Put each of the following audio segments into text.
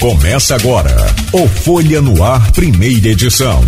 Começa agora o Folha no Ar, primeira edição.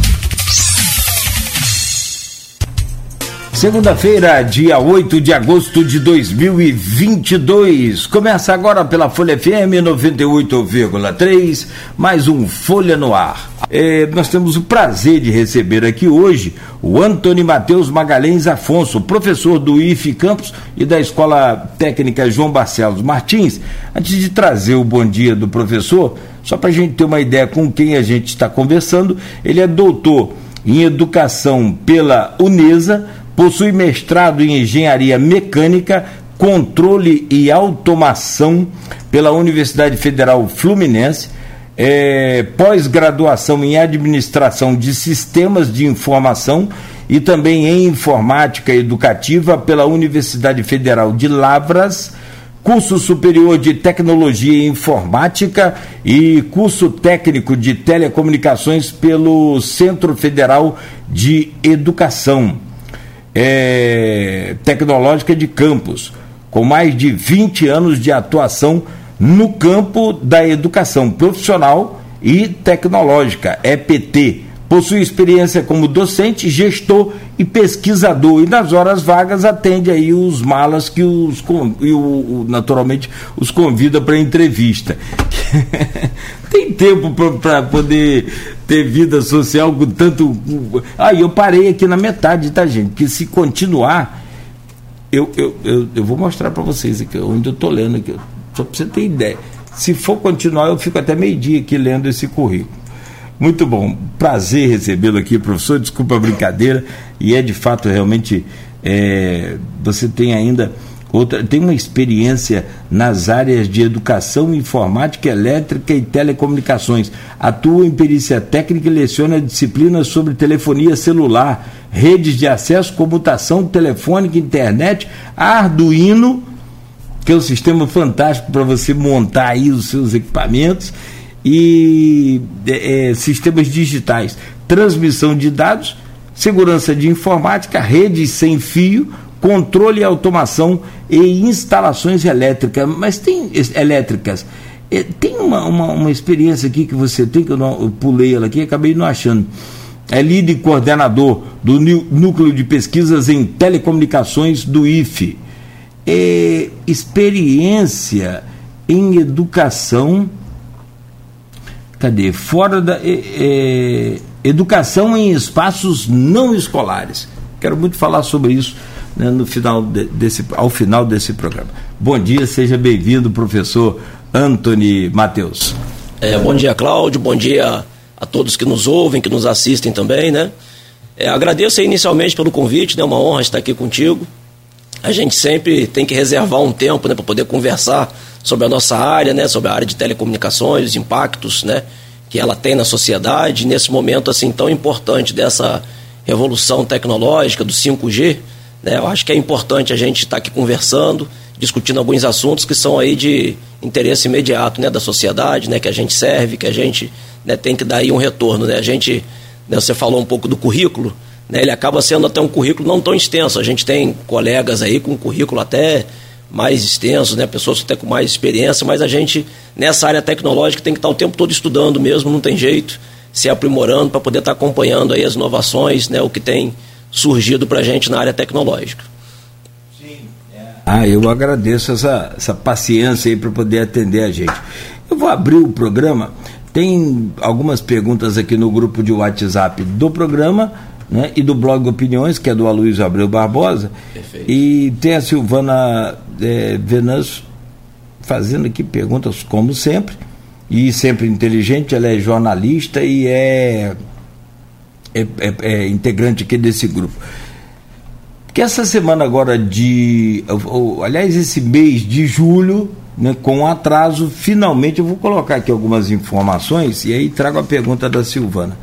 Segunda-feira, dia 8 de agosto de 2022. Começa agora pela Folha FM 98,3, mais um Folha no Ar. É, nós temos o prazer de receber aqui hoje o Antônio Matheus Magalhães Afonso, professor do IF Campos e da Escola Técnica João Barcelos Martins. Antes de trazer o bom dia do professor, só para a gente ter uma ideia com quem a gente está conversando, ele é doutor em Educação pela UNESA possui mestrado em Engenharia Mecânica, Controle e Automação pela Universidade Federal Fluminense, é, pós-graduação em Administração de Sistemas de Informação e também em Informática Educativa pela Universidade Federal de Lavras, curso superior de Tecnologia e Informática e curso técnico de Telecomunicações pelo Centro Federal de Educação é, tecnológica de campus, com mais de 20 anos de atuação no campo da educação profissional e tecnológica, EPT. Possui experiência como docente, gestor e pesquisador e nas horas vagas atende aí os malas que os e o, naturalmente os convida para entrevista. Tem tempo para poder ter vida social com tanto. Aí ah, eu parei aqui na metade, tá, gente? Que se continuar, eu, eu, eu, eu vou mostrar para vocês aqui onde eu tô lendo aqui, só para você ter ideia. Se for continuar, eu fico até meio-dia aqui lendo esse currículo. Muito bom, prazer recebê-lo aqui, professor. Desculpa a brincadeira, e é de fato realmente. É, você tem ainda outra, tem uma experiência nas áreas de educação, informática, elétrica e telecomunicações. Atua em perícia técnica e leciona disciplinas sobre telefonia celular, redes de acesso, comutação telefônica, internet, Arduino, que é um sistema fantástico para você montar aí os seus equipamentos, e é, é sistemas digitais, transmissão de dados, segurança de informática, redes sem fio, controle e automação e instalações elétricas. Mas tem elétricas. É, tem uma, uma, uma experiência aqui que você tem, que eu, não, eu pulei ela aqui acabei não achando. É líder coordenador do Núcleo de Pesquisas em Telecomunicações do IFE. É, experiência em educação. Cadê? Fora da. É, educação em espaços não escolares. Quero muito falar sobre isso né, no final de, desse, ao final desse programa. Bom dia, seja bem-vindo, professor Anthony Matheus. É, bom dia, Cláudio, bom dia a todos que nos ouvem, que nos assistem também, né? É, agradeço inicialmente pelo convite, é né, uma honra estar aqui contigo. A gente sempre tem que reservar um tempo né, para poder conversar sobre a nossa área, né, sobre a área de telecomunicações, os impactos né, que ela tem na sociedade, nesse momento assim tão importante dessa revolução tecnológica do 5G, né? Eu acho que é importante a gente estar tá aqui conversando, discutindo alguns assuntos que são aí de interesse imediato né, da sociedade, né, que a gente serve, que a gente né, tem que dar aí um retorno. Né? A gente, né, você falou um pouco do currículo, né, ele acaba sendo até um currículo não tão extenso. A gente tem colegas aí com um currículo até mais extenso, né, pessoas até com mais experiência, mas a gente, nessa área tecnológica, tem que estar o tempo todo estudando mesmo, não tem jeito, se aprimorando para poder estar acompanhando aí as inovações, né, o que tem surgido para a gente na área tecnológica. Ah, eu agradeço essa, essa paciência aí para poder atender a gente. Eu vou abrir o programa. Tem algumas perguntas aqui no grupo de WhatsApp do programa né, e do blog Opiniões, que é do Aloysio Abreu Barbosa. Perfeito. E tem a Silvana é, Venâncio fazendo aqui perguntas, como sempre, e sempre inteligente. Ela é jornalista e é é, é, é integrante aqui desse grupo. Que essa semana agora de. Ou, aliás, esse mês de julho, né, com atraso, finalmente eu vou colocar aqui algumas informações e aí trago a pergunta da Silvana.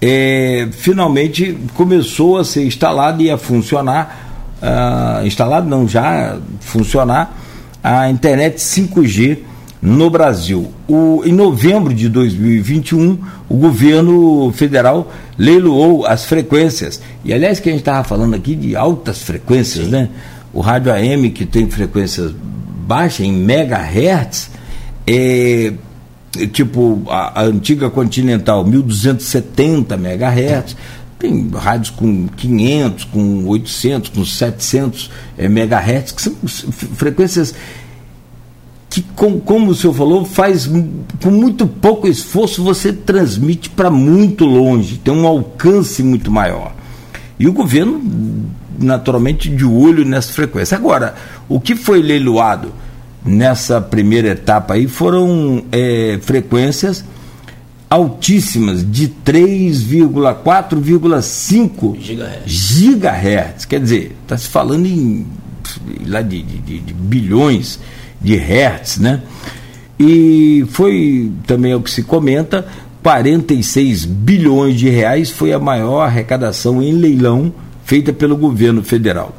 É, finalmente começou a ser instalado e a funcionar, uh, instalado não, já funcionar, a internet 5G no Brasil. O, em novembro de 2021, o governo federal leiloou as frequências. E aliás, que a gente estava falando aqui de altas frequências, Sim. né? O rádio AM, que tem frequências baixas, em megahertz, é, tipo a, a antiga Continental, 1270 MHz, tem rádios com 500, com 800, com 700 é, MHz, que são frequências que, com, como o senhor falou, faz com muito pouco esforço você transmite para muito longe, tem um alcance muito maior. E o governo, naturalmente, de olho nessa frequência. Agora, o que foi leiloado nessa primeira etapa aí foram é, frequências altíssimas de 3,4,5 gigahertz. gigahertz. Quer dizer, está se falando em lá de, de, de, bilhões de hertz, né? E foi também o que se comenta, 46 bilhões de reais foi a maior arrecadação em leilão feita pelo governo federal.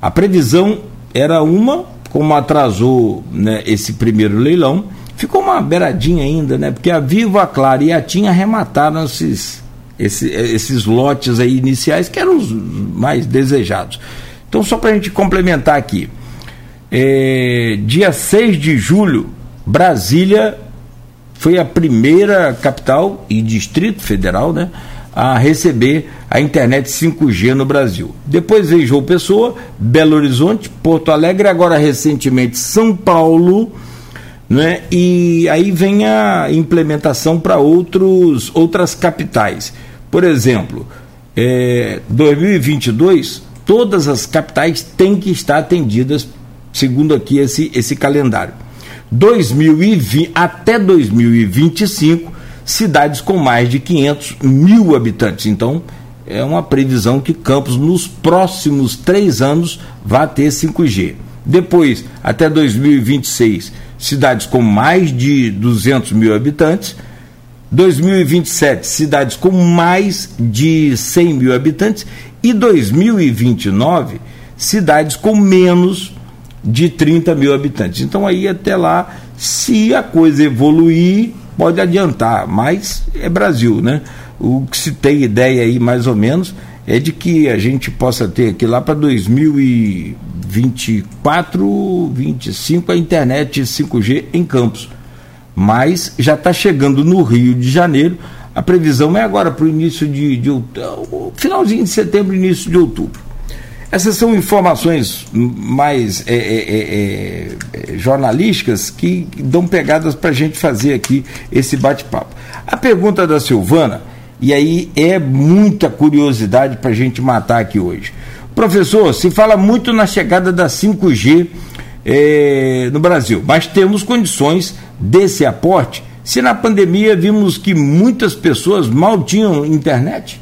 A previsão era uma, como atrasou né, esse primeiro leilão, ficou uma beiradinha ainda, né? Porque a Viva, a Clara e a TIM arremataram esses, esses, esses lotes aí iniciais que eram os mais desejados. Então, só para a gente complementar aqui, é, dia 6 de julho, Brasília foi a primeira capital e distrito federal, né? A receber a internet 5G no Brasil. Depois veio João Pessoa, Belo Horizonte, Porto Alegre, agora recentemente São Paulo, né? E aí vem a implementação para outras capitais. Por exemplo, é, 2022 todas as capitais têm que estar atendidas segundo aqui esse esse calendário. 2020 até 2025 cidades com mais de 500 mil habitantes. Então é uma previsão que Campos nos próximos três anos vai ter 5G. Depois, até 2026 cidades com mais de 200 mil habitantes. 2027, cidades com mais de 100 mil habitantes. E 2029, cidades com menos de 30 mil habitantes. Então, aí até lá, se a coisa evoluir, pode adiantar, mas é Brasil, né? O que se tem ideia aí, mais ou menos, é de que a gente possa ter aqui lá para 2024, 25 a internet 5G em Campos. Mas já está chegando no Rio de Janeiro. A previsão é agora para o início de, de finalzinho de setembro, início de outubro. Essas são informações mais é, é, é, é jornalísticas que dão pegadas para a gente fazer aqui esse bate-papo. A pergunta da Silvana e aí é muita curiosidade para a gente matar aqui hoje. Professor, se fala muito na chegada da 5G é, no Brasil, mas temos condições desse aporte? Se na pandemia vimos que muitas pessoas mal tinham internet?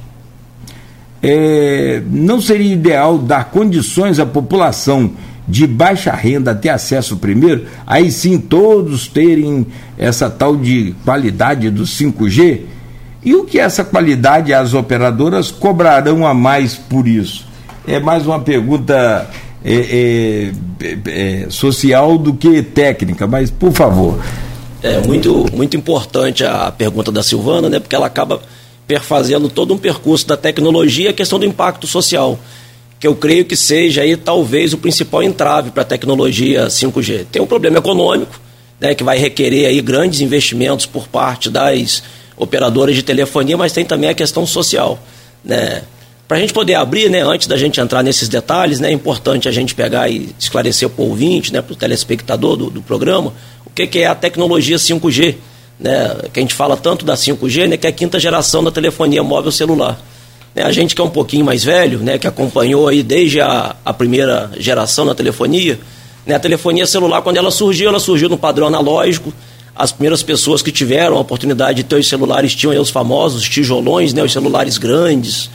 É, não seria ideal dar condições à população de baixa renda ter acesso primeiro, aí sim todos terem essa tal de qualidade do 5G? E o que essa qualidade as operadoras cobrarão a mais por isso? É mais uma pergunta é, é, é, é, social do que técnica, mas por favor. É muito, muito importante a pergunta da Silvana, né? Porque ela acaba perfazendo todo um percurso da tecnologia a questão do impacto social, que eu creio que seja aí talvez o principal entrave para a tecnologia 5G. Tem um problema econômico, né, que vai requerer aí grandes investimentos por parte das operadoras de telefonia, mas tem também a questão social. Né? Para a gente poder abrir, né, antes da gente entrar nesses detalhes, né, é importante a gente pegar e esclarecer para o ouvinte, né, para o telespectador do, do programa, o que, que, é a tecnologia 5G, né, que a gente fala tanto da 5G, né, que é a quinta geração da telefonia móvel celular. Né, a gente que é um pouquinho mais velho, né, que acompanhou aí desde a, a primeira geração da telefonia, né, a telefonia celular, quando ela surgiu, ela surgiu no padrão analógico, as primeiras pessoas que tiveram a oportunidade de ter os celulares tinham os famosos tijolões, né, os celulares grandes,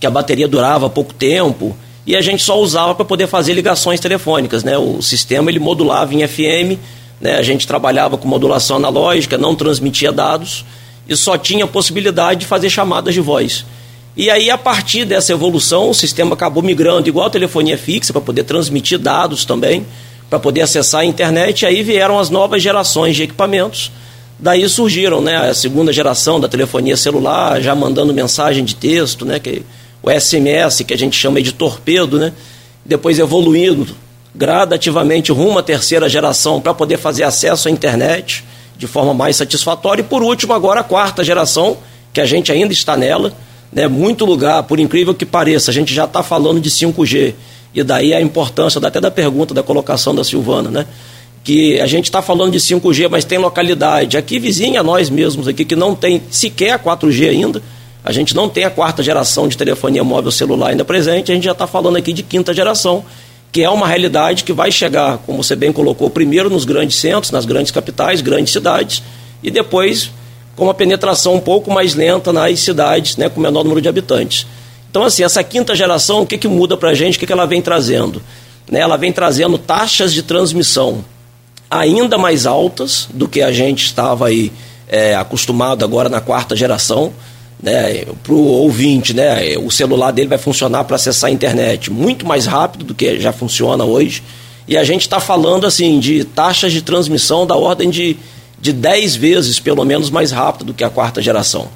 que a bateria durava pouco tempo, e a gente só usava para poder fazer ligações telefônicas. Né? O sistema ele modulava em FM, né? a gente trabalhava com modulação analógica, não transmitia dados, e só tinha possibilidade de fazer chamadas de voz. E aí, a partir dessa evolução, o sistema acabou migrando igual a telefonia fixa, para poder transmitir dados também para poder acessar a internet, e aí vieram as novas gerações de equipamentos. Daí surgiram né, a segunda geração da telefonia celular, já mandando mensagem de texto, né, que, o SMS, que a gente chama de torpedo, né, depois evoluindo gradativamente rumo à terceira geração para poder fazer acesso à internet de forma mais satisfatória. E por último, agora a quarta geração, que a gente ainda está nela, né? muito lugar, por incrível que pareça, a gente já está falando de 5G. E daí a importância até da pergunta, da colocação da Silvana, né? que a gente está falando de 5G, mas tem localidade aqui vizinha nós mesmos aqui que não tem sequer a 4G ainda. A gente não tem a quarta geração de telefonia móvel celular ainda presente, a gente já está falando aqui de quinta geração, que é uma realidade que vai chegar, como você bem colocou, primeiro nos grandes centros, nas grandes capitais, grandes cidades, e depois com uma penetração um pouco mais lenta nas cidades, né, com menor número de habitantes. Então, assim, essa quinta geração, o que, que muda para a gente, o que, que ela vem trazendo? Né, ela vem trazendo taxas de transmissão ainda mais altas do que a gente estava aí é, acostumado agora na quarta geração. Né, para o ouvinte, né, o celular dele vai funcionar para acessar a internet muito mais rápido do que já funciona hoje. E a gente está falando assim de taxas de transmissão da ordem de, de 10 vezes, pelo menos, mais rápido do que a quarta geração.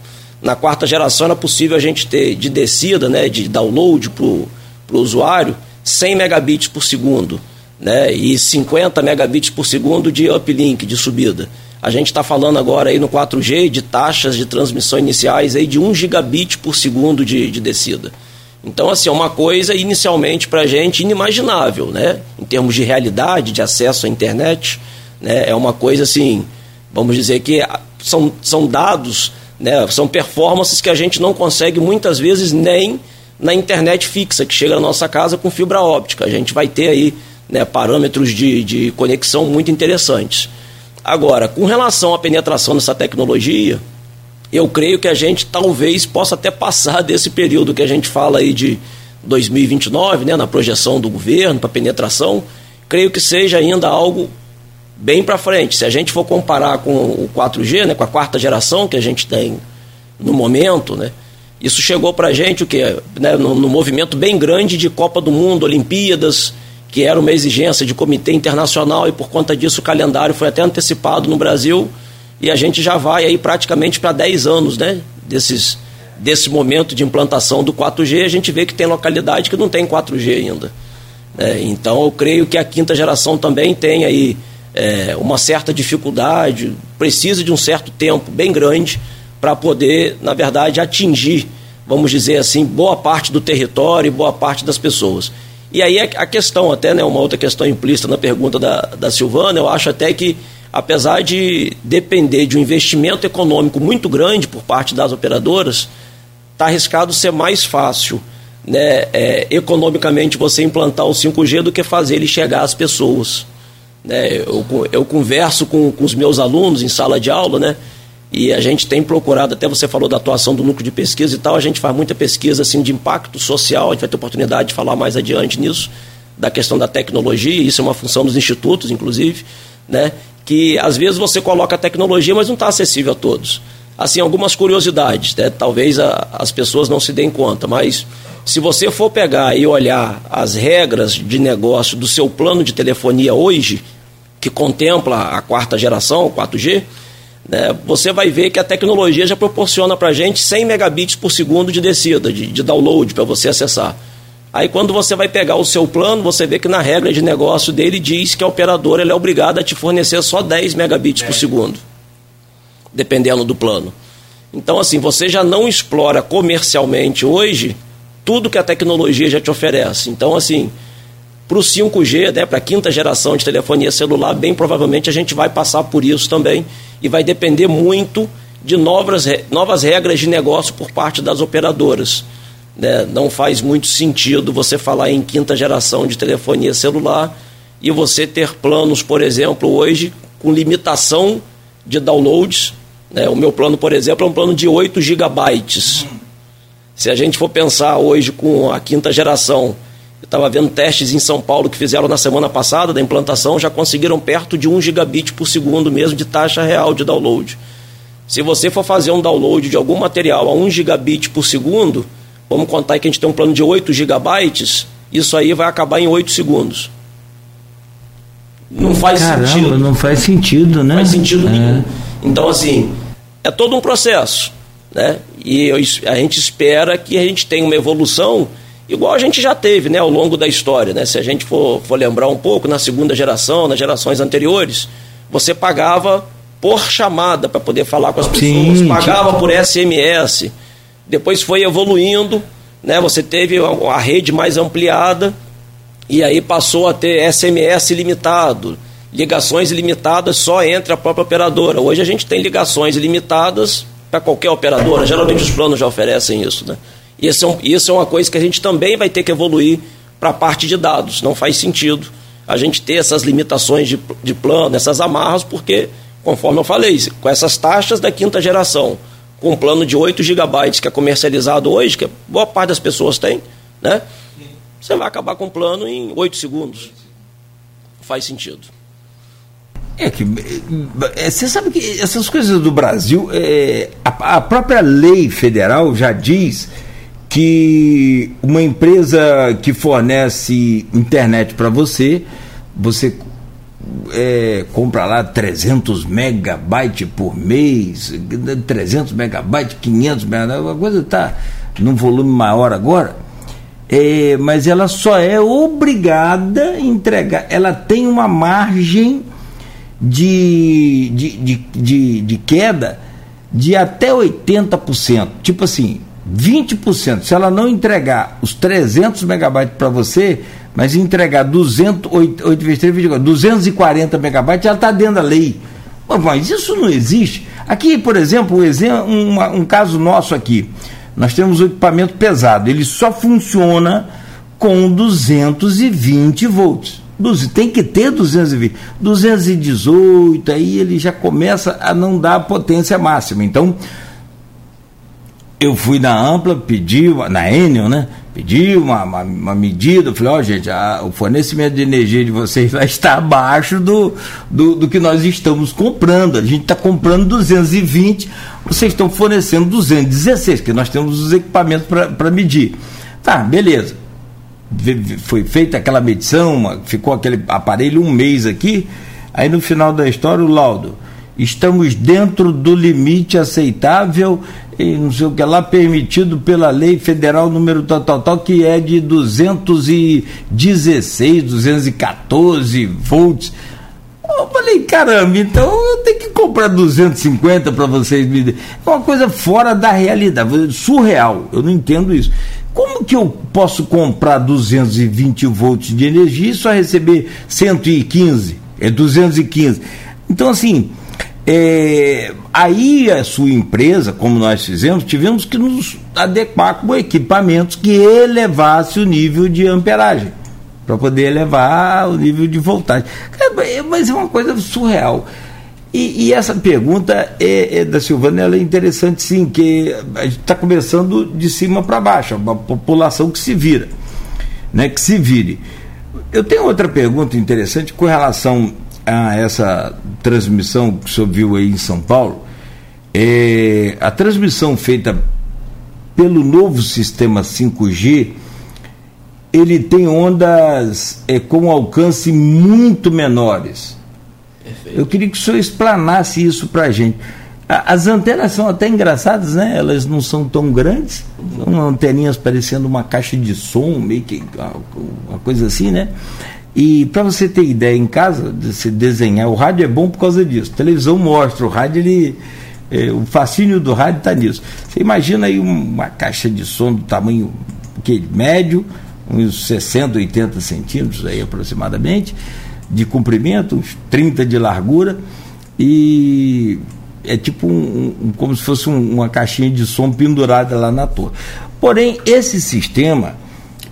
Na quarta geração era possível a gente ter de descida, né, de download para o usuário, 100 megabits por segundo né, e 50 megabits por segundo de uplink, de subida. A gente está falando agora aí no 4G de taxas de transmissão iniciais aí de 1 gigabit por segundo de, de descida. Então, assim, é uma coisa inicialmente para a gente inimaginável, né? Em termos de realidade, de acesso à internet, né? É uma coisa assim, vamos dizer que são, são dados, né? São performances que a gente não consegue muitas vezes nem na internet fixa que chega na nossa casa com fibra óptica. A gente vai ter aí né, parâmetros de, de conexão muito interessantes. Agora, com relação à penetração dessa tecnologia, eu creio que a gente talvez possa até passar desse período que a gente fala aí de 2029, né, na projeção do governo para penetração, creio que seja ainda algo bem para frente. Se a gente for comparar com o 4G, né, com a quarta geração que a gente tem no momento, né, isso chegou para a gente o que né, no, no movimento bem grande de Copa do Mundo, Olimpíadas, que era uma exigência de comitê internacional e por conta disso o calendário foi até antecipado no Brasil e a gente já vai aí praticamente para 10 anos, né, desses desse momento de implantação do 4G, a gente vê que tem localidade que não tem 4G ainda. É, então eu creio que a quinta geração também tem aí é, uma certa dificuldade, precisa de um certo tempo bem grande para poder, na verdade, atingir, vamos dizer assim, boa parte do território e boa parte das pessoas. E aí a questão até, né, uma outra questão implícita na pergunta da, da Silvana, eu acho até que, apesar de depender de um investimento econômico muito grande por parte das operadoras, está arriscado ser mais fácil né, é, economicamente você implantar o 5G do que fazer ele chegar às pessoas. Né, eu, eu converso com, com os meus alunos em sala de aula, né? E a gente tem procurado, até você falou da atuação do núcleo de pesquisa e tal, a gente faz muita pesquisa assim de impacto social, a gente vai ter oportunidade de falar mais adiante nisso, da questão da tecnologia, isso é uma função dos institutos, inclusive, né? Que às vezes você coloca a tecnologia, mas não está acessível a todos. Assim, algumas curiosidades, né? talvez a, as pessoas não se deem conta, mas se você for pegar e olhar as regras de negócio do seu plano de telefonia hoje, que contempla a quarta geração, o 4G, né, você vai ver que a tecnologia já proporciona para a gente 100 megabits por segundo de descida, de, de download para você acessar. Aí quando você vai pegar o seu plano, você vê que na regra de negócio dele diz que a operadora é obrigada a te fornecer só 10 megabits por segundo, dependendo do plano. Então assim, você já não explora comercialmente hoje tudo que a tecnologia já te oferece. Então assim, para o 5G, né, para a quinta geração de telefonia celular, bem provavelmente a gente vai passar por isso também e vai depender muito de novas, novas regras de negócio por parte das operadoras. Né? Não faz muito sentido você falar em quinta geração de telefonia celular e você ter planos, por exemplo, hoje com limitação de downloads. Né? O meu plano, por exemplo, é um plano de 8 gigabytes. Se a gente for pensar hoje com a quinta geração, eu estava vendo testes em São Paulo que fizeram na semana passada da implantação, já conseguiram perto de 1 gigabit por segundo mesmo de taxa real de download. Se você for fazer um download de algum material a 1 gigabit por segundo, vamos contar que a gente tem um plano de 8 gigabytes, isso aí vai acabar em 8 segundos. Não faz Caramba, sentido. Não faz sentido, né? Não faz sentido é. nenhum. Então, assim, é todo um processo. Né? E eu, a gente espera que a gente tenha uma evolução igual a gente já teve né, ao longo da história. Né? Se a gente for, for lembrar um pouco, na segunda geração, nas gerações anteriores, você pagava por chamada para poder falar com as pessoas, Sim, pagava por SMS. Depois foi evoluindo, né? Você teve a rede mais ampliada e aí passou a ter SMS limitado, ligações limitadas só entre a própria operadora. Hoje a gente tem ligações limitadas para qualquer operadora. Geralmente os planos já oferecem isso, né? Isso é, um, isso é uma coisa que a gente também vai ter que evoluir para a parte de dados. Não faz sentido a gente ter essas limitações de, de plano, essas amarras, porque, conforme eu falei, com essas taxas da quinta geração, com um plano de 8 GB que é comercializado hoje, que boa parte das pessoas tem, né? Você vai acabar com o plano em 8 segundos. Faz sentido. É que é, você sabe que essas coisas do Brasil, é, a, a, própria lei federal já diz que uma empresa que fornece internet para você, você é, compra lá 300 megabytes por mês, 300 megabytes, 500 megabytes, a coisa está num volume maior agora. É, mas ela só é obrigada a entregar, ela tem uma margem de, de, de, de, de queda de até 80%. Tipo assim, 20%. Se ela não entregar os 300 megabytes para você, mas entregar 200, 8, 8 vezes 3, 24, 240 megabytes, ela está dentro da lei. Mas isso não existe. Aqui, por exemplo, um, exemplo, um, um caso nosso aqui. Nós temos um equipamento pesado, ele só funciona com 220 volts tem que ter 220. 218, aí ele já começa a não dar a potência máxima. Então, eu fui na Ampla, pedi, na Enel, né? Pedi uma, uma, uma medida, falei, ó, oh, gente, a, o fornecimento de energia de vocês vai estar abaixo do, do, do que nós estamos comprando. A gente está comprando 220, vocês estão fornecendo 216, que nós temos os equipamentos para medir. Tá, beleza foi feita aquela medição, ficou aquele aparelho um mês aqui, aí no final da história o laudo. Estamos dentro do limite aceitável e não sei o que lá, permitido pela lei federal número tal, tal, tal, que é de 216, 214 volts. Eu falei, caramba, então eu tenho que comprar 250 para vocês me. É uma coisa fora da realidade, surreal. Eu não entendo isso. Como que eu posso comprar 220 volts de energia e só receber 115? É 215. Então, assim, é, aí a sua empresa, como nós fizemos, tivemos que nos adequar com equipamentos que elevasse o nível de amperagem para poder elevar o nível de voltagem. Mas é uma coisa surreal. E, e, essa pergunta é, é, da Silvana ela é interessante sim, que a gente está começando de cima para baixo, uma população que se vira, né, que se vire. Eu tenho outra pergunta interessante com relação a essa transmissão que o senhor viu aí em São Paulo. É, a transmissão feita pelo novo sistema 5G, ele tem ondas é, com alcance muito menores Perfeito. Eu queria que o senhor explanasse isso para a gente. As antenas são até engraçadas, né? Elas não são tão grandes, são anteninhas parecendo uma caixa de som, meio que uma coisa assim, né? E para você ter ideia em casa, de se desenhar, o rádio é bom por causa disso. A televisão mostra, o rádio ele é, o fascínio do rádio está nisso. Você imagina aí uma caixa de som do tamanho que médio, uns 60, 80 centímetros aí aproximadamente de comprimento, uns 30 de largura, e é tipo um, um, como se fosse um, uma caixinha de som pendurada lá na torre. Porém, esse sistema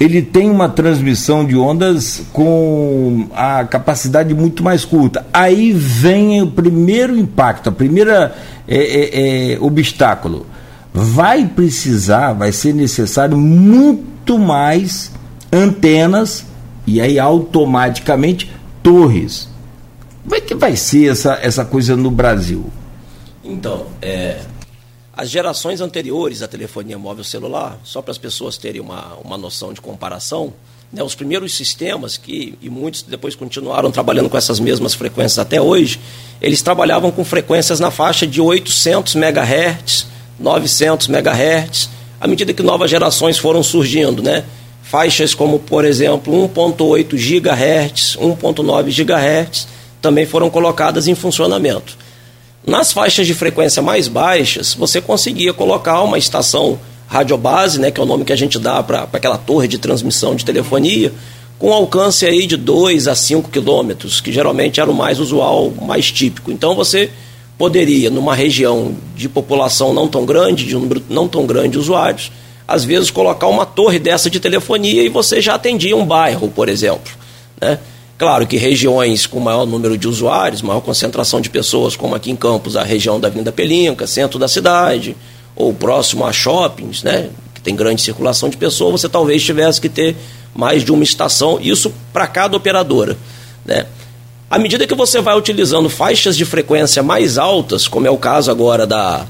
ele tem uma transmissão de ondas com a capacidade muito mais curta. Aí vem o primeiro impacto, a primeira é, é, é, obstáculo. Vai precisar, vai ser necessário muito mais antenas e aí automaticamente torres. Como é que vai ser essa, essa coisa no Brasil? Então, é, as gerações anteriores à telefonia móvel celular, só para as pessoas terem uma, uma noção de comparação, né, os primeiros sistemas, que, e muitos depois continuaram trabalhando com essas mesmas frequências até hoje, eles trabalhavam com frequências na faixa de 800 MHz, 900 MHz, à medida que novas gerações foram surgindo, né? Faixas como, por exemplo, 1.8 GHz, 1.9 GHz também foram colocadas em funcionamento. Nas faixas de frequência mais baixas, você conseguia colocar uma estação radiobase, né, que é o nome que a gente dá para aquela torre de transmissão de telefonia, com alcance aí de 2 a 5 quilômetros, que geralmente era o mais usual, mais típico. Então você poderia, numa região de população não tão grande, de um número não tão grande de usuários, às vezes colocar uma torre dessa de telefonia e você já atendia um bairro, por exemplo. Né? Claro que regiões com maior número de usuários, maior concentração de pessoas, como aqui em Campos, a região da Avenida Pelinca, centro da cidade, ou próximo a shoppings, né, que tem grande circulação de pessoas, você talvez tivesse que ter mais de uma estação, isso para cada operadora. Né? À medida que você vai utilizando faixas de frequência mais altas, como é o caso agora da,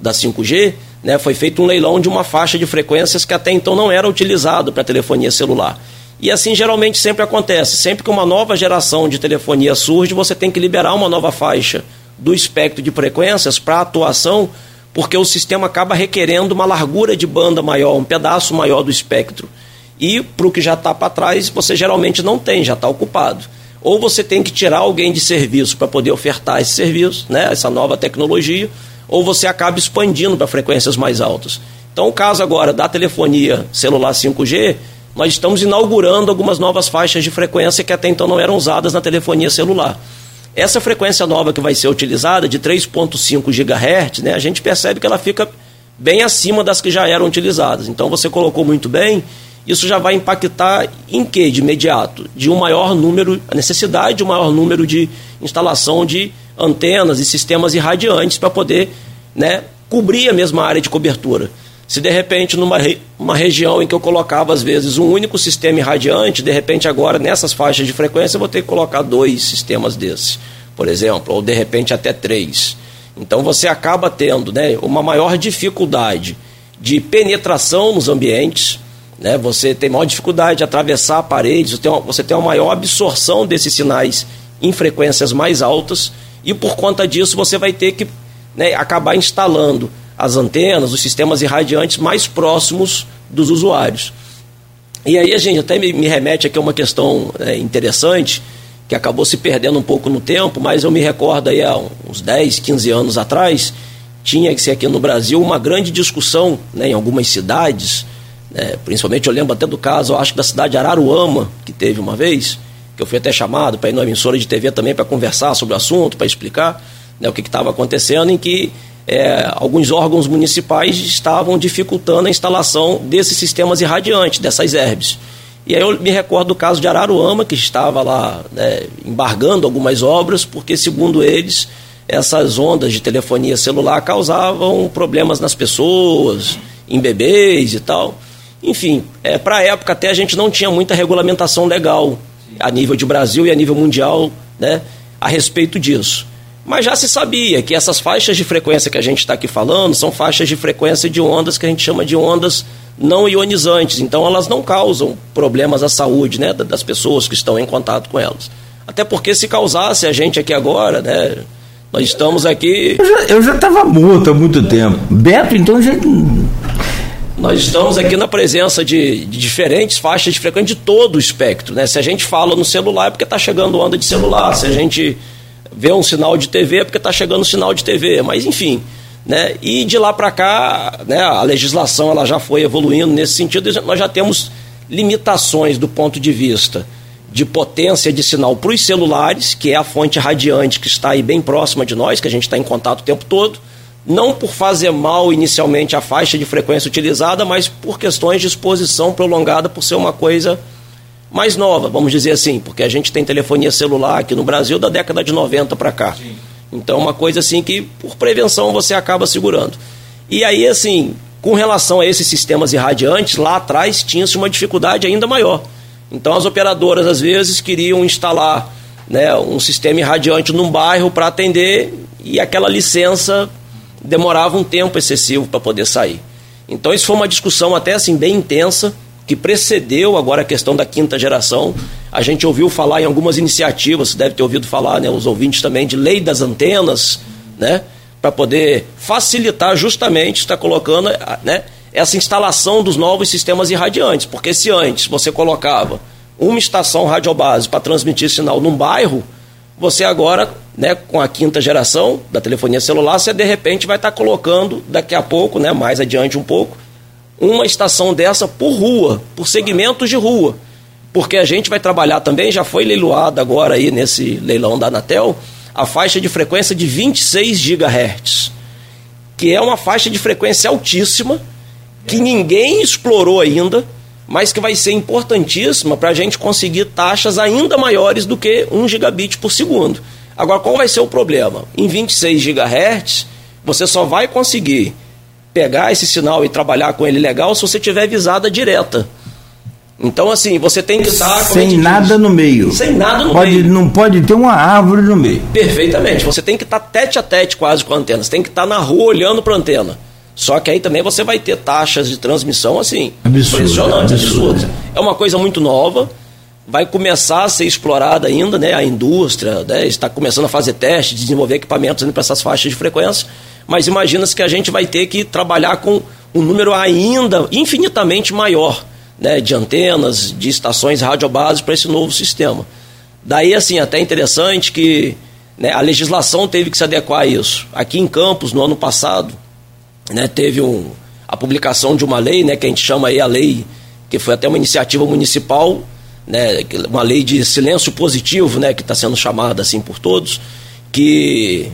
da 5G, né, foi feito um leilão de uma faixa de frequências que até então não era utilizado para telefonia celular. E assim geralmente sempre acontece. Sempre que uma nova geração de telefonia surge, você tem que liberar uma nova faixa do espectro de frequências para atuação, porque o sistema acaba requerendo uma largura de banda maior, um pedaço maior do espectro. E para o que já está para trás, você geralmente não tem, já está ocupado. Ou você tem que tirar alguém de serviço para poder ofertar esse serviço, né, essa nova tecnologia, ou você acaba expandindo para frequências mais altas. Então, o caso agora da telefonia celular 5G, nós estamos inaugurando algumas novas faixas de frequência que até então não eram usadas na telefonia celular. Essa frequência nova que vai ser utilizada, de 3,5 GHz, né, a gente percebe que ela fica bem acima das que já eram utilizadas. Então você colocou muito bem, isso já vai impactar em que de imediato? De um maior número, a necessidade de um maior número de instalação de antenas e sistemas irradiantes para poder né, cobrir a mesma área de cobertura. Se de repente numa uma região em que eu colocava às vezes um único sistema irradiante, de repente agora nessas faixas de frequência eu vou ter que colocar dois sistemas desses, por exemplo, ou de repente até três. Então você acaba tendo né, uma maior dificuldade de penetração nos ambientes, né, você tem maior dificuldade de atravessar paredes, você tem, uma, você tem uma maior absorção desses sinais em frequências mais altas, e por conta disso você vai ter que né, acabar instalando as antenas, os sistemas irradiantes mais próximos dos usuários. E aí a gente até me, me remete aqui a uma questão é, interessante, que acabou se perdendo um pouco no tempo, mas eu me recordo aí há uns 10, 15 anos atrás, tinha que ser aqui no Brasil uma grande discussão né, em algumas cidades, né, principalmente eu lembro até do caso, eu acho que da cidade de Araruama, que teve uma vez, que eu fui até chamado para ir numa emissora de TV também para conversar sobre o assunto, para explicar né, o que estava acontecendo, em que é, alguns órgãos municipais estavam dificultando a instalação desses sistemas irradiantes, dessas herbes. E aí eu me recordo do caso de Araruama, que estava lá né, embargando algumas obras, porque, segundo eles, essas ondas de telefonia celular causavam problemas nas pessoas, em bebês e tal. Enfim, é, para a época até a gente não tinha muita regulamentação legal a nível de Brasil e a nível mundial né, a respeito disso. Mas já se sabia que essas faixas de frequência que a gente está aqui falando são faixas de frequência de ondas que a gente chama de ondas não ionizantes. Então elas não causam problemas à saúde né, das pessoas que estão em contato com elas. Até porque se causasse a gente aqui agora, né? Nós estamos aqui. Eu já estava morto há muito tempo. Beto, então já. Nós estamos aqui na presença de, de, diferentes faixas de frequência de todo o espectro. Né? Se a gente fala no celular é porque está chegando onda de celular. Se a gente vê um sinal de TV é porque está chegando um sinal de TV, mas enfim. Né? E de lá para cá, né, a legislação ela já foi evoluindo nesse sentido, nós já temos limitações do ponto de vista de potência de sinal para os celulares, que é a fonte radiante que está aí bem próxima de nós, que a gente está em contato o tempo todo, não por fazer mal inicialmente a faixa de frequência utilizada, mas por questões de exposição prolongada, por ser uma coisa mais nova, vamos dizer assim, porque a gente tem telefonia celular aqui no Brasil da década de 90 para cá. Sim. Então, uma coisa assim que, por prevenção, você acaba segurando. E aí, assim, com relação a esses sistemas irradiantes, lá atrás tinha-se uma dificuldade ainda maior. Então, as operadoras, às vezes, queriam instalar né, um sistema irradiante num bairro para atender e aquela licença demorava um tempo excessivo para poder sair. Então, isso foi uma discussão até assim bem intensa que precedeu agora a questão da quinta geração. A gente ouviu falar em algumas iniciativas, deve ter ouvido falar, né, os ouvintes também, de lei das antenas, né, para poder facilitar justamente, está colocando né, essa instalação dos novos sistemas irradiantes. Porque se antes você colocava uma estação radiobase para transmitir sinal num bairro, Você agora, né, com a quinta geração da telefonia celular, você de repente vai estar tá colocando daqui a pouco, né, mais adiante um pouco, uma estação dessa por rua, por segmentos de rua. Porque a gente vai trabalhar também, já foi leiloado agora aí nesse leilão da Anatel, a faixa de frequência de 26 GHz, que é uma faixa de frequência altíssima, que ninguém explorou ainda, mas que vai ser importantíssima para a gente conseguir taxas ainda maiores do que 1 gigabit por segundo. Agora, qual vai ser o problema? Em 26 GHz, você só vai conseguir pegar esse sinal e trabalhar com ele legal se você tiver visada direta. Então, assim, você tem que estar. Sem nada diz, no meio. Sem nada no pode, meio. Não pode ter uma árvore no meio. Perfeitamente. Você tem que estar tete a tete quase com a antena. Você tem que estar na rua olhando para a antena. Só que aí também você vai ter taxas de transmissão assim. Absurdo, impressionantes, absurdo. É uma coisa muito nova. Vai começar a ser explorada ainda, né? A indústria né, está começando a fazer testes, desenvolver equipamentos para essas faixas de frequência. Mas imagina-se que a gente vai ter que trabalhar com um número ainda infinitamente maior né, de antenas, de estações radiobases para esse novo sistema. Daí, assim, até interessante que né, a legislação teve que se adequar a isso. Aqui em Campos, no ano passado, né, teve um, a publicação de uma lei, né, que a gente chama aí a lei, que foi até uma iniciativa municipal, né, uma lei de silêncio positivo, né, que está sendo chamada assim por todos, que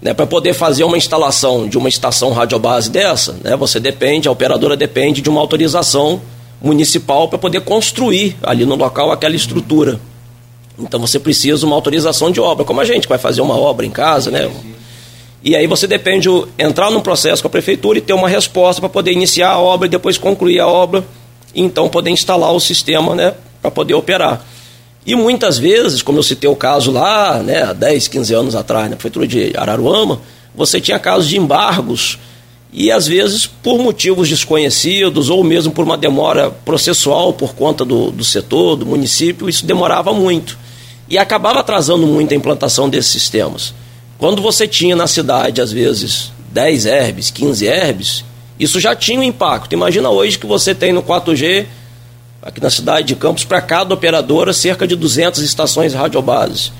né, para poder fazer uma instalação de uma estação radiobase dessa, né, você depende, a operadora depende de uma autorização municipal para poder construir ali no local aquela estrutura. Então você precisa uma autorização de obra, como a gente vai fazer uma obra em casa, né? E aí você depende de entrar num processo com a prefeitura e ter uma resposta para poder iniciar a obra e depois concluir a obra e então poder instalar o sistema, né, para poder operar. E muitas vezes, como eu citei o caso lá, né, 10, 15 anos atrás, na prefeitura de Araruama, você tinha casos de embargos e às vezes por motivos desconhecidos ou mesmo por uma demora processual por conta do, do setor, do município, isso demorava muito e acabava atrasando muito a implantação desses sistemas. Quando você tinha na cidade, às vezes, 10 herbes, 15 herbes, isso já tinha um impacto. Imagina hoje que você tem no 4G, aqui na cidade de Campos, para cada operadora, cerca de 200 estações radiobases.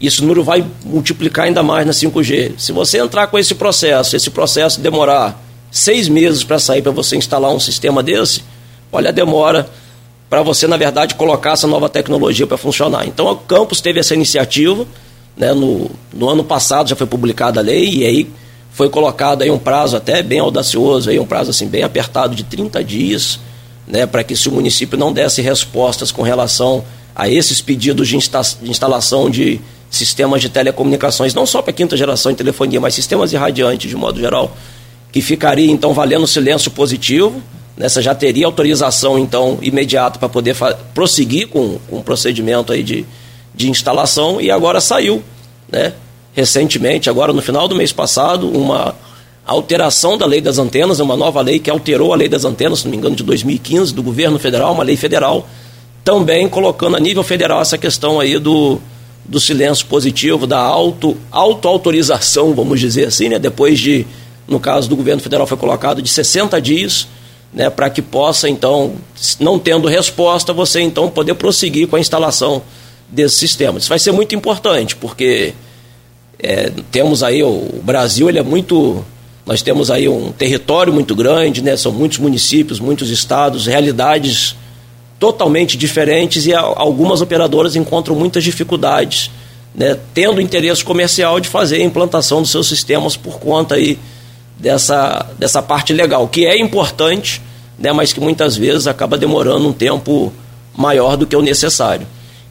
Isso número vai multiplicar ainda mais na 5G. Se você entrar com esse processo, esse processo demorar seis meses para sair para você instalar um sistema desse, olha a demora para você, na verdade, colocar essa nova tecnologia para funcionar. Então, o campus teve essa iniciativa, né, no, no ano passado já foi publicada a lei, e aí foi colocado aí um prazo até bem audacioso, aí um prazo assim bem apertado de 30 dias, né, para que se o município não desse respostas com relação a esses pedidos de, insta de instalação de sistemas de telecomunicações, não só para quinta geração de telefonia, mas sistemas irradiantes de modo geral, que ficaria então valendo silêncio positivo, nessa né? já teria autorização então imediata para poder prosseguir com, com o procedimento aí de, de instalação e agora saiu, né? Recentemente, agora no final do mês passado, uma alteração da lei das antenas, uma nova lei que alterou a lei das antenas, se não me engano, de 2015, do governo federal, uma lei federal, também colocando a nível federal essa questão aí do, do silêncio positivo, da auto, auto-autorização, vamos dizer assim, né? depois de, no caso do governo federal, foi colocado de 60 dias, né? para que possa, então, não tendo resposta, você então poder prosseguir com a instalação desse sistema. Isso vai ser muito importante, porque é, temos aí, o Brasil ele é muito. Nós temos aí um território muito grande, né? são muitos municípios, muitos estados, realidades totalmente diferentes e algumas operadoras encontram muitas dificuldades, né, tendo interesse comercial de fazer a implantação dos seus sistemas por conta aí dessa, dessa parte legal, que é importante, né, mas que muitas vezes acaba demorando um tempo maior do que o necessário.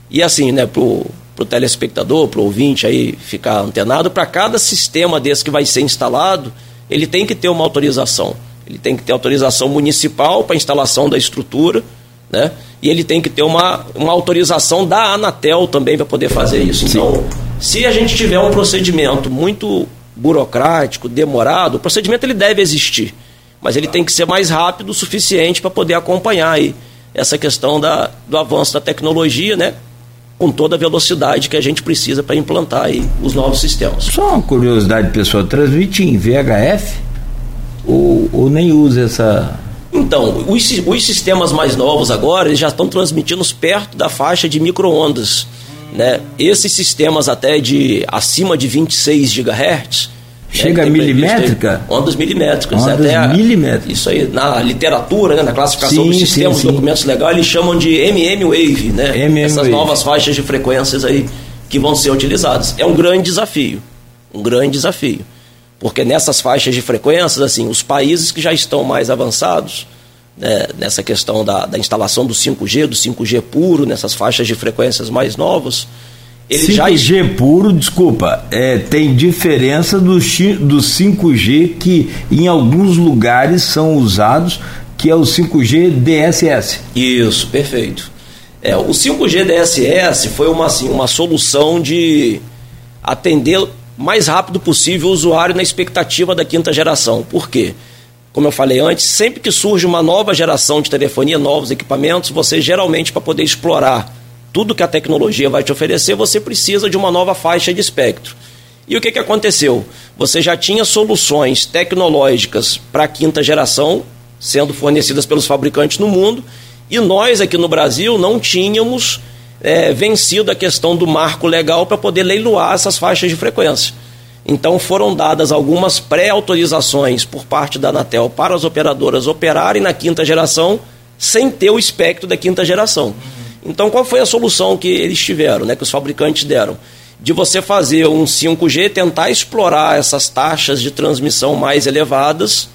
E assim, né, para o telespectador, para o ouvinte aí ficar antenado, para cada sistema desse que vai ser instalado, ele tem que ter uma autorização. Ele tem que ter autorização municipal para instalação da estrutura, né? E ele tem que ter uma, uma autorização da Anatel também para poder fazer isso. Então, se a gente tiver um procedimento muito burocrático, demorado, o procedimento ele deve existir, mas ele tem que ser mais rápido o suficiente para poder acompanhar aí essa questão da, do avanço da tecnologia, né? Com toda a velocidade que a gente precisa para implantar aí os novos sistemas. Só uma curiosidade, pessoal, transmite em VHF ou, ou nem usa essa então, os, os sistemas mais novos agora eles já estão transmitindo perto da faixa de microondas. Né? Esses sistemas até de acima de 26 GHz. Chega a milimétrica? Ondas milimétricas. Ondas até milimétricas. Isso aí, na literatura, né, na classificação Sim, dos sistemas, sim, sim. documentos legais, eles chamam de MM Wave, né? MM Essas Wave. novas faixas de frequências aí que vão ser utilizadas. É um grande desafio. Um grande desafio. Porque nessas faixas de frequências, assim, os países que já estão mais avançados, né, nessa questão da, da instalação do 5G, do 5G puro, nessas faixas de frequências mais novas, eles já 5G puro, desculpa, é, tem diferença do, do 5G que em alguns lugares são usados, que é o 5G DSS. Isso, perfeito. É, o 5G DSS foi uma, assim, uma solução de atender mais rápido possível o usuário na expectativa da quinta geração. Por quê? Como eu falei antes, sempre que surge uma nova geração de telefonia, novos equipamentos, você geralmente, para poder explorar tudo que a tecnologia vai te oferecer, você precisa de uma nova faixa de espectro. E o que, que aconteceu? Você já tinha soluções tecnológicas para a quinta geração sendo fornecidas pelos fabricantes no mundo, e nós aqui no Brasil não tínhamos é, vencido a questão do marco legal para poder leiloar essas faixas de frequência. Então foram dadas algumas pré-autorizações por parte da Anatel para as operadoras operarem na quinta geração sem ter o espectro da quinta geração. Então qual foi a solução que eles tiveram, né, que os fabricantes deram? De você fazer um 5G, tentar explorar essas taxas de transmissão mais elevadas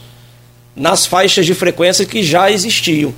nas faixas de frequência que já existiam.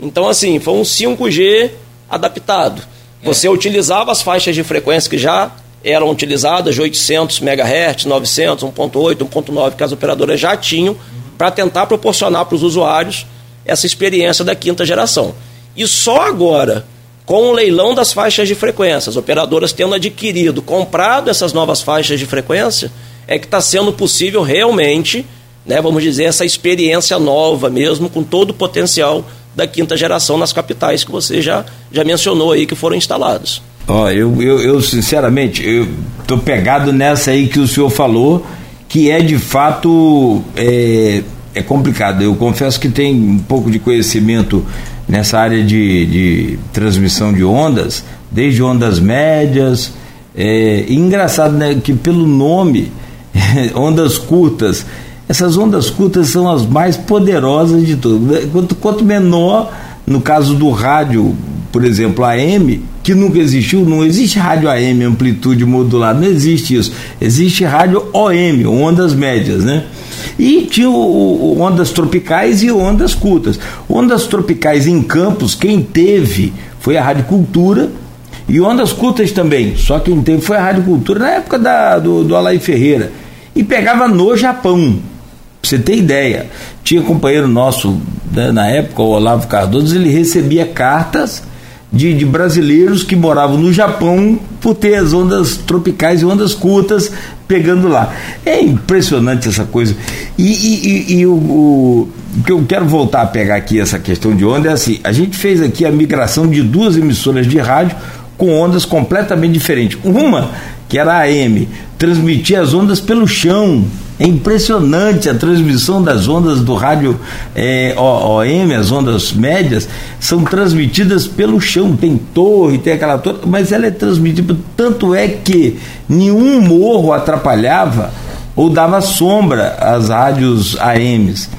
Então, assim, foi um 5G adaptado. Você utilizava as faixas de frequência que já eram utilizadas, de 800 MHz, 900, 1.8, 1.9, que as operadoras já tinham, para tentar proporcionar para os usuários essa experiência da quinta geração. E só agora, com o leilão das faixas de frequência, as operadoras tendo adquirido, comprado essas novas faixas de frequência, é que está sendo possível realmente, né, vamos dizer, essa experiência nova mesmo, com todo o potencial da quinta geração nas capitais que você já, já mencionou aí que foram instalados. Ó, eu, eu, eu, sinceramente, eu tô pegado nessa aí que o senhor falou, que é de fato é, é complicado. Eu confesso que tem um pouco de conhecimento nessa área de, de transmissão de ondas, desde ondas médias. É, engraçado, né, que pelo nome, ondas curtas, essas ondas curtas são as mais poderosas de todas. Quanto, quanto menor, no caso do rádio, por exemplo, AM, que nunca existiu, não existe rádio AM, amplitude modulada, não existe isso. Existe rádio OM, ondas médias, né? E tinha o, o, ondas tropicais e ondas curtas. Ondas tropicais em campos, quem teve foi a Rádio Cultura, e ondas curtas também, só quem teve foi a Rádio Cultura na época da, do, do Alain Ferreira. E pegava no Japão, pra você ter ideia. Tinha companheiro nosso né, na época, o Olavo Cardoso, ele recebia cartas de, de, brasileiros que moravam no Japão por ter as ondas tropicais e ondas curtas pegando lá. É impressionante essa coisa. E, e, e, e o, o, o, que eu quero voltar a pegar aqui essa questão de onda é assim: a gente fez aqui a migração de duas emissoras de rádio com ondas completamente diferentes. Uma, que era a AM, transmitia as ondas pelo chão. É impressionante a transmissão das ondas do rádio é, OM, as ondas médias, são transmitidas pelo chão. Tem torre, tem aquela torre, mas ela é transmitida. Tanto é que nenhum morro atrapalhava ou dava sombra às rádios AMs.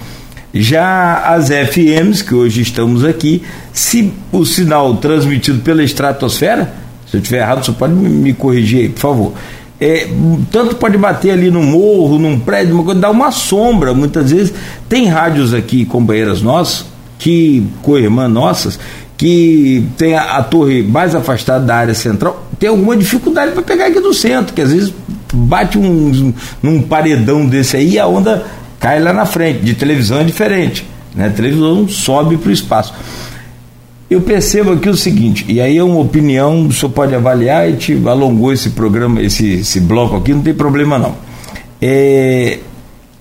Já as FMs, que hoje estamos aqui, se o sinal transmitido pela estratosfera, se eu estiver errado, você pode me corrigir aí, por favor. É, tanto pode bater ali no morro, num prédio, uma coisa, dá uma sombra muitas vezes. Tem rádios aqui, companheiras nossas, que, co-irmã nossas, que tem a, a, torre mais afastada da área central, tem alguma dificuldade para pegar aqui do centro, que às vezes bate um, num paredão desse aí e a onda cai lá na frente. De televisão é diferente. Né? A televisão sobe para o espaço. Eu percebo aqui o seguinte, e aí é uma opinião, o senhor pode avaliar, e te alongou esse programa, esse, esse bloco aqui, não tem problema não. É,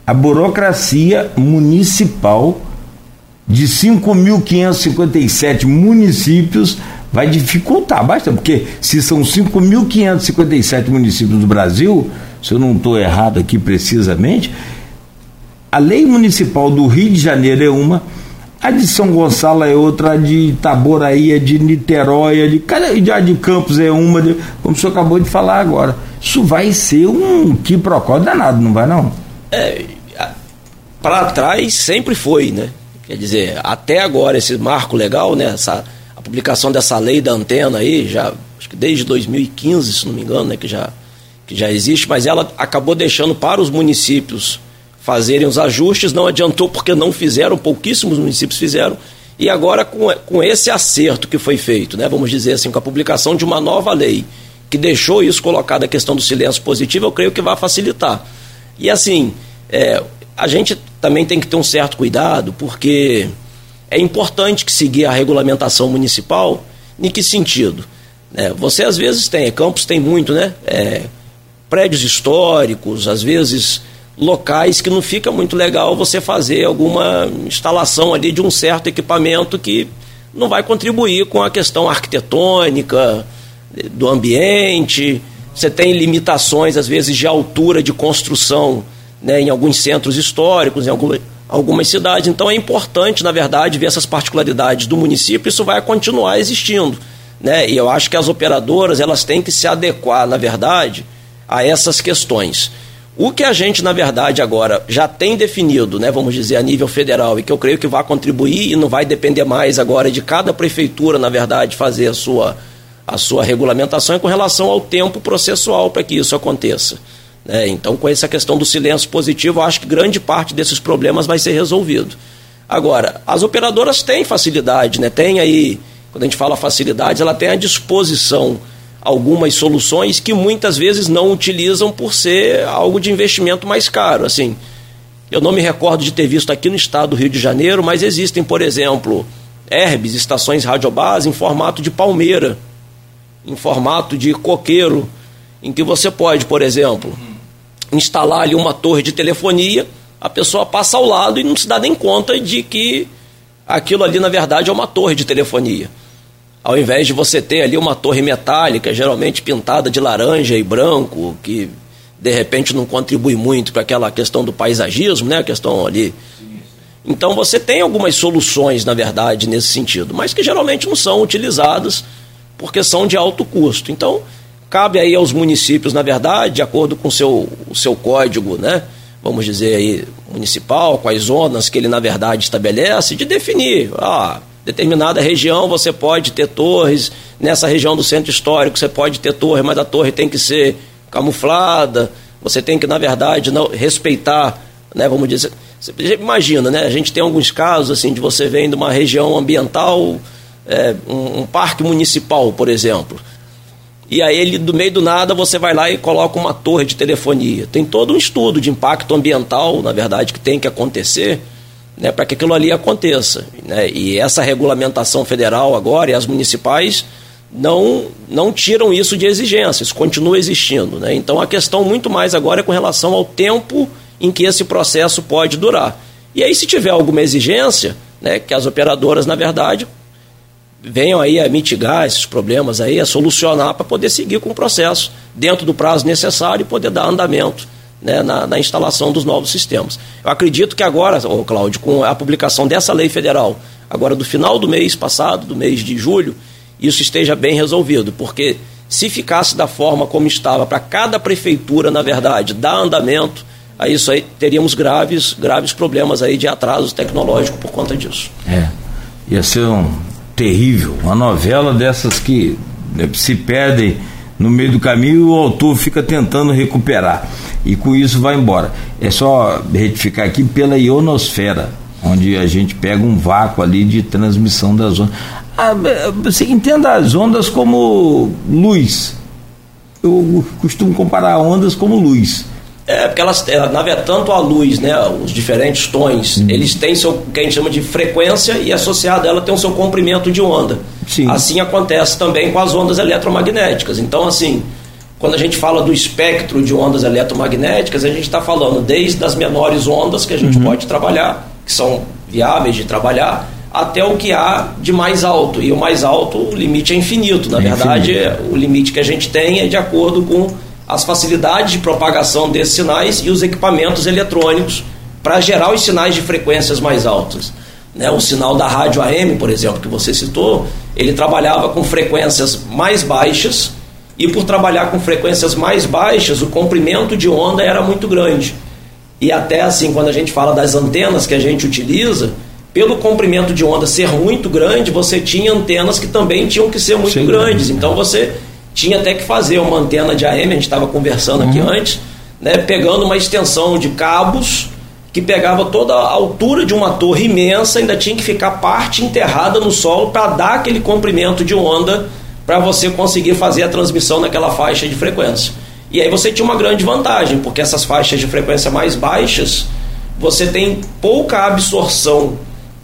a burocracia municipal de 5.557 municípios vai dificultar bastante, porque se são 5.557 municípios do Brasil, se eu não estou errado aqui precisamente, a lei municipal do Rio de Janeiro é uma, A de São Gonçalo é outra, a de Itaboraí, a de Niterói, a de, a de Campos é uma, de, como o senhor acabou de falar agora. Isso vai ser um quiprocó danado, não vai não? É, para trás sempre foi, né? Quer dizer, até agora esse marco legal, né? Essa, a publicação dessa lei da antena aí, já acho que desde 2015, se não me engano, né? Que já, que já existe, mas ela acabou deixando para os municípios fazerem os ajustes, não adiantou porque não fizeram, pouquíssimos municípios fizeram, e agora com, com esse acerto que foi feito, né, vamos dizer assim, com a publicação de uma nova lei, que deixou isso colocado a questão do silêncio positivo, eu creio que vai facilitar. E assim, é, a gente também tem que ter um certo cuidado, porque é importante que seguir a regulamentação municipal, em que sentido? É, você às vezes tem, Campos tem muito, né? É, prédios históricos, às vezes locais que não fica muito legal você fazer alguma instalação ali de um certo equipamento que não vai contribuir com a questão arquitetônica do ambiente. Você tem limitações, às vezes, de altura de construção né, em alguns centros históricos, em alguma, algumas cidades. Então é importante, na verdade, ver essas particularidades do município. Isso vai continuar existindo. Né? E eu acho que as operadoras elas têm que se adequar, na verdade, a essas questões. O que a gente, na verdade, agora já tem definido, né, vamos dizer, a nível federal, e que eu creio que vai contribuir e não vai depender mais agora de cada prefeitura, na verdade, fazer a sua, a sua regulamentação, é com relação ao tempo processual para que isso aconteça. Né? Então, com essa questão do silêncio positivo, eu acho que grande parte desses problemas vai ser resolvido. Agora, as operadoras têm facilidade, né? tem aí, quando a gente fala facilidade, ela tem a disposição algumas soluções que muitas vezes não utilizam por ser algo de investimento mais caro. Assim, eu não me recordo de ter visto aqui no estado do Rio de Janeiro, mas existem, por exemplo, herbes, estações radiobase em formato de palmeira, em formato de coqueiro, em que você pode, por exemplo, instalar ali uma torre de telefonia, a pessoa passa ao lado e não se dá nem conta de que aquilo ali, na verdade, é uma torre de telefonia. Ao invés de você ter ali uma torre metálica, geralmente pintada de laranja e branco, que de repente não contribui muito para aquela questão do paisagismo, né? A questão ali. Então você tem algumas soluções, na verdade, nesse sentido, mas que geralmente não são utilizadas porque são de alto custo. Então, cabe aí aos municípios, na verdade, de acordo com seu, o seu código, né? Vamos dizer aí, municipal, com as zonas que ele, na verdade, estabelece, de definir. Ah, determinada região você pode ter torres, nessa região do centro histórico você pode ter torre, mas a torre tem que ser camuflada, você tem que, na verdade, não, respeitar, né, vamos dizer. Você imagina, né? A gente tem alguns casos assim de você vem de uma região ambiental, é, um, um, parque municipal, por exemplo. E aí ele, do meio do nada, você vai lá e coloca uma torre de telefonia. Tem todo um estudo de impacto ambiental, na verdade, que tem que acontecer né, para que aquilo ali aconteça. Né? E essa regulamentação federal agora e as municipais não, não tiram isso de exigência, isso continua existindo. Né? Então a questão muito mais agora é com relação ao tempo em que esse processo pode durar. E aí, se tiver alguma exigência, né, que as operadoras, na verdade, venham aí a mitigar esses problemas aí, a solucionar para poder seguir com o processo dentro do prazo necessário e poder dar andamento né, na, na, instalação dos novos sistemas. Eu acredito que agora, oh, Cláudio, com a publicação dessa lei federal, agora do final do mês passado, do mês de julho, isso esteja bem resolvido, porque se ficasse da forma como estava para cada prefeitura, na verdade, dar andamento a isso aí, teríamos graves, graves problemas aí de atraso tecnológico por conta disso. É, ia ser um terrível, uma novela dessas que né, se perdem no meio do caminho e o autor fica tentando recuperar. E com isso vai embora. É só retificar aqui pela ionosfera, onde a gente pega um vácuo ali de transmissão das ondas. Ah, você entenda as ondas como luz. Eu costumo comparar ondas como luz. É, porque elas, na verdade, tanto a luz, né, os diferentes tons, uhum. eles têm seu, que a gente chama de frequência e associado a ela tem o seu comprimento de onda. Sim. Assim acontece também com as ondas eletromagnéticas. Então, assim, quando a gente fala do espectro de ondas eletromagnéticas, a gente está falando desde as menores ondas que a gente uhum. pode trabalhar, que são viáveis de trabalhar, até o que há de mais alto. E o mais alto, o limite é infinito. Na é verdade, infinito. o limite que a gente tem é de acordo com as facilidades de propagação desses sinais e os equipamentos eletrônicos para gerar os sinais de frequências mais altas. Né? O sinal da rádio AM, por exemplo, que você citou, ele trabalhava com frequências mais baixas e por trabalhar com frequências mais baixas, o comprimento de onda era muito grande. E até assim, quando a gente fala das antenas que a gente utiliza, pelo comprimento de onda ser muito grande, você tinha antenas que também tinham que ser muito Sim, grandes. Então você tinha até que fazer uma antena de AM, a gente estava conversando aqui uhum. antes, né, pegando uma extensão de cabos que pegava toda a altura de uma torre imensa, ainda tinha que ficar parte enterrada no solo para dar aquele comprimento de onda para você conseguir fazer a transmissão naquela faixa de frequência. E aí você tinha uma grande vantagem, porque essas faixas de frequência mais baixas, você tem pouca absorção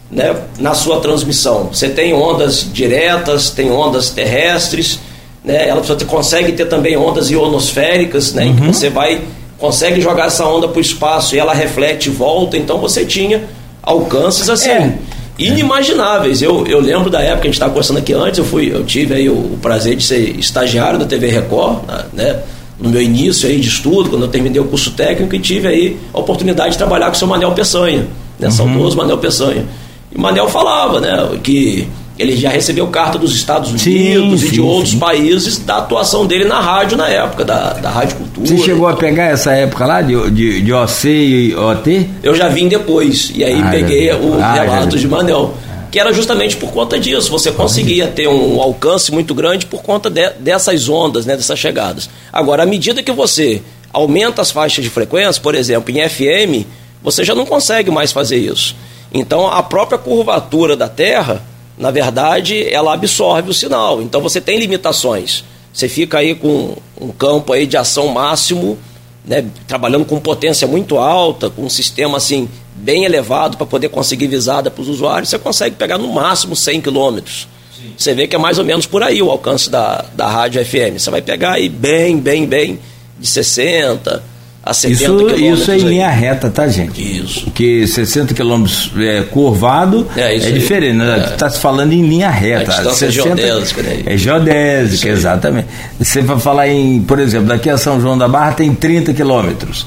né, na sua transmissão. Você tem ondas diretas, tem ondas terrestres, né, ela, você consegue ter também ondas ionosféricas, né, uhum. em que uhum. você vai consegue jogar essa onda para o espaço e ela reflete e volta, então você tinha alcances assim. É. Inimagináveis. Eu, eu lembro da época, a gente estava conversando aqui antes, eu fui, eu tive aí o, o prazer de ser estagiário da TV Record, né? no meu início aí de estudo, quando eu terminei o curso técnico, e tive aí a oportunidade de trabalhar com o seu Manel Peçanha, né? Uhum. Saudoso Manel Peçanha. E o Manel falava, né, que ele já recebeu carta dos Estados Unidos sim, e de outros sim. países da atuação dele na rádio na época, da, da Rádio Cultura. Você chegou a pegar essa época lá de, de, de OC e OT? Eu já vim depois, e aí ah, peguei o ah, relato de Manel. Que era justamente por conta disso, você conseguia ter um alcance muito grande por conta de, dessas ondas, né, dessas chegadas. Agora, à medida que você aumenta as faixas de frequência, por exemplo, em FM, você já não consegue mais fazer isso. Então, a própria curvatura da Terra na verdade, ela absorve o sinal. Então você tem limitações. Você fica aí com um campo aí de ação máximo, né, trabalhando com potência muito alta, com um sistema assim bem elevado para poder conseguir visada para os usuários, você consegue pegar no máximo 100 quilômetros. Você vê que é mais ou menos por aí o alcance da, da rádio FM. Você vai pegar aí bem, bem, bem de 60, a 70 isso, Isso é em linha reta, tá, gente? Isso. Porque 60 quilômetros é, curvado é, é diferente, né? Está se falando em linha reta. A 60, é geodésica, né? É geodésica, exatamente. Você vai falar em, por exemplo, daqui a São João da Barra tem 30 quilômetros.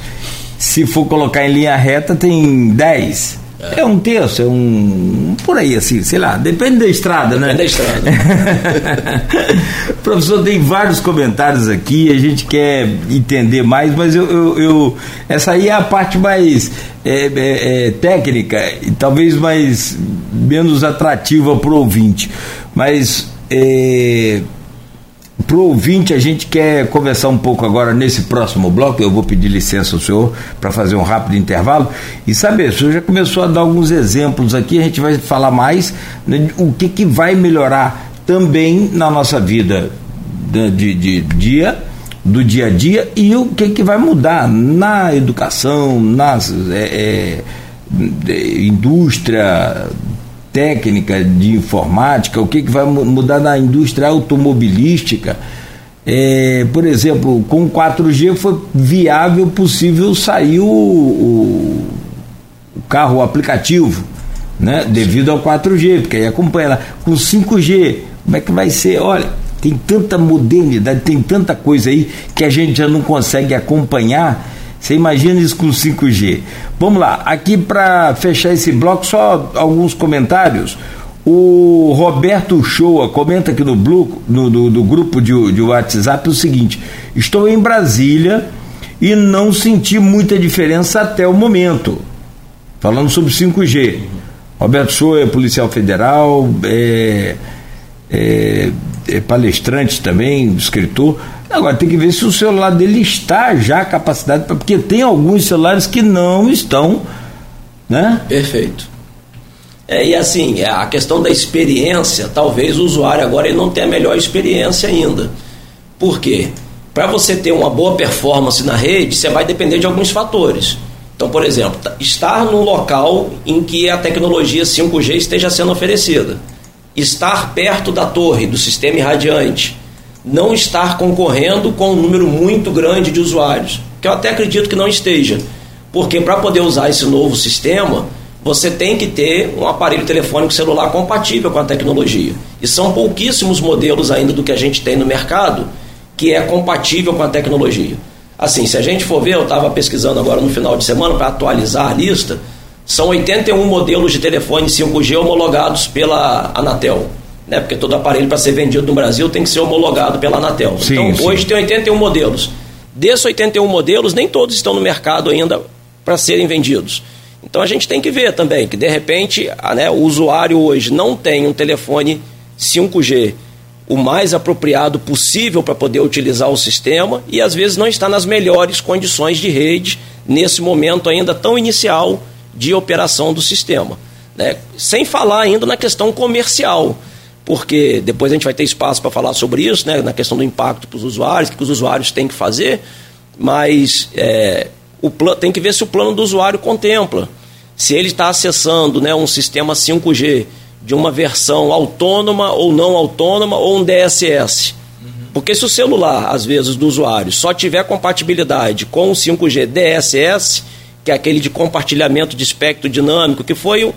Se for colocar em linha reta, tem 10. É um terço, é um. por aí, assim, sei lá, depende da estrada, depende né? Depende da estrada. Professor, tem vários comentários aqui, a gente quer entender mais, mas eu. eu, eu essa aí é a parte mais é, é, é, técnica e talvez mais menos atrativa para o ouvinte. Mas. É, para o ouvinte, a gente quer conversar um pouco agora nesse próximo bloco. Eu vou pedir licença ao senhor para fazer um rápido intervalo e saber. O senhor já começou a dar alguns exemplos aqui, a gente vai falar mais né, o que, que vai melhorar também na nossa vida de, de dia do dia a dia e o que, que vai mudar na educação, na é, é, indústria, técnica de informática, o que, que vai mudar na indústria automobilística. É, por exemplo, com 4G foi viável, possível sair o, o, carro, o aplicativo, né? devido ao 4G, porque aí acompanha lá. Com 5G, como é que vai ser? Olha, tem tanta modernidade, tem tanta coisa aí que a gente já não consegue acompanhar você imagina isso com 5G. Vamos lá, aqui para fechar esse bloco, só alguns comentários. O Roberto Shoa comenta aqui no, blue, no, no grupo de, de WhatsApp o seguinte: Estou em Brasília e não senti muita diferença até o momento. Falando sobre 5G. Roberto Shoa é policial federal, é, é palestrante também, escritor. Agora tem que ver se o celular dele está já capacitado, porque tem alguns celulares que não estão, né? Perfeito. É, e assim, é, a questão da experiência, talvez o usuário agora ele não tenha a melhor experiência ainda. Por quê? Para você ter uma boa performance na rede, você vai depender de alguns fatores. Então, por exemplo, estar num local em que a tecnologia 5G esteja sendo oferecida, estar perto da torre, do sistema irradiante, não estar concorrendo com um número muito grande de usuários, que eu até acredito que não esteja, porque para poder usar esse novo sistema, você tem que ter um aparelho telefônico celular compatível com a tecnologia. E são pouquíssimos modelos ainda do que a gente tem no mercado que é compatível com a tecnologia. Assim, se a gente for ver, eu estava pesquisando agora no final de semana para atualizar a lista, são 81 modelos de telefone 5G homologados pela Anatel. Né? Porque todo aparelho para ser vendido no Brasil tem que ser homologado pela Anatel. Sim, então, sim. hoje tem 81 modelos. Desses 81 modelos, nem todos estão no mercado ainda para serem vendidos. Então a gente tem que ver também que de repente né, o usuário hoje não tem um telefone 5G o mais apropriado possível para poder utilizar o sistema e às vezes não está nas melhores condições de rede nesse momento ainda tão inicial de operação do sistema. Né? Sem falar ainda na questão comercial, porque depois a gente vai ter espaço para falar sobre isso, né? na questão do impacto para os usuários, o que os usuários têm que fazer, mas é, o tem que ver se o plano do usuário contempla. Se ele está acessando né, um sistema 5G de uma versão autônoma ou não autônoma ou um DSS. Porque se o celular, às vezes, do usuário só tiver compatibilidade com o 5G DSS, que é aquele de compartilhamento de espectro dinâmico, que foi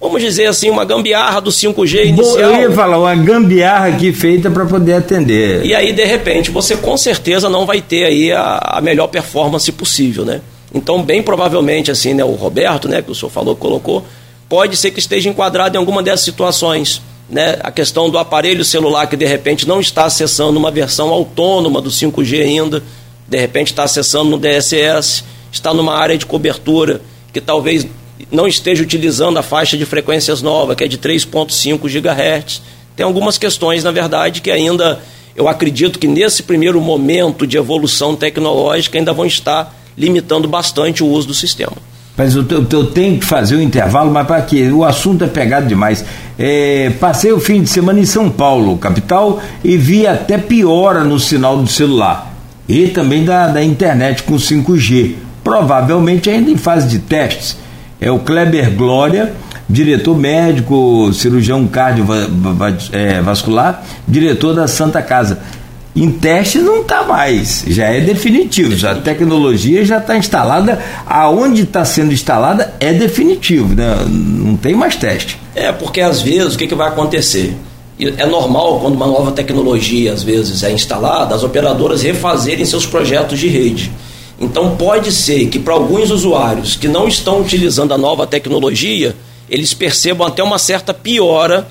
vamos dizer assim, uma gambiarra do 5G inicial. Eu ia falar, uma gambiarra aqui feita para poder atender. E aí, de repente, você com certeza não vai ter aí a, a, melhor performance possível, né? Então, bem provavelmente, assim, né, o Roberto, né, que o senhor falou, colocou, pode ser que esteja enquadrado em alguma dessas situações. Né? A questão do aparelho celular que de repente não está acessando uma versão autônoma do 5G ainda, de repente está acessando no DSS, está numa área de cobertura que talvez não esteja utilizando a faixa de frequências nova, que é de 3.5 GHz. Tem algumas questões, na verdade, que ainda eu acredito que nesse primeiro momento de evolução tecnológica ainda vão estar limitando bastante o uso do sistema. Mas eu, eu, eu tenho que fazer o um intervalo, mas para quê? O assunto é pegado demais. É, passei o fim de semana em São Paulo, capital, e vi até piora no sinal do celular. E também da, da internet com 5G provavelmente ainda em fase de testes. É o Kleber Glória, diretor médico, cirurgião cardiovascular, diretor da Santa Casa. Em teste não está mais, já é definitivo, já a tecnologia já está instalada, aonde está sendo instalada é definitivo, né? não tem mais teste. É, porque às vezes o que, que vai acontecer? É normal quando uma nova tecnologia às vezes é instalada, as operadoras refazerem seus projetos de rede. Então pode ser que para alguns usuários que não estão utilizando a nova tecnologia, eles percebam até uma certa piora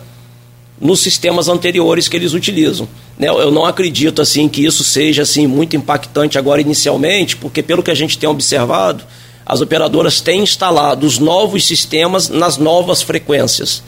nos sistemas anteriores que eles utilizam. Né? Eu não acredito assim que isso seja assim muito impactante agora inicialmente, porque pelo que a gente tem observado, as operadoras têm instalado os novos sistemas nas novas frequências.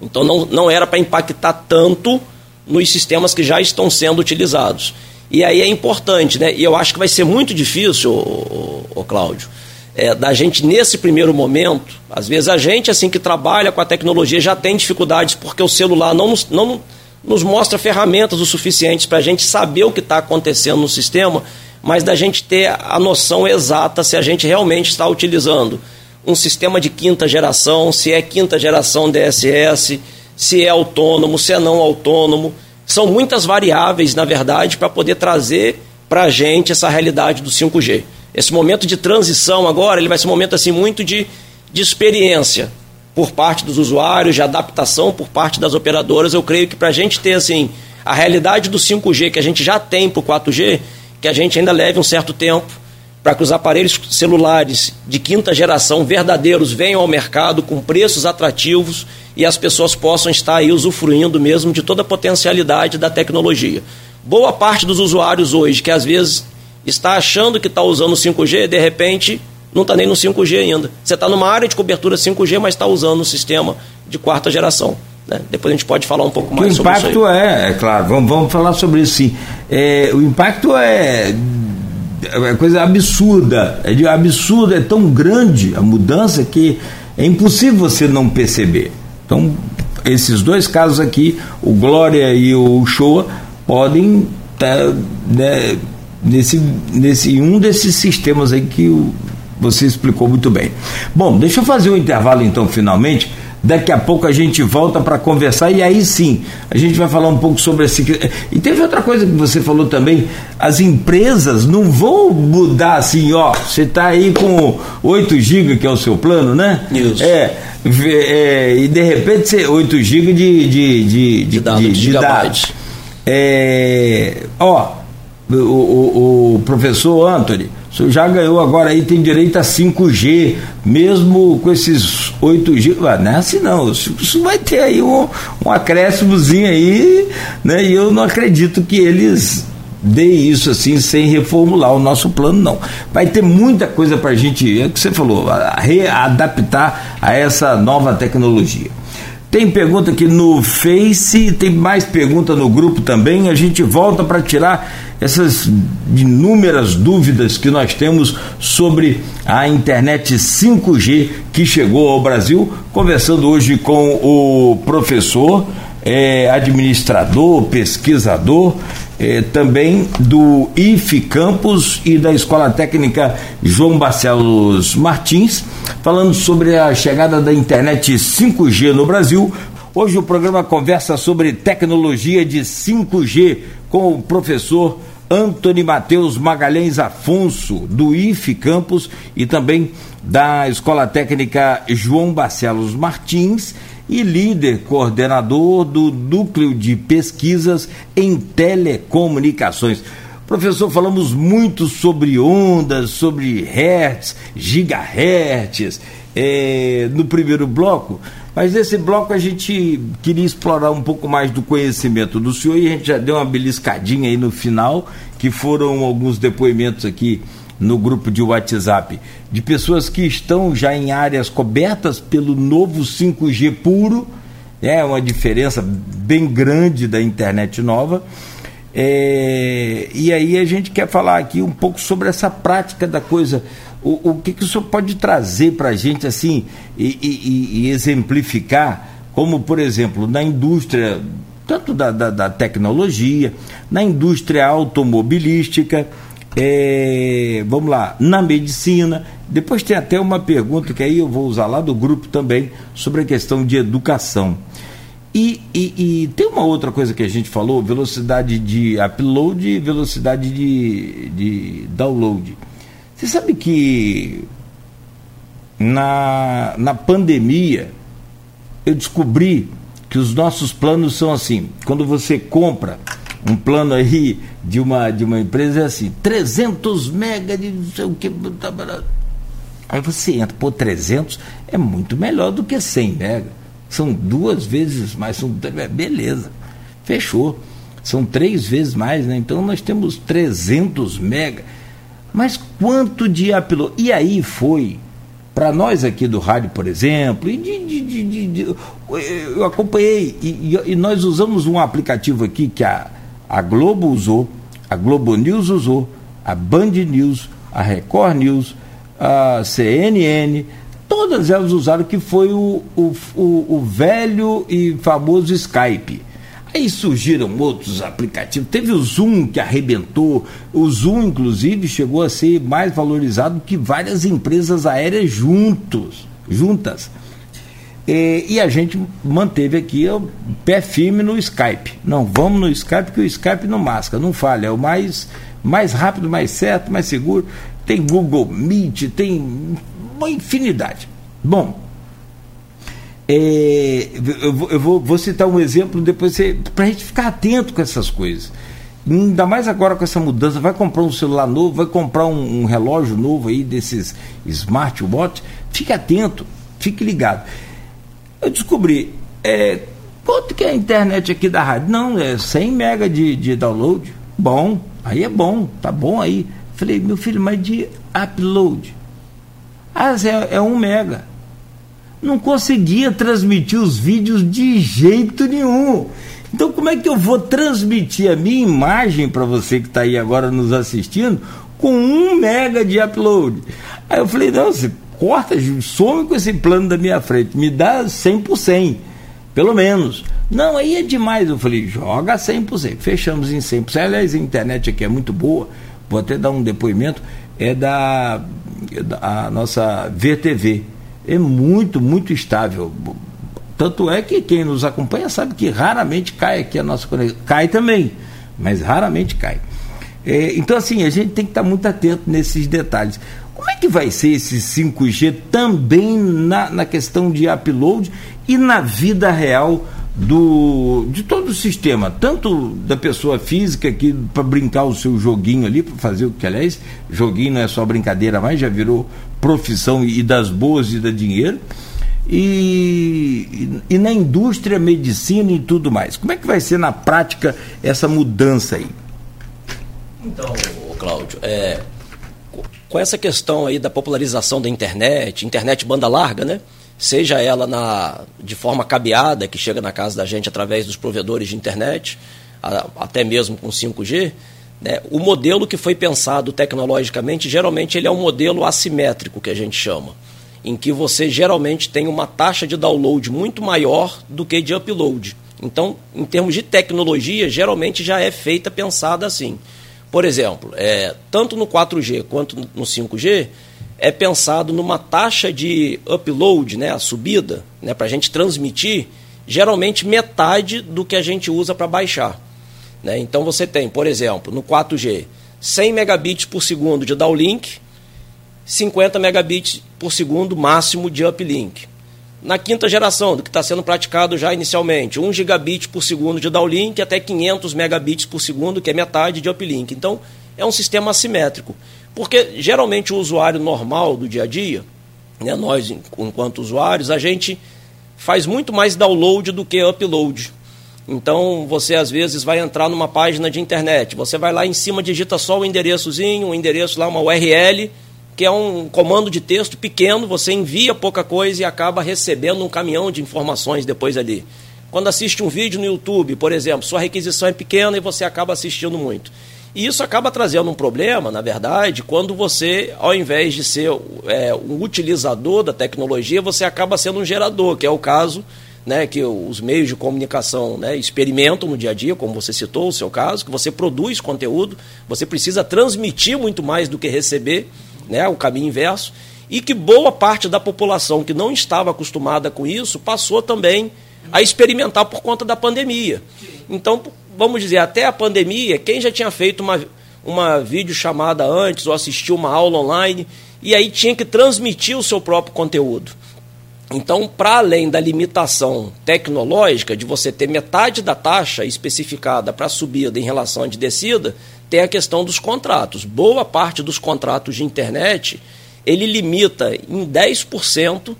Então não, não era para impactar tanto nos sistemas que já estão sendo utilizados. E aí é importante, né? E eu acho que vai ser muito difícil, o, Cláudio, é, da gente nesse primeiro momento, às vezes a gente assim que trabalha com a tecnologia já tem dificuldades porque o celular não nos, não nos mostra ferramentas o suficientes para a gente saber o que está acontecendo no sistema, mas da gente ter a noção exata se a gente realmente está utilizando um sistema de quinta geração, se é quinta geração DSS, se é autônomo, se é não autônomo. São muitas variáveis, na verdade, para poder trazer para a gente essa realidade do 5G. Esse momento de transição agora, ele vai ser um momento assim muito de, de experiência por parte dos usuários, de adaptação por parte das operadoras. Eu creio que para a gente ter assim a realidade do 5G que a gente já tem para o 4G, que a gente ainda leve um certo tempo para que os aparelhos celulares de quinta geração verdadeiros venham ao mercado com preços atrativos e as pessoas possam estar aí usufruindo mesmo de toda a potencialidade da tecnologia. Boa parte dos usuários hoje, que às vezes está achando que está usando 5G, de repente não está nem no 5G ainda. Você está numa área de cobertura 5G, mas está usando o sistema de quarta geração. Né? Depois a gente pode falar um pouco mais sobre isso. O impacto é, é claro, vamos, vamos falar sobre isso sim. É, o impacto é é coisa absurda, é de absurdo, é tão grande a mudança que é impossível você não perceber. Então, esses dois casos aqui, o Glória e o Showa, podem estar né, nesse, nesse um desses sistemas aí que o, você explicou muito bem. Bom, deixa eu fazer um intervalo então, finalmente Daqui a pouco a gente volta para conversar e aí sim a gente vai falar um pouco sobre esse. E teve outra coisa que você falou também: as empresas não vão mudar assim, ó. Você está aí com 8 GB, que é o seu plano, né? Isso. É, é e de repente você, 8 GB de, de, de, de, dados. De, de dados. É, ó, o, o, o professor Anthony O senhor já ganhou agora aí, tem direito a 5G, mesmo com esses 8G. Ah, não é assim não. Isso vai ter aí um, um acréscimozinho aí, né? E eu não acredito que eles dê isso assim sem reformular o nosso plano, não. Vai ter muita coisa para a gente, é o que você falou, readaptar a essa nova tecnologia. Tem pergunta aqui no Face, tem mais pergunta no grupo também. A gente volta para tirar essas inúmeras dúvidas que nós temos sobre a internet 5G que chegou ao Brasil. Conversando hoje com o professor, é, administrador, pesquisador eh, também do IFE Campus e da Escola Técnica João Barcelos Martins, falando sobre a chegada da internet 5G no Brasil. Hoje o programa conversa sobre tecnologia de 5G com o professor Antônio Matheus Magalhães Afonso, do IFE Campus e também da Escola Técnica João Barcelos Martins e líder coordenador do Núcleo de Pesquisas em Telecomunicações. Professor, falamos muito sobre ondas, sobre hertz, gigahertz é, no primeiro bloco, mas nesse bloco a gente queria explorar um pouco mais do conhecimento do senhor e a gente já deu uma beliscadinha aí no final, que foram alguns depoimentos aqui no grupo de WhatsApp de pessoas que estão já em áreas cobertas pelo novo 5G puro, é uma diferença bem grande da internet nova. É, e aí a gente quer falar aqui um pouco sobre essa prática da coisa. O, o que, que o senhor pode trazer para a gente assim e, e, e, exemplificar, como por exemplo na indústria, tanto da, da, da tecnologia, na indústria automobilística, é, vamos lá, na medicina. Depois tem até uma pergunta que aí eu vou usar lá do grupo também sobre a questão de educação. E, e, e tem uma outra coisa que a gente falou: velocidade de upload e velocidade de, de download. Você sabe que na, na pandemia eu descobri que os nossos planos são assim: quando você compra um plano aí de uma, de uma empresa é assim, 300 mega de não sei o que. Aí você entra, pô, 300 é muito melhor do que 100 mega. São duas vezes mais, são, é, beleza, fechou. São três vezes mais, né? Então nós temos 300 mega. Mas quanto de upload? E aí foi, para nós aqui do rádio, por exemplo, e de, de, de, de eu acompanhei, e, e, nós usamos um aplicativo aqui que a a Globo usou, a Globo News usou, a Band News, a Record News, a CNN, todas elas usaram que foi o, o, o, o velho e famoso Skype. Aí surgiram outros aplicativos. Teve o Zoom que arrebentou. O Zoom, inclusive, chegou a ser mais valorizado que várias empresas aéreas juntos, juntas. E, e, a gente manteve aqui o pé firme no Skype. Não, vamos no Skype, porque o Skype não masca, não falha. É o mais, mais rápido, mais certo, mais seguro. Tem Google Meet, tem uma infinidade. Bom, é, eu, vou, eu vou, vou, citar um exemplo depois para a gente ficar atento com essas coisas. Ainda mais agora com essa mudança, vai comprar um celular novo, vai comprar um, um relógio novo aí desses smartwatch, fique atento, fique ligado eu descobri, é, quanto que é a internet aqui da rádio? Não, é 100 mega de, de download. Bom, aí é bom, tá bom aí. Falei, meu filho, mas de upload? Ah, é, é 1 mega. Não conseguia transmitir os vídeos de jeito nenhum. Então, como é que eu vou transmitir a minha imagem para você que está aí agora nos assistindo com 1 mega de upload? Aí eu falei, não, você corta, some com esse plano da minha frente, me dá 100 por 100, pelo menos. Não, aí é demais. Eu falei, joga 100%. Fechamos em 100%. Aliás, a internet aqui é muito boa. Vou até dar um depoimento. É da, é da a nossa VTV. É muito, muito estável. Tanto é que quem nos acompanha sabe que raramente cai aqui a nossa conexão. Cai também, mas raramente cai. É, então, assim, a gente tem que estar muito atento nesses detalhes. Como é que vai ser esse 5G também na, na questão de upload e na vida real do de todo o sistema, tanto da pessoa física que para brincar o seu joguinho ali, para fazer o que aliás, joguinho não é só brincadeira mais, já virou profissão e das boas e da dinheiro. E, e, na indústria, medicina e tudo mais. Como é que vai ser na prática essa mudança aí? Então, Cláudio, é, com essa questão aí da popularização da internet, internet banda larga, né? Seja ela na, de forma cabeada, que chega na casa da gente através dos provedores de internet, até mesmo com 5G, né? o modelo que foi pensado tecnologicamente, geralmente ele é um modelo assimétrico, que a gente chama, em que você geralmente tem uma taxa de download muito maior do que de upload. Então, em termos de tecnologia, geralmente já é feita pensada assim. Por exemplo, é, tanto no 4G quanto no 5G, é pensado numa taxa de upload, né, a subida, né, para a gente transmitir, geralmente metade do que a gente usa para baixar. Né? Então você tem, por exemplo, no 4G, 100 megabits por segundo de downlink, 50 megabits por segundo máximo de uplink na quinta geração, do que está sendo praticado já inicialmente, 1 gigabit por segundo de downlink até 500 megabits por segundo, que é metade de uplink. Então, é um sistema assimétrico. Porque geralmente o usuário normal do dia a dia, né, nós enquanto usuários, a gente faz muito mais download do que upload. Então, você às vezes vai entrar numa página de internet, você vai lá em cima, digita só o endereçozinho, um endereço lá, uma URL, que é um comando de texto pequeno, você envia pouca coisa e acaba recebendo um caminhão de informações depois ali. Quando assiste um vídeo no YouTube, por exemplo, sua requisição é pequena e você acaba assistindo muito. E isso acaba trazendo um problema, na verdade, quando você, ao invés de ser é, um utilizador da tecnologia, você acaba sendo um gerador, que é o caso né, que os meios de comunicação né, experimentam no dia a dia, como você citou o seu caso, que você produz conteúdo, você precisa transmitir muito mais do que receber né, o caminho inverso, e que boa parte da população que não estava acostumada com isso passou também a experimentar por conta da pandemia. Então, vamos dizer, até a pandemia, quem já tinha feito uma, uma videochamada antes ou assistiu uma aula online, e aí tinha que transmitir o seu próprio conteúdo. Então, para além da limitação tecnológica de você ter metade da taxa especificada para subida em relação à de descida, tem a questão dos contratos. Boa parte dos contratos de internet, ele limita em 10%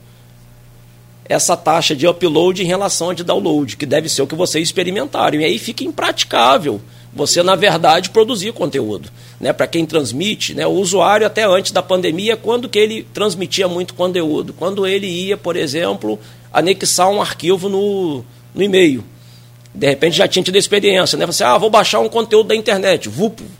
essa taxa de upload em relação à de download, que deve ser o que vocês experimentaram. E aí fica impraticável você, na verdade, produzir conteúdo. Né? Para quem transmite, né? o usuário até antes da pandemia, quando que ele transmitia muito conteúdo? Quando ele ia, por exemplo, anexar um arquivo no, no e-mail. De repente já tinha tido experiência, né? Você, ah, vou baixar um conteúdo da internet.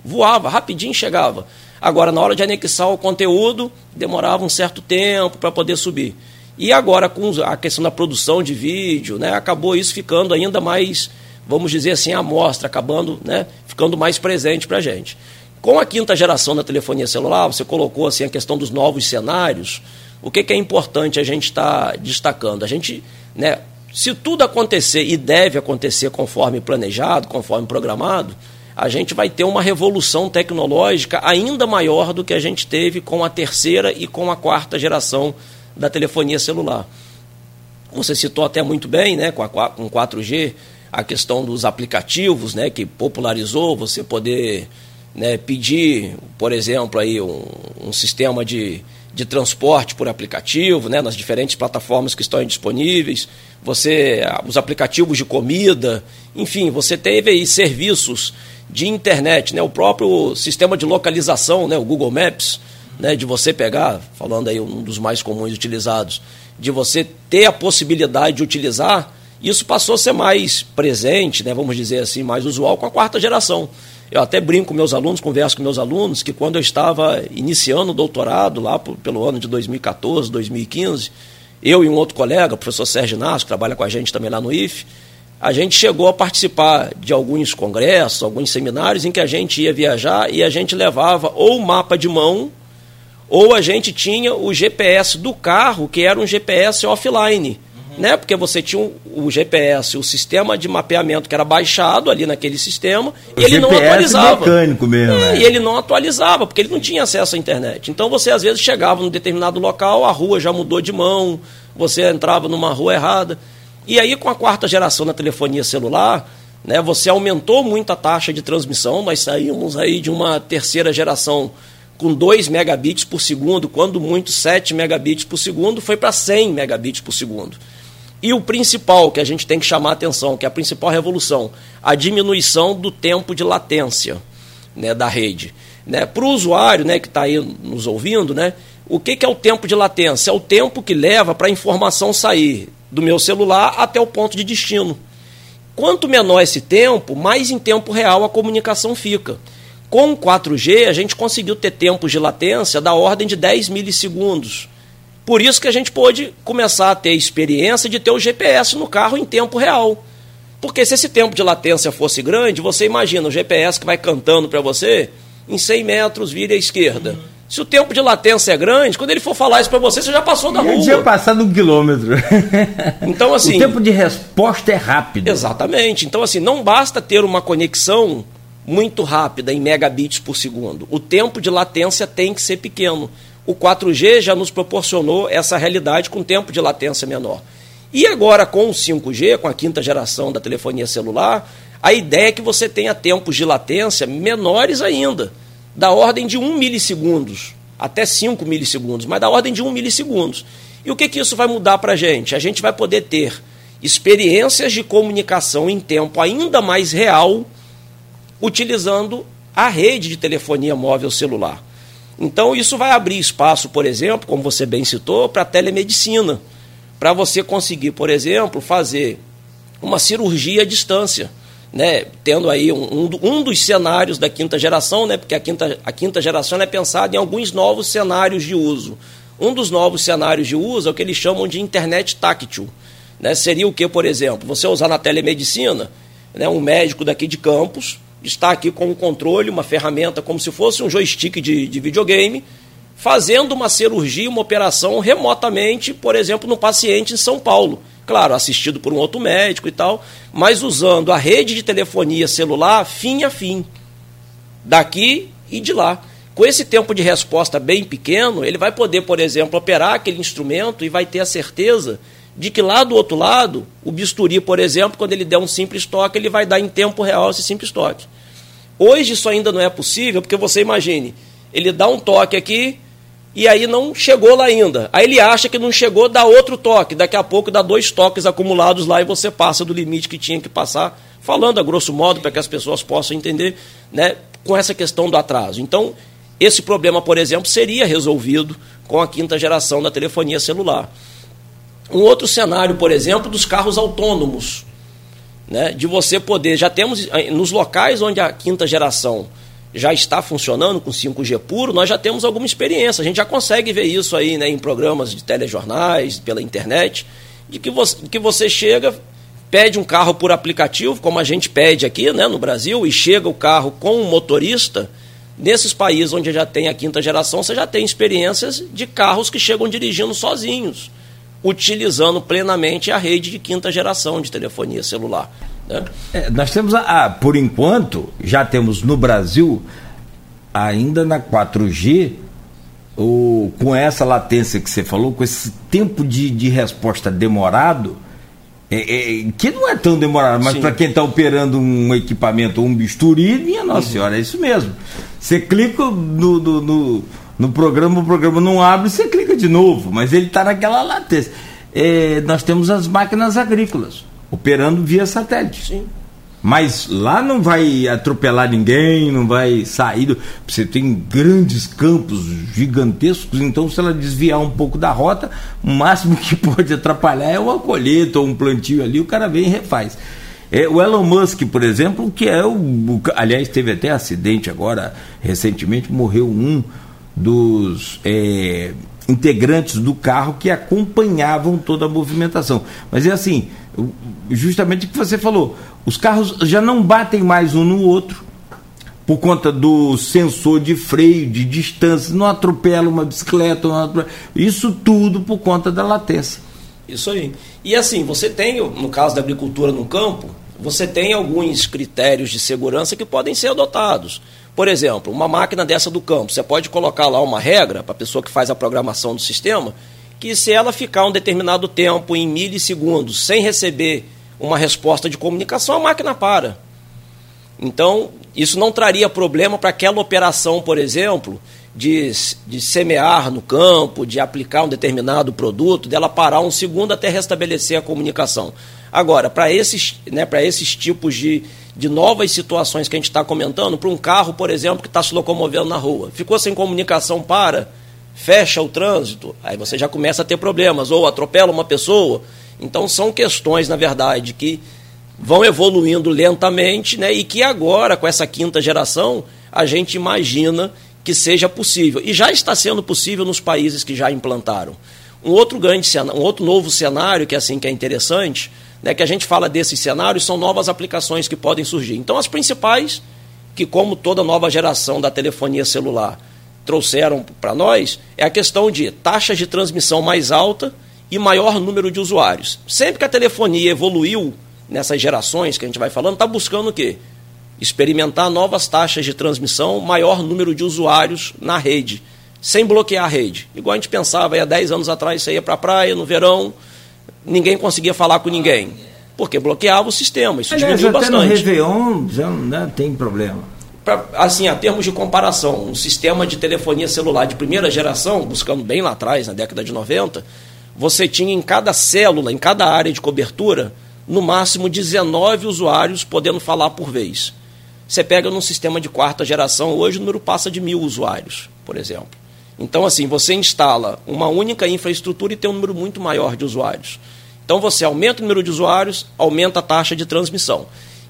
voava, rapidinho chegava. Agora, na hora de anexar o conteúdo, demorava um certo tempo para poder subir. E agora, com a questão da produção de vídeo, né, acabou isso ficando ainda mais, vamos dizer assim, amostra, acabando, né, ficando mais presente para a gente. Com a quinta geração da telefonia celular, você colocou assim a questão dos novos cenários. O que, que é importante a gente estar tá destacando? A gente, né, se tudo acontecer e deve acontecer conforme planejado, conforme programado, a gente vai ter uma revolução tecnológica ainda maior do que a gente teve com a terceira e com a quarta geração da telefonia celular. Você citou até muito bem, né, com, a, com 4G, a questão dos aplicativos, né, que popularizou você poder né, pedir, por exemplo, aí um, um sistema de, de transporte por aplicativo, né, nas diferentes plataformas que estão disponíveis. Você os aplicativos de comida, enfim, você teve aí serviços de internet, né, o próprio sistema de localização, né, o Google Maps, né, de você pegar, falando aí um dos mais comuns utilizados, de você ter a possibilidade de utilizar, isso passou a ser mais presente, né, vamos dizer assim, mais usual com a quarta geração. Eu até brinco com meus alunos, converso com meus alunos, que quando eu estava iniciando o doutorado, lá pelo ano de 2014, 2015, eu e um outro colega, o professor Sérgio Nasco, que trabalha com a gente também lá no IF, a gente chegou a participar de alguns congressos, alguns seminários em que a gente ia viajar e a gente levava ou mapa de mão ou a gente tinha o GPS do carro, que era um GPS offline né? Porque você tinha o, o, GPS, o sistema de mapeamento que era baixado ali naquele sistema o e ele GPS não atualizava. mecânico mesmo. É, E ele não atualizava, porque ele não tinha acesso à internet. Então você às vezes chegava num determinado local, a rua já mudou de mão, você entrava numa rua errada. E aí, com a quarta geração da telefonia celular, né, você aumentou muito a taxa de transmissão. Nós saímos aí de uma terceira geração com 2 megabits por segundo, quando muito 7 megabits por segundo, foi para 100 megabits por segundo. E o principal que a gente tem que chamar a atenção, que é a principal revolução, a diminuição do tempo de latência né, da rede. Né? Para o usuário né, que está aí nos ouvindo, né, o que, que é o tempo de latência? É o tempo que leva para a informação sair do meu celular até o ponto de destino. Quanto menor esse tempo, mais em tempo real a comunicação fica. Com o 4G, a gente conseguiu ter tempos de latência da ordem de 10 milissegundos. Por isso que a gente pôde começar a ter experiência de ter o GPS no carro em tempo real. Porque se esse tempo de latência fosse grande, você imagina o GPS que vai cantando para você, em 100 metros vire à esquerda. Uhum. Se o tempo de latência é grande, quando ele for falar isso para você, você já passou da rua. Já tinha passado um quilômetro. Então, assim. O tempo de resposta é rápido. Exatamente. Então, assim, não basta ter uma conexão muito rápida, em megabits por segundo. O tempo de latência tem que ser pequeno. O 4G já nos proporcionou essa realidade com tempo de latência menor. E agora com o 5G, com a quinta geração da telefonia celular, a ideia é que você tenha tempos de latência menores ainda, da ordem de 1 milissegundos, até 5 milissegundos, mas da ordem de 1 milissegundos. E o que, que isso vai mudar para a gente? A gente vai poder ter experiências de comunicação em tempo ainda mais real utilizando a rede de telefonia móvel celular. Então, isso vai abrir espaço, por exemplo, como você bem citou, para a telemedicina. Para você conseguir, por exemplo, fazer uma cirurgia à distância. Né, tendo aí um, um, dos cenários da quinta geração, né, porque a quinta, a quinta geração é pensada em alguns novos cenários de uso. Um dos novos cenários de uso é o que eles chamam de internet táctil. Né, seria o que, por exemplo? Você usar na telemedicina, né, um médico daqui de Campos está aqui com um controle, uma ferramenta como se fosse um joystick de, de videogame, fazendo uma cirurgia, uma operação remotamente, por exemplo, no paciente em São Paulo. Claro, assistido por um outro médico e tal, mas usando a rede de telefonia celular fim a fim, daqui e de lá. Com esse tempo de resposta bem pequeno, ele vai poder, por exemplo, operar aquele instrumento e vai ter a certeza de que lá do outro lado, o bisturi, por exemplo, quando ele der um simples toque, ele vai dar em tempo real esse simples toque. Hoje isso ainda não é possível, porque você imagine, ele dá um toque aqui e aí não chegou lá ainda. Aí ele acha que não chegou, dá outro toque. Daqui a pouco dá dois toques acumulados lá e você passa do limite que tinha que passar, falando a grosso modo para que as pessoas possam entender, né, com essa questão do atraso. Então, esse problema, por exemplo, seria resolvido com a quinta geração da telefonia celular. Um outro cenário, por exemplo, dos carros autônomos. Né? De você poder. Já temos eh, nos locais onde a quinta geração já está funcionando com 5G puro, nós já temos alguma experiência. A gente já consegue ver isso aí né, em programas de telejornais, pela internet, de que você, que você chega, pede um carro por aplicativo, como a gente pede aqui né, no Brasil, e chega o carro com um motorista. Nesses países onde já tem a quinta geração, você já tem experiências de carros que chegam dirigindo sozinhos utilizando plenamente a rede de quinta geração de telefonia celular. Né? É, nós temos, a, a, por enquanto, já temos no Brasil, ainda na 4G, o, com essa latência que você falou, com esse tempo de, de resposta demorado, é, é, que não é tão demorado, mas para quem está operando um equipamento, um bisturi, minha Nossa uhum. Senhora, é isso mesmo. Você clica no, no, no no programa, o programa não abre, você clica de novo, mas ele está naquela latência. É, nós temos as máquinas agrícolas operando via satélite. Sim. Mas lá não vai atropelar ninguém, não vai sair. Do... Você tem grandes campos gigantescos, então se ela desviar um pouco da rota, o máximo que pode atrapalhar é uma colheita ou um plantio ali, o cara vem e refaz. É, o Elon Musk, por exemplo, que é o, o. Aliás, teve até acidente agora, recentemente, morreu um dos é, integrantes do carro que acompanhavam toda a movimentação. Mas é assim, justamente o que você falou, os carros já não batem mais um no outro por conta do sensor de freio, de distância, não atropela uma bicicleta, atropela, isso tudo por conta da latência. Isso aí. E assim, você tem, no caso da agricultura no campo, você tem alguns critérios de segurança que podem ser adotados. Por exemplo, uma máquina dessa do campo, você pode colocar lá uma regra para a pessoa que faz a programação do sistema que se ela ficar um determinado tempo em milissegundos sem receber uma resposta de comunicação, a máquina para. Então, isso não traria problema para aquela operação, por exemplo, de, de semear no campo, de aplicar um determinado produto, dela parar um segundo até restabelecer a comunicação. Agora, para esses, né, esses tipos de, de novas situações que a gente está comentando, para um carro, por exemplo, que está se locomovendo na rua, ficou sem comunicação para, fecha o trânsito, aí você já começa a ter problemas, ou atropela uma pessoa. Então são questões, na verdade, que vão evoluindo lentamente, né, e que agora, com essa quinta geração, a gente imagina que seja possível. E já está sendo possível nos países que já implantaram. Um outro grande um outro novo cenário que é assim que é interessante, né, que a gente fala desses cenários são novas aplicações que podem surgir. Então as principais, que como toda nova geração da telefonia celular trouxeram para nós, é a questão de taxas de transmissão mais alta e maior número de usuários. Sempre que a telefonia evoluiu nessas gerações que a gente vai falando, está buscando o quê? experimentar novas taxas de transmissão, maior número de usuários na rede, sem bloquear a rede. Igual a gente pensava há 10 anos atrás, você ia para a praia no verão, ninguém conseguia falar com ninguém. Porque bloqueava o sistema, isso Aliás, diminuiu até bastante. no Réveillon já né, tem problema. Pra, assim, a termos de comparação, um sistema de telefonia celular de primeira geração, buscando bem lá atrás, na década de 90, você tinha em cada célula, em cada área de cobertura, no máximo 19 usuários podendo falar por vez. Você pega num sistema de quarta geração, hoje o número passa de mil usuários, por exemplo. Então, assim, você instala uma única infraestrutura e tem um número muito maior de usuários. Então, você aumenta o número de usuários, aumenta a taxa de transmissão.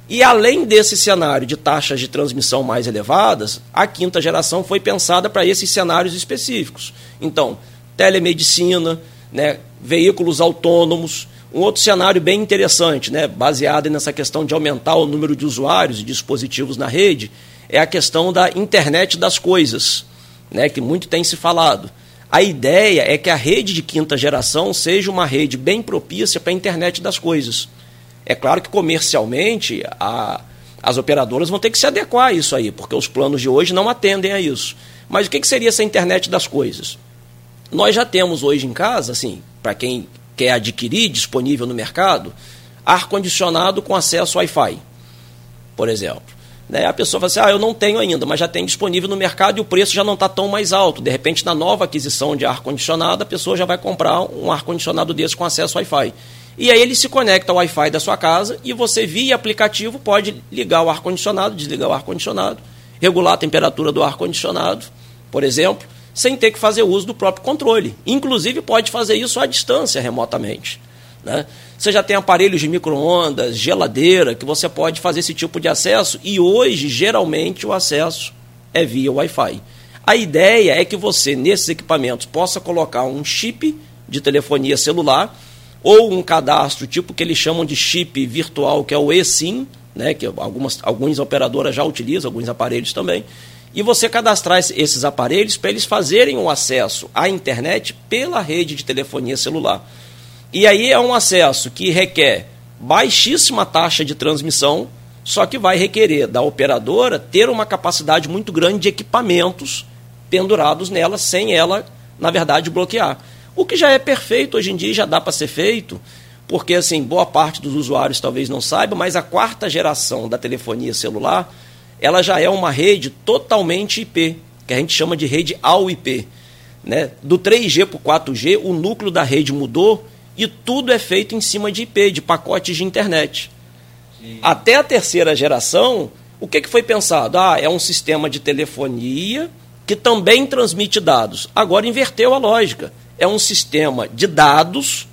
E além desse cenário de taxas de transmissão mais elevadas, a quinta geração foi pensada para esses cenários específicos. Então, telemedicina, né, veículos autônomos, um outro cenário bem interessante, né, baseado nessa questão de aumentar o número de usuários e dispositivos na rede, é a questão da internet das coisas, né, que muito tem se falado. A ideia é que a rede de quinta geração seja uma rede bem propícia para a internet das coisas. É claro que comercialmente a, as operadoras vão ter que se adequar a isso aí, porque os planos de hoje não atendem a isso. Mas o que, que seria essa internet das coisas? Nós já temos hoje em casa, assim, para quem quer adquirir disponível no mercado, ar-condicionado com acesso Wi-Fi, por exemplo. Né? A pessoa fala assim, ah, eu não tenho ainda, mas já tem disponível no mercado e o preço já não está tão mais alto. De repente, na nova aquisição de ar-condicionado, a pessoa já vai comprar um ar-condicionado desse com acesso Wi-Fi. E aí ele se conecta ao Wi-Fi da sua casa e você, via aplicativo, pode ligar o ar-condicionado, desligar o ar-condicionado, regular a temperatura do ar-condicionado, por exemplo, sem ter que fazer uso do próprio controle. Inclusive, pode fazer isso à distância, remotamente. Né? Você já tem aparelhos de micro-ondas, geladeira, que você pode fazer esse tipo de acesso, e hoje, geralmente, o acesso é via Wi-Fi. A ideia é que você, nesses equipamentos, possa colocar um chip de telefonia celular ou um cadastro, tipo que eles chamam de chip virtual, que é o eSIM, né, que algumas, algumas operadoras já utilizam, alguns aparelhos também, e você cadastrar esses aparelhos para eles fazerem o acesso à internet pela rede de telefonia celular. E aí é um acesso que requer baixíssima taxa de transmissão, só que vai requerer da operadora ter uma capacidade muito grande de equipamentos pendurados nela, sem ela, na verdade, bloquear. O que já é perfeito hoje em dia, já dá para ser feito, porque assim, boa parte dos usuários talvez não saiba, mas a quarta geração da telefonia celular ela já é uma rede totalmente IP, que a gente chama de rede ao IP. Né? Do 3G para o 4G, o núcleo da rede mudou e tudo é feito em cima de IP, de pacotes de internet. Sim. Até a terceira geração, o que, que foi pensado? Ah, é um sistema de telefonia que também transmite dados. Agora inverteu a lógica. É um sistema de dados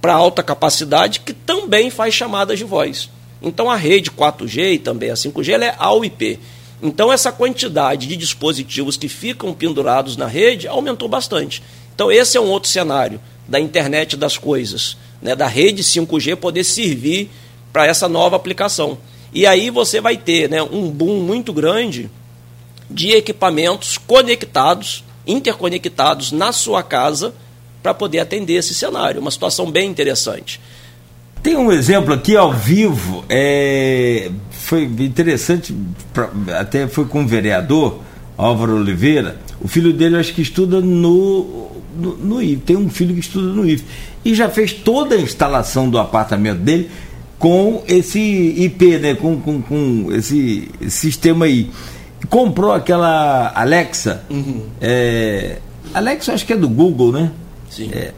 para alta capacidade que também faz chamadas de voz. Então a rede 4G e também a 5G ela é ao IP. Então essa quantidade de dispositivos que ficam pendurados na rede aumentou bastante. Então esse é um outro cenário da internet das coisas, né, da rede 5G poder servir para essa nova aplicação. E aí você vai ter né, um boom muito grande de equipamentos conectados, interconectados na sua casa para poder atender esse cenário. Uma situação bem interessante. Tem um exemplo aqui ao vivo, é, foi interessante, pra, até foi com o vereador Álvaro Oliveira. O filho dele acho que estuda no no, no IF, tem um filho que estuda no IF. E já fez toda a instalação do apartamento dele com esse IP, né? Com, com, com esse, sistema aí. Comprou aquela Alexa. Uhum. É, Alexa acho que é do Google, né? Sim. É,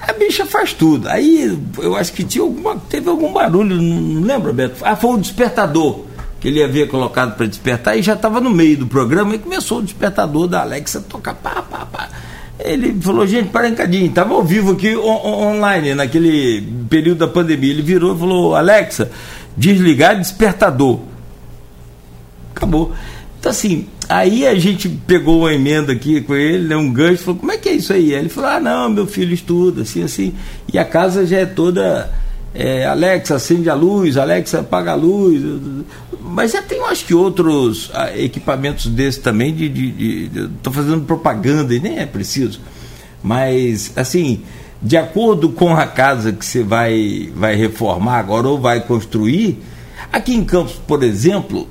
a bicha faz tudo. Aí eu acho que tinha alguma, teve algum barulho, não, lembro, Beto. Ah, foi o despertador que ele havia colocado para despertar e já estava no meio do programa e começou o despertador da Alexa a tocar pá, pá, pá. Ele falou, gente, para um cadinho, estava ao vivo aqui on online, naquele período da pandemia. Ele virou e falou, Alexa, desligar despertador. Acabou. Então assim, aí a gente pegou uma emenda aqui com ele, né, um gancho, falou, como é que é isso? Aí ele falou, ah não, meu filho estuda, assim, assim. E a casa já é toda é, Alexa, acende a luz, Alexa, apaga a luz. Mas já tem, acho que, outros ah, equipamentos desses também. De, de, de, tô fazendo propaganda e nem é preciso. Mas, assim, de acordo com a casa que você vai, vai reformar agora ou vai construir, aqui em Campos, por exemplo,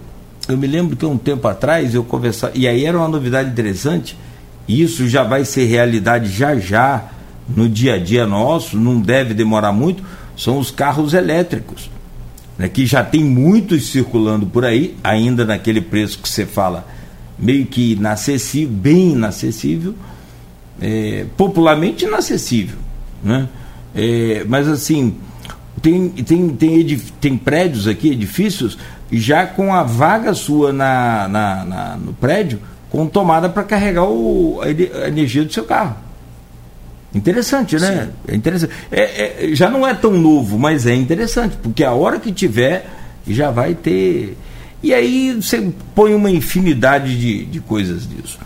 eu me lembro que um tempo atrás eu conversava, e aí era uma novidade interessante, e isso já vai ser realidade já já no dia a dia nosso, não deve demorar muito são os carros elétricos, né, que já tem muitos circulando por aí, ainda naquele preço que você fala, meio que inacessível, bem inacessível, é, popularmente inacessível. Né? É, mas assim, tem, tem, tem, tem prédios aqui, edifícios, já com a vaga sua na, na, na no prédio, com tomada para carregar o, a energia do seu carro. Interessante, né? Sim. É interessante. É, é, já não é tão novo, mas é interessante, porque a hora que tiver, já vai ter. E aí você põe uma infinidade de, de coisas disso.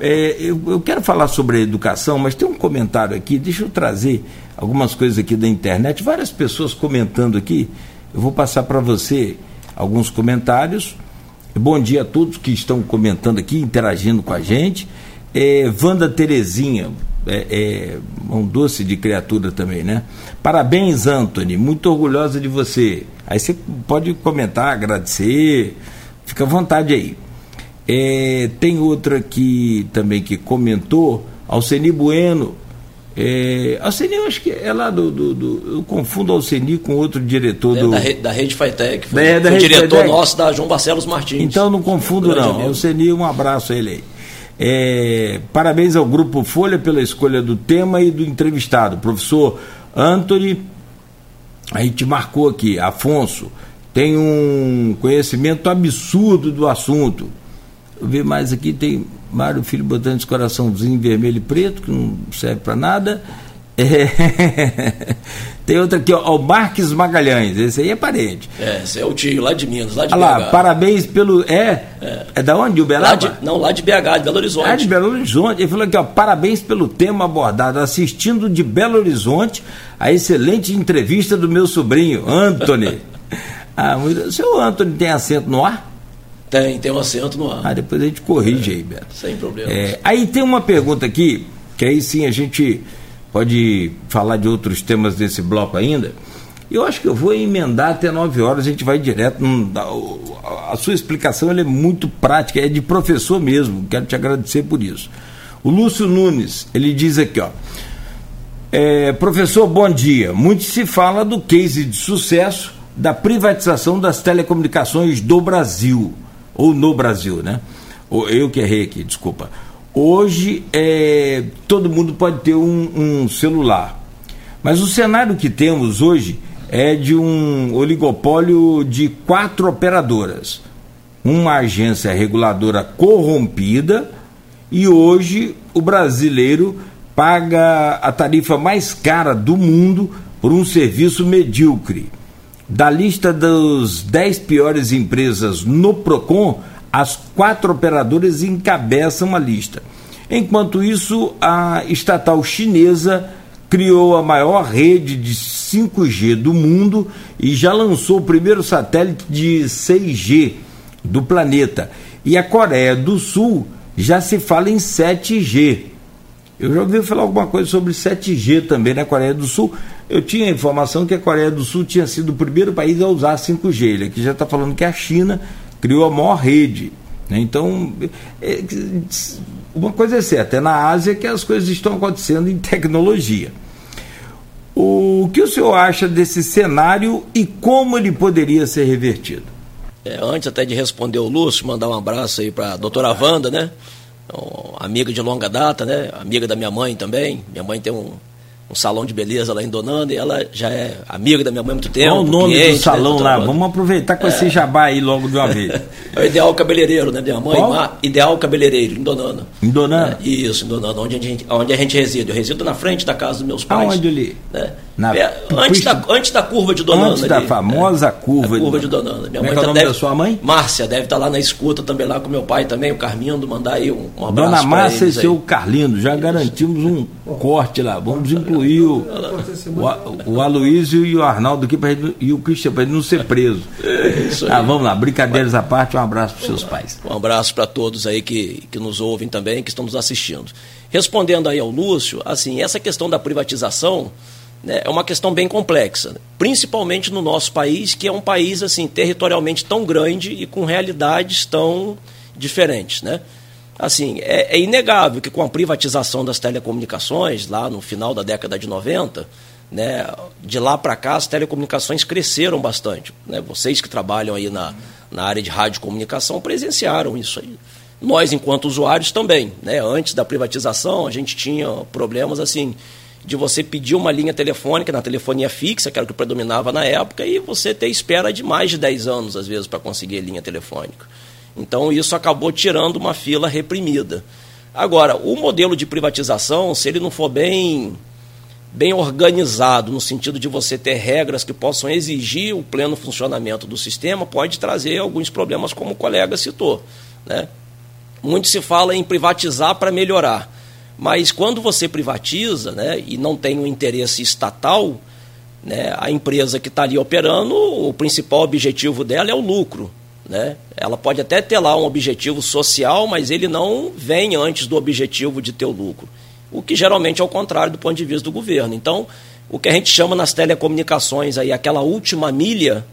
É, eu, eu, quero falar sobre a educação, mas tem um comentário aqui, deixa eu trazer algumas coisas aqui da internet, várias pessoas comentando aqui. Eu vou passar para você alguns comentários. Bom dia a todos que estão comentando aqui, interagindo com a gente. É, Wanda Terezinha, é, é, um doce de criatura também, né? Parabéns, Anthony, muito orgulhosa de você. Aí você pode comentar, agradecer, fica à vontade aí. É, tem outra aqui também que comentou, Alceni Bueno. É, Alceni, eu acho que é lá do, do, do Eu confundo Alceni com outro diretor é, do. Da, rede, da Rede Fitec, foi, é, da foi Rede diretor Fitec. nosso da João Barcelos Martins. Então não confundo, não. Alceni, um abraço a ele aí. É, parabéns ao Grupo Folha pela escolha do tema e do entrevistado. Professor Anthony, a gente marcou aqui, Afonso, tem um conhecimento absurdo do assunto. Eu vi mais aqui, tem Mário Filho botando esse coraçãozinho vermelho e preto, que não serve para nada. É. Tem outra aqui, ó, o Marques Magalhães, esse aí é parente. É, esse é o tio, lá de Minas, lá de Olha lá, parabéns pelo. É? É, é da onde? Uberaba? Lá de, não, lá de BH, de Belo Horizonte. Ah, de Belo Horizonte. Ele falou aqui, ó, parabéns pelo tema abordado, assistindo de Belo Horizonte a excelente entrevista do meu sobrinho, Anthony. ah, o seu Anthony tem acento no ar? Tem, tem um acento no ar. Ah, depois a gente corrige é, aí, Beto. Sem problema. É, aí tem uma pergunta aqui, que aí sim a gente pode falar de outros temas desse bloco ainda. Eu acho que eu vou emendar até 9 horas, a gente vai direto. a sua explicação é muito prática, é de professor mesmo. Quero te agradecer por isso. O Lúcio Nunes, ele diz aqui, ó. É, professor, bom dia. Muito se fala do case de sucesso da privatização das telecomunicações do Brasil. Ou no Brasil, né? Eu que errei aqui, desculpa. Hoje é, todo mundo pode ter um, um celular. Mas o cenário que temos hoje é de um oligopólio de quatro operadoras. Uma agência reguladora corrompida e hoje o brasileiro paga a tarifa mais cara do mundo por um serviço medíocre. Da lista das dez piores empresas no Procon, as quatro operadoras encabeçam a lista. Enquanto isso, a estatal chinesa criou a maior rede de 5G do mundo e já lançou o primeiro satélite de 6G do planeta. E a Coreia do Sul já se fala em 7G. Eu já ouvi falar alguma coisa sobre 7G também na Coreia do Sul. Eu tinha a informação que a Coreia do Sul tinha sido o primeiro país a usar 5G. Ele aqui já está falando que a China criou a maior rede. Né? Então, é, uma coisa é certa, é na Ásia que as coisas estão acontecendo em tecnologia. O que o senhor acha desse cenário e como ele poderia ser revertido? É, antes até de responder o Lúcio, mandar um abraço aí para a doutora Wanda, né? amiga de longa data, né? Amiga da minha mãe também. Minha mãe tem um, um salão de beleza lá em Donanda e ela já é amiga da minha mãe há muito tempo. Qual o nome cliente, do né, salão né, lá? Vamos aproveitar com é. esse jabá aí logo de uma vez. é o Ideal Cabeleireiro, né? Minha mãe, Qual? Ideal Cabeleireiro, em Donanda. Em Donanda? É, isso, em Donanda, onde a, gente, onde a gente reside. Eu resido na frente da casa dos meus pais. Aonde ali? Né? Na, é, antes, da, antes da curva de Donanda. Antes da famosa curva, a curva de, Donanda. Minha Como mãe é, é o nome deve, da sua mãe? Márcia, deve estar lá na escuta também lá com meu pai também, o Carmindo, mandar aí um, um abraço Dona Márcia e seu Carlindo, já garantimos um corte lá. Vamos incluir o, o, o Aloysio e o Arnaldo aqui gente, e o Cristian para ele não ser preso. Ah, vamos lá, brincadeiras à parte, um abraço para seus pais. Um abraço para todos aí que, que nos ouvem também, que estão nos assistindo. Respondendo aí ao Lúcio, assim, essa questão da privatização né, é uma questão bem complexa, principalmente no nosso país, que é um país assim territorialmente tão grande e com realidades tão diferentes, né? Assim, é, é, inegável que com a privatização das telecomunicações, lá no final da década de 90, né, de lá para cá as telecomunicações cresceram bastante. Né? Vocês que trabalham aí na, na área de radiocomunicação presenciaram isso aí. Nós, enquanto usuários, também. Né? Antes da privatização, a gente tinha problemas assim de você pedir uma linha telefônica na telefonia fixa, que era o que predominava na época, e você ter espera de mais de 10 anos, às vezes, para conseguir linha telefônica. Então, isso acabou tirando uma fila reprimida. Agora, o modelo de privatização, se ele não for bem, bem organizado, no sentido de você ter regras que possam exigir o pleno funcionamento do sistema, pode trazer alguns problemas, como o colega citou. Né? Muito se fala em privatizar para melhorar. Mas quando você privatiza né, e não tem um interesse estatal, né, a empresa que está ali operando, o principal objetivo dela é o lucro. Né? Ela pode até ter lá um objetivo social, mas ele não vem antes do objetivo de ter o lucro. O que geralmente é o contrário do ponto de vista do governo. Então, o que a gente chama nas telecomunicações aí, aquela última milha,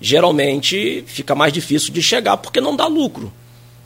geralmente fica mais difícil de chegar porque não dá lucro.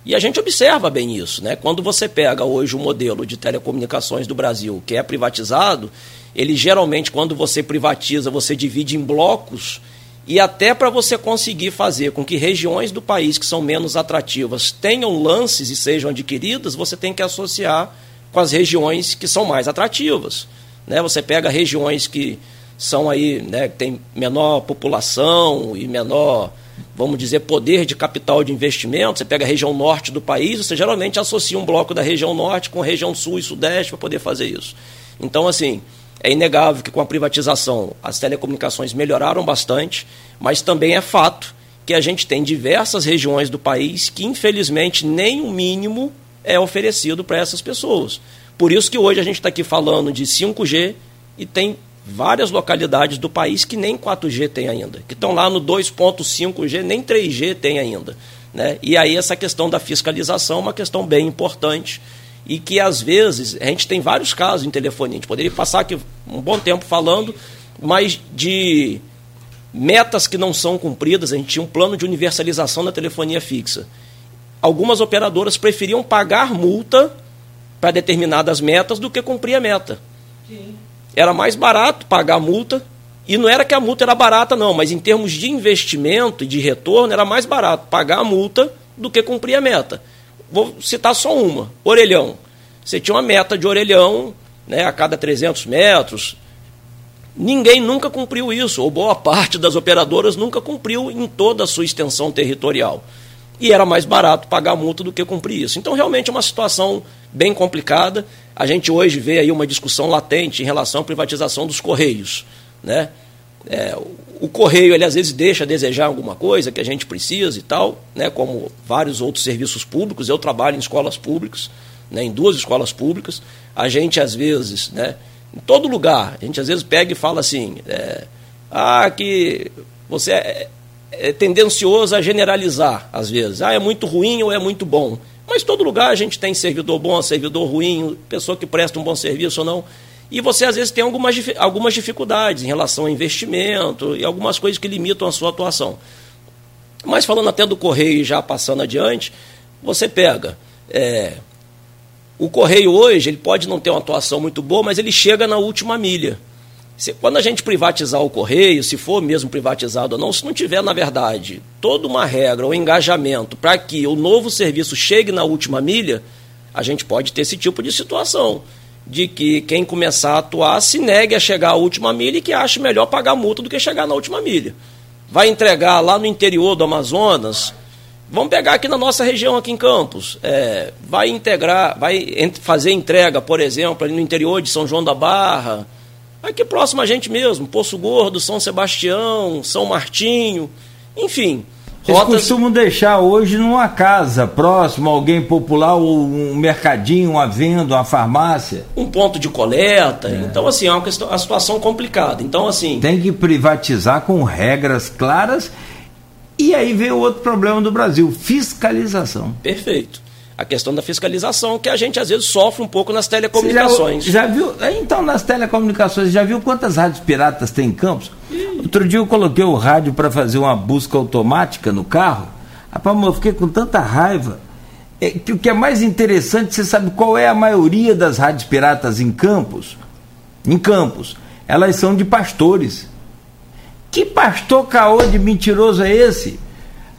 E a gente observa bem isso, né? Quando você pega hoje o modelo de telecomunicações do Brasil, que é privatizado, ele geralmente, quando você privatiza, você divide em blocos e até para você conseguir fazer com que regiões do país que são menos atrativas tenham lances e sejam adquiridas, você tem que associar com as regiões que são mais atrativas. Né? Você pega regiões que são aí, né, que tem menor população e menor vamos dizer, poder de capital de investimento, você pega a região norte do país, você geralmente associa um bloco da região norte com região sul e sudeste para poder fazer isso. Então, assim, é inegável que com a privatização as telecomunicações melhoraram bastante, mas também é fato que a gente tem diversas regiões do país que, infelizmente, nem o mínimo é oferecido para essas pessoas. Por isso que hoje a gente está aqui falando de 5G e tem várias localidades do país que nem 4G tem ainda, que estão lá no 2.5G, nem 3G tem ainda. Né? E aí essa questão da fiscalização é uma questão bem importante e que às vezes a gente tem vários casos em telefonia, a gente poderia passar aqui um bom tempo falando, mas de metas que não são cumpridas, a gente tinha um plano de universalização da telefonia fixa. Algumas operadoras preferiam pagar multa para determinadas metas do que cumprir a meta. Sim era mais barato pagar a multa. E não era que a multa era barata, não, mas em termos de investimento e de retorno, era mais barato pagar a multa do que cumprir a meta. Vou citar só uma: orelhão. Você tinha uma meta de orelhão né, a cada 300 metros. Ninguém nunca cumpriu isso, ou boa parte das operadoras nunca cumpriu em toda a sua extensão territorial. E era mais barato pagar a multa do que cumprir isso. Então, realmente é uma situação bem complicada. A gente hoje vê aí uma discussão latente em relação à privatização dos Correios. Né? É, o Correio, ele às vezes deixa a desejar alguma coisa que a gente precisa e tal, né? como vários outros serviços públicos. Eu trabalho em escolas públicas, né? em duas escolas públicas. A gente, às vezes, né? em todo lugar, a gente às vezes pega e fala assim: é, ah, que você é, é tendencioso a generalizar, às vezes. Ah, é muito ruim ou é muito bom. Mas todo lugar a gente tem servidor bom, servidor ruim, pessoa que presta um bom serviço ou não. E você às vezes tem algumas, algumas dificuldades em relação ao investimento e algumas coisas que limitam a sua atuação. Mas falando até do correio já passando adiante, você pega é, O Correio hoje, ele pode não ter uma atuação muito boa, mas ele chega na última milha. Se, quando a gente privatizar o Correio, se for mesmo privatizado ou não, se não tiver, na verdade, toda uma regra ou um engajamento para que o novo serviço chegue na última milha, a gente pode ter esse tipo de situação. De que quem começar a atuar se negue a chegar à última milha e que ache melhor pagar multa do que chegar na última milha. Vai entregar lá no interior do Amazonas, Vamos pegar aqui na nossa região, aqui em Campos. É, vai integrar, vai fazer entrega, por exemplo, ali no interior de São João da Barra, aqui próximo a gente mesmo, Poço Gordo, São Sebastião, São Martinho, enfim. Eles rotas... costumam deixar hoje numa casa próxima, alguém popular, ou um mercadinho, uma venda, uma farmácia. Um ponto de coleta. É. Então, assim, é uma, questão, uma situação complicada. Então, assim. Tem que privatizar com regras claras e aí vem o outro problema do Brasil, fiscalização. Perfeito. A questão da fiscalização, que a gente às vezes sofre um pouco nas telecomunicações. Já, já, viu? Então, nas telecomunicações, já viu quantas rádios piratas tem em Campos? Outro dia eu coloquei o rádio para fazer uma busca automática no carro. Rapaz, eu fiquei com tanta raiva. É, que o que é mais interessante, você sabe qual é a maioria das rádios piratas em Campos? Em Campos. Elas são de pastores. Que pastor caô de mentiroso é esse?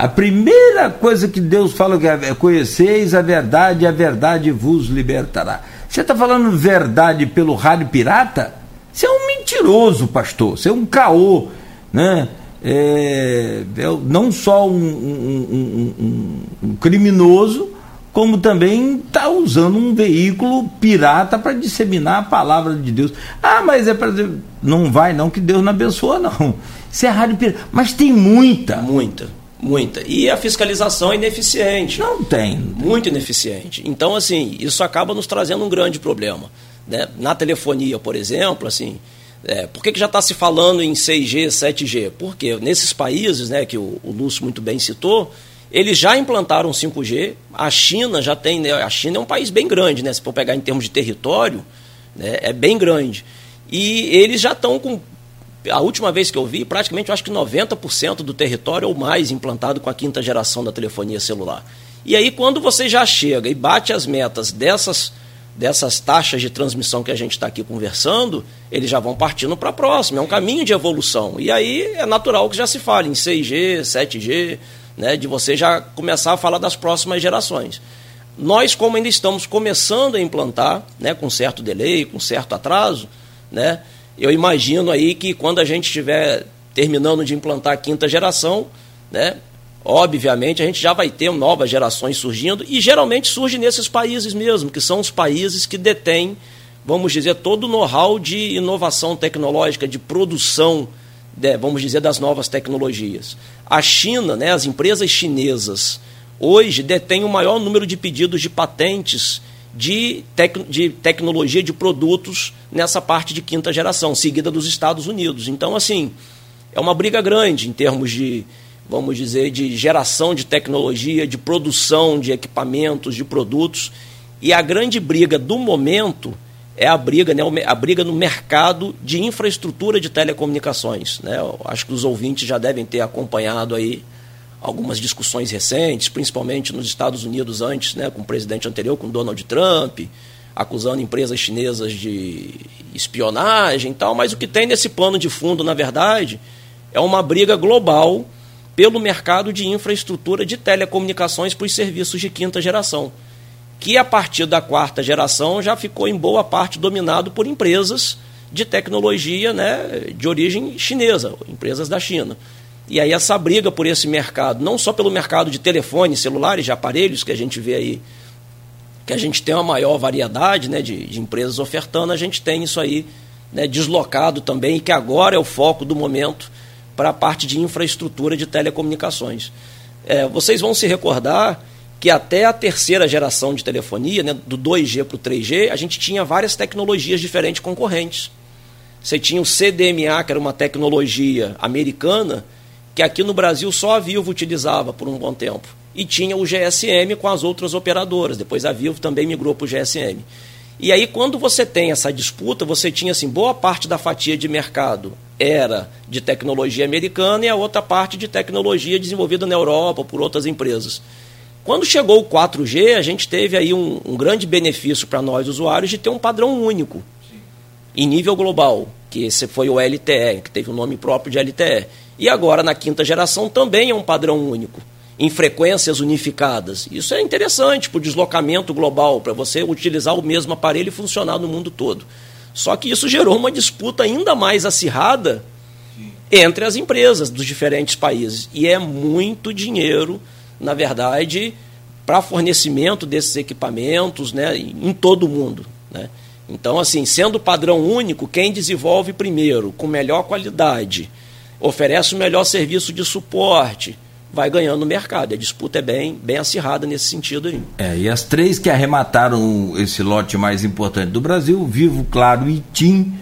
A primeira coisa que Deus fala que é conheceis a verdade a verdade vos libertará. Você está falando verdade pelo rádio pirata? Você é um mentiroso, pastor. Você é um caô, né? É, é não só um, um, um, um criminoso, como também está usando um veículo pirata para disseminar a palavra de Deus. Ah, mas é para. Não vai, não, que Deus não abençoa, não. Isso é rádio pirata. Mas tem muita. Muita, muita. E a fiscalização é ineficiente. Não tem. Muito ineficiente. Então, assim, isso acaba nos trazendo um grande problema. Né? Na telefonia, por exemplo, assim. É, por que, que já está se falando em 6G, 7G? Porque nesses países, né, que o, o Lúcio muito bem citou, eles já implantaram 5G, a China já tem, né, a China é um país bem grande, né, se for pegar em termos de território, né, é bem grande. E eles já estão com a última vez que eu vi, praticamente eu acho que 90% do território ou mais implantado com a quinta geração da telefonia celular. E aí, quando você já chega e bate as metas dessas, dessas taxas de transmissão que a gente está aqui conversando, eles já vão partindo para a próxima. É um caminho de evolução. E aí é natural que já se fale em 6G, 7G, né, de você já começar a falar das próximas gerações. Nós, como ainda estamos começando a implantar, né, com certo delay, com certo atraso, né, eu imagino aí que quando a gente estiver terminando de implantar a quinta geração, né, obviamente a gente já vai ter novas gerações surgindo e geralmente surge nesses países mesmo, que são os países que detêm, vamos dizer, todo o know-how de inovação tecnológica, de produção, de, vamos dizer, das novas tecnologias. A China, né, as empresas chinesas, hoje detêm o maior número de pedidos de patentes de, tec de tecnologia de produtos nessa parte de quinta geração, seguida dos Estados Unidos. Então, assim, é uma briga grande em termos de, vamos dizer, de geração de tecnologia, de produção de equipamentos, de produtos. E a grande briga do momento é a briga, né, a briga no mercado de infraestrutura de telecomunicações. Né? Acho que os ouvintes já devem ter acompanhado aí algumas discussões recentes, principalmente nos Estados Unidos antes, né, com o presidente anterior, com Donald Trump, acusando empresas chinesas de espionagem e tal, mas o que tem nesse plano de fundo, na verdade, é uma briga global pelo mercado de infraestrutura de telecomunicações para os serviços de quinta geração, que a partir da quarta geração já ficou em boa parte dominado por empresas de tecnologia né, de origem chinesa, empresas da China. E aí essa briga por esse mercado, não só pelo mercado de telefones, celulares, de aparelhos que a gente vê aí, que a gente tem uma maior variedade né, de, de empresas ofertando, a gente tem isso aí né, deslocado também, que agora é o foco do momento para a parte de infraestrutura de telecomunicações. É, vocês vão se recordar que até a terceira geração de telefonia, né, do 2G para o 3G, a gente tinha várias tecnologias diferentes concorrentes. Você tinha o CDMA, que era uma tecnologia americana, que aqui no Brasil só a Vivo utilizava por um bom tempo. E tinha o GSM com as outras operadoras. Depois a Vivo também migrou para o GSM. E aí, quando você tem essa disputa, você tinha assim, boa parte da fatia de mercado era de tecnologia americana e a outra parte de tecnologia desenvolvida na Europa por outras empresas. Quando chegou o 4G, a gente teve aí um, um grande benefício para nós usuários de ter um padrão único Sim. em nível global, que esse foi o LTE, que teve o um nome próprio de LTE. E agora, na quinta geração, também é um padrão único, em frequências unificadas. Isso é interessante para o deslocamento global, para você utilizar o mesmo aparelho e funcionar no mundo todo. Só que isso gerou uma disputa ainda mais acirrada entre as empresas dos diferentes países. E é muito dinheiro, na verdade, para fornecimento desses equipamentos né, em todo o mundo. Né? Então, assim, sendo padrão único, quem desenvolve primeiro, com melhor qualidade, oferece o melhor serviço de suporte, vai ganhando no mercado. A disputa é bem, bem acirrada nesse sentido aí. É, e as três que arremataram esse lote mais importante do Brasil, Vivo, Claro e TIM,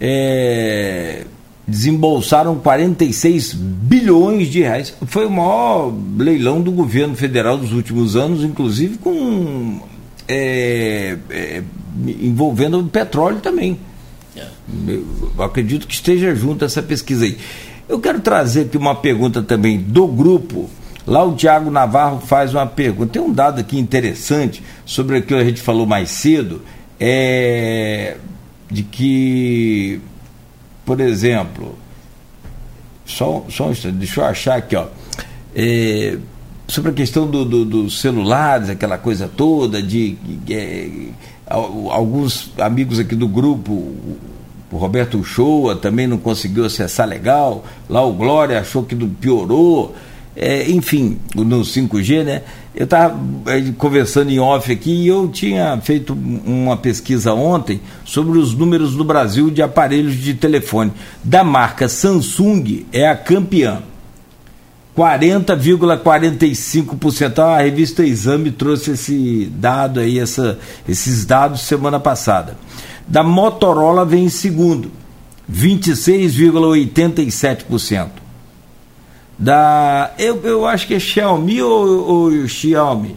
é, desembolsaram 46 bilhões de reais. Foi o maior leilão do governo federal dos últimos anos, inclusive com é, é, envolvendo o petróleo também. É. Eu acredito que esteja junto essa pesquisa aí. Eu quero trazer aqui uma pergunta também do grupo. Lá o Tiago Navarro faz uma pergunta. Tem um dado aqui interessante sobre o que a gente falou mais cedo, é de que por exemplo, só, só um instante, deixa eu achar aqui, ó. É, sobre a questão dos do, do celulares, aquela coisa toda, de, é, alguns amigos aqui do grupo, o Roberto Uchoa também não conseguiu acessar legal, lá o Glória achou que piorou, é, enfim, no 5G, né? Eu estava é, conversando em off aqui e eu tinha feito uma pesquisa ontem sobre os números do Brasil de aparelhos de telefone. Da marca Samsung é a campeã. 40,45%. A revista Exame trouxe esse dado aí, essa, esses dados semana passada. Da Motorola vem em segundo, 26,87% da. Eu, eu acho que é Xiaomi ou, ou Xiaomi?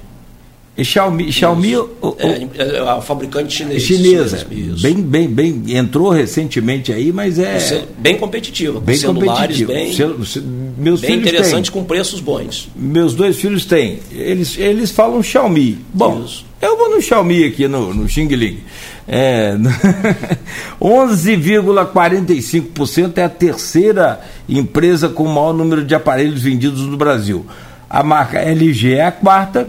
É Xiaomi, Xiaomi ou, é, é, a fabricante chinesa. Chinesa. Isso. Bem, bem, bem. Entrou recentemente aí, mas é. Bem competitiva. Bem competitivo. Bem, meus bem filhos interessante têm. com preços bons. Meus dois filhos têm. Eles, eles falam Xiaomi. Bom, Isso. eu vou no Xiaomi aqui no, no Xing Ling. É, 11,45% é a terceira empresa com o maior número de aparelhos vendidos no Brasil. A marca LG é a quarta,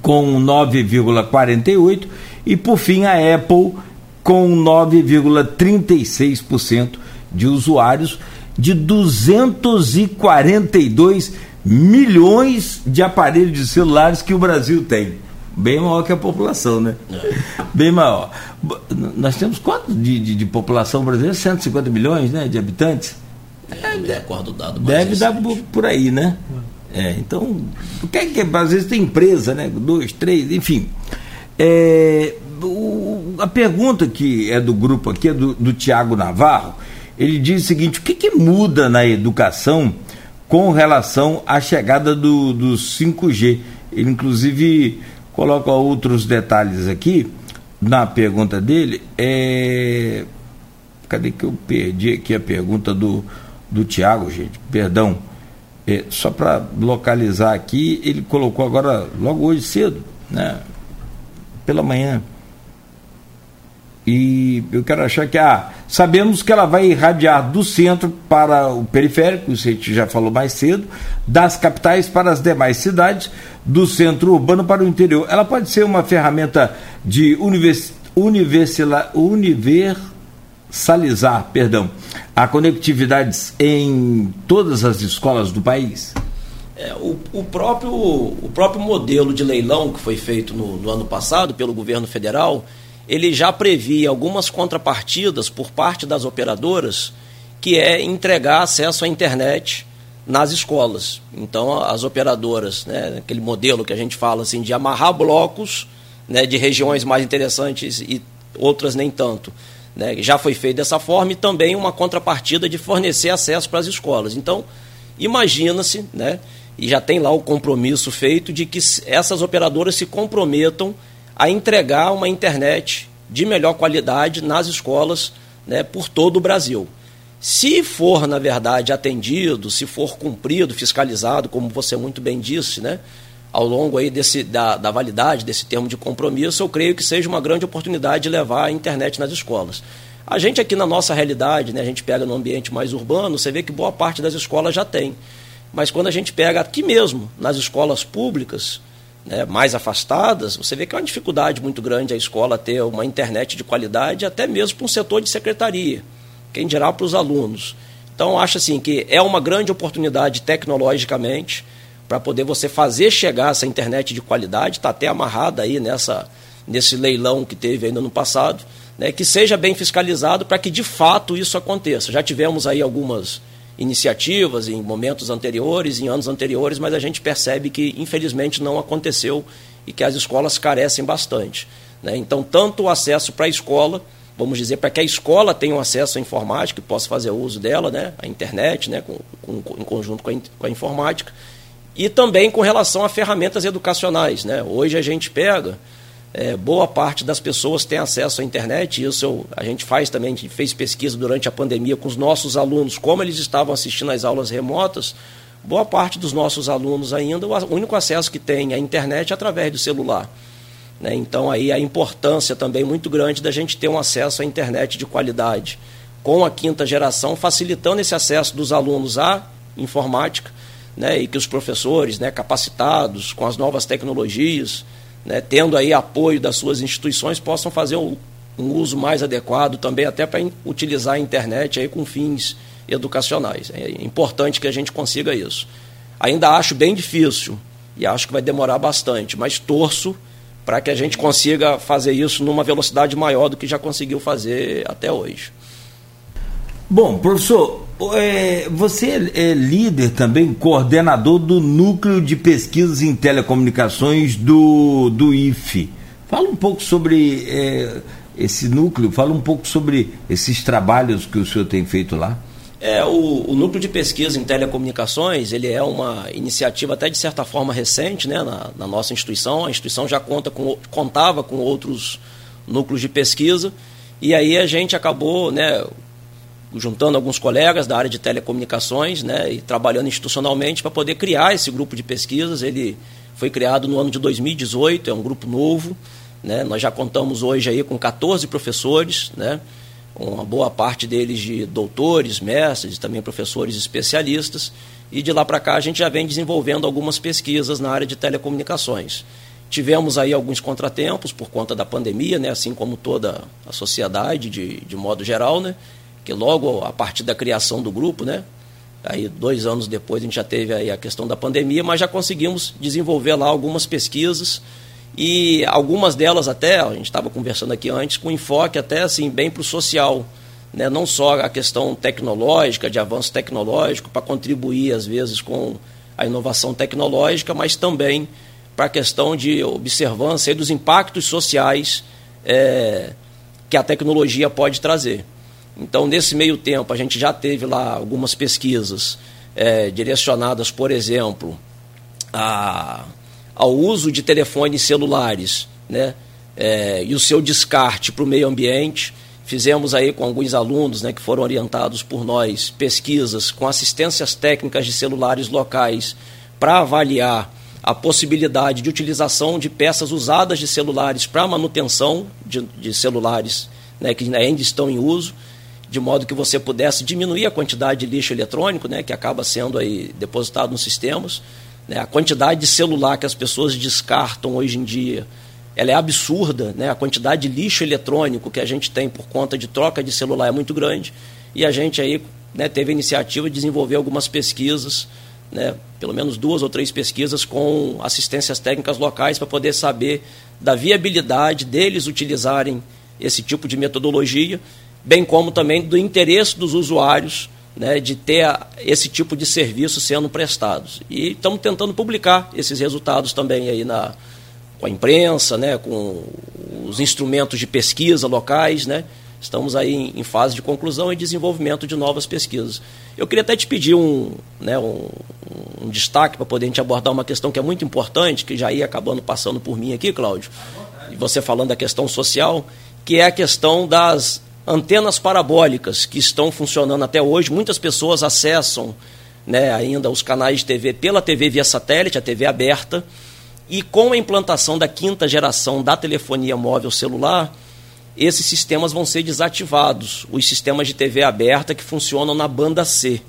com 9,48%, e por fim a Apple com 9,36% de usuários de 242 milhões de aparelhos de celulares que o Brasil tem bem maior que a população, né? É. Bem maior. Nós temos quanto de, de, de, população brasileira? 150 milhões né, de habitantes? É, não me recordo o dado. Deve dar por, por, aí, né? É, então, o que é que às vezes tem empresa, né? Dois, três, enfim. É, o, a pergunta que é do grupo aqui é do, do Tiago Navarro. Ele diz o seguinte: o que, que muda na educação com relação à chegada do, do 5G? Ele, inclusive, coloca outros detalhes aqui na pergunta dele. É... Cadê que eu perdi aqui a pergunta do, do Tiago, gente? Perdão. É, só para localizar aqui, ele colocou agora, logo hoje cedo, né? Pela manhã. E eu quero achar que ah, sabemos que ela vai irradiar do centro para o periférico, isso a gente já falou mais cedo, das capitais para as demais cidades, do centro urbano para o interior. Ela pode ser uma ferramenta de univers, universalizar, perdão, a conectividades em todas as escolas do país? É, o, o, próprio, o próprio modelo de leilão que foi feito no, no ano passado pelo governo federal ele já previa algumas contrapartidas por parte das operadoras, que é entregar acesso à internet nas escolas. Então, as operadoras, né, aquele modelo que a gente fala assim, de amarrar blocos né, de regiões mais interessantes e outras nem tanto. Né, já foi feito dessa forma e também uma contrapartida de fornecer acesso para as escolas. Então, imagina-se, né, e já tem lá o compromisso feito de que essas operadoras se comprometam a entregar uma internet de melhor qualidade nas escolas né, por todo o Brasil. Se for, na verdade, atendido, se for cumprido, fiscalizado, como você muito bem disse, né? ao longo aí desse, da, da validade desse termo de compromisso, eu creio que seja uma grande oportunidade de levar a internet nas escolas. A gente aqui na nossa realidade, né, a gente pega no ambiente mais urbano, você vê que boa parte das escolas já tem. Mas quando a gente pega aqui mesmo, nas escolas públicas, né, mais afastadas, você vê que é uma dificuldade muito grande a escola ter uma internet de qualidade, até mesmo para um setor de secretaria, quem dirá para os alunos. Então, acho assim que é uma grande oportunidade tecnologicamente para poder você fazer chegar essa internet de qualidade, está até amarrada aí nessa, nesse leilão que teve ainda no passado, né, que seja bem fiscalizado para que de fato isso aconteça. Já tivemos aí algumas iniciativas em momentos anteriores, em anos anteriores, mas a gente percebe que infelizmente não aconteceu e que as escolas carecem bastante. Né? Então, tanto o acesso para a escola, vamos dizer, para que a escola tenha um acesso à informática e possa fazer uso dela, né? a internet, né? Com, com, em conjunto com a, com a informática, e também com relação a ferramentas educacionais. Né? Hoje a gente pega, é, boa parte das pessoas tem acesso à internet, isso eu, a gente faz também, a gente fez pesquisa durante a pandemia com os nossos alunos, como eles estavam assistindo às aulas remotas, boa parte dos nossos alunos ainda, o único acesso que tem à internet é através do celular. Né? Então aí a importância também muito grande da gente ter um acesso à internet de qualidade, com a quinta geração, facilitando esse acesso dos alunos à informática, né, e que os professores, né, capacitados com as novas tecnologias, né, tendo aí apoio das suas instituições, possam fazer um, um uso mais adequado também até para utilizar a internet aí com fins educacionais. É importante que a gente consiga isso. Ainda acho bem difícil e acho que vai demorar bastante, mas torço para que a gente consiga fazer isso numa velocidade maior do que já conseguiu fazer até hoje. Bom, professor, é, você é líder também, coordenador do Núcleo de Pesquisas em Telecomunicações do, do IFE. Fala um pouco sobre é, esse núcleo, fala um pouco sobre esses trabalhos que o senhor tem feito lá. É, o, o, Núcleo de Pesquisa em Telecomunicações, ele é uma iniciativa até de certa forma recente né, na, na nossa instituição. A instituição já conta com, contava com outros núcleos de pesquisa, e aí a gente acabou, né, juntando alguns colegas da área de telecomunicações né, e trabalhando institucionalmente para poder criar esse grupo de pesquisas. Ele foi criado no ano de 2018, é um grupo novo. Né, nós já contamos hoje aí com 14 professores, né, uma boa parte deles de doutores, mestres, também professores especialistas. E de lá para cá a gente já vem desenvolvendo algumas pesquisas na área de telecomunicações. Tivemos aí alguns contratempos por conta da pandemia, né, assim como toda a sociedade de, de modo geral, né, que logo a partir da criação do grupo, né? Aí dois anos depois a gente já teve aí a questão da pandemia, mas já conseguimos desenvolver lá algumas pesquisas e algumas delas até, a gente estava conversando aqui antes, com enfoque até assim bem para o social, né? não só a questão tecnológica, de avanço tecnológico, para contribuir às vezes com a inovação tecnológica, mas também para a questão de observância dos impactos sociais é, que a tecnologia pode trazer. Então, nesse meio tempo, a gente já teve lá algumas pesquisas é, direcionadas, por exemplo, a, ao uso de telefones celulares né, é, e o seu descarte para o meio ambiente. Fizemos aí com alguns alunos né, que foram orientados por nós pesquisas com assistências técnicas de celulares locais para avaliar a possibilidade de utilização de peças usadas de celulares para manutenção de, de celulares né, que ainda estão em uso de modo que você pudesse diminuir a quantidade de lixo eletrônico, né, que acaba sendo aí depositado nos sistemas. Né, a quantidade de celular que as pessoas descartam hoje em dia, ela é absurda, né, a quantidade de lixo eletrônico que a gente tem por conta de troca de celular é muito grande, e a gente aí né, teve a iniciativa de desenvolver algumas pesquisas, né, pelo menos duas ou três pesquisas com assistências técnicas locais para poder saber da viabilidade deles utilizarem esse tipo de metodologia bem como também do interesse dos usuários né, de ter esse tipo de serviço sendo prestados. E estamos tentando publicar esses resultados também aí na, com a imprensa, né, com os instrumentos de pesquisa locais, né? Estamos aí em, fase de conclusão e desenvolvimento de novas pesquisas. Eu queria até te pedir um, né, um, um destaque para poder a gente abordar uma questão que é muito importante, que já ia acabando passando por mim aqui, Cláudio, e você falando da questão social, que é a questão das antenas parabólicas que estão funcionando até hoje. Muitas pessoas acessam né, ainda os canais de TV pela TV via satélite, a TV aberta. E com a implantação da quinta geração da telefonia móvel celular, esses sistemas vão ser desativados, os sistemas de TV aberta que funcionam na banda C.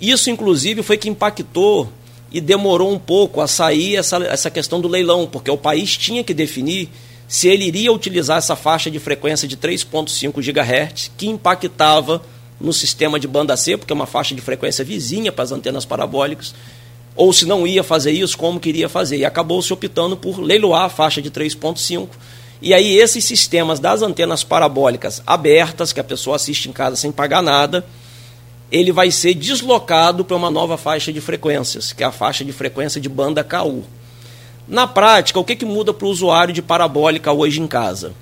Isso, inclusive, foi que impactou e demorou um pouco a sair essa, essa questão do leilão, porque o país tinha que definir se ele iria utilizar essa faixa de frequência de 3,5 GHz, que impactava no sistema de banda C, porque é uma faixa de frequência vizinha para as antenas parabólicas, ou se não ia fazer isso, como queria fazer. E acabou se optando por leiloar a faixa de 3,5. E aí, esses sistemas das antenas parabólicas abertas, que a pessoa assiste em casa sem pagar nada, ele vai ser deslocado para uma nova faixa de frequências, que é a faixa de frequência de banda KU. Na prática, o que, que muda para o usuário de parabólica hoje em casa?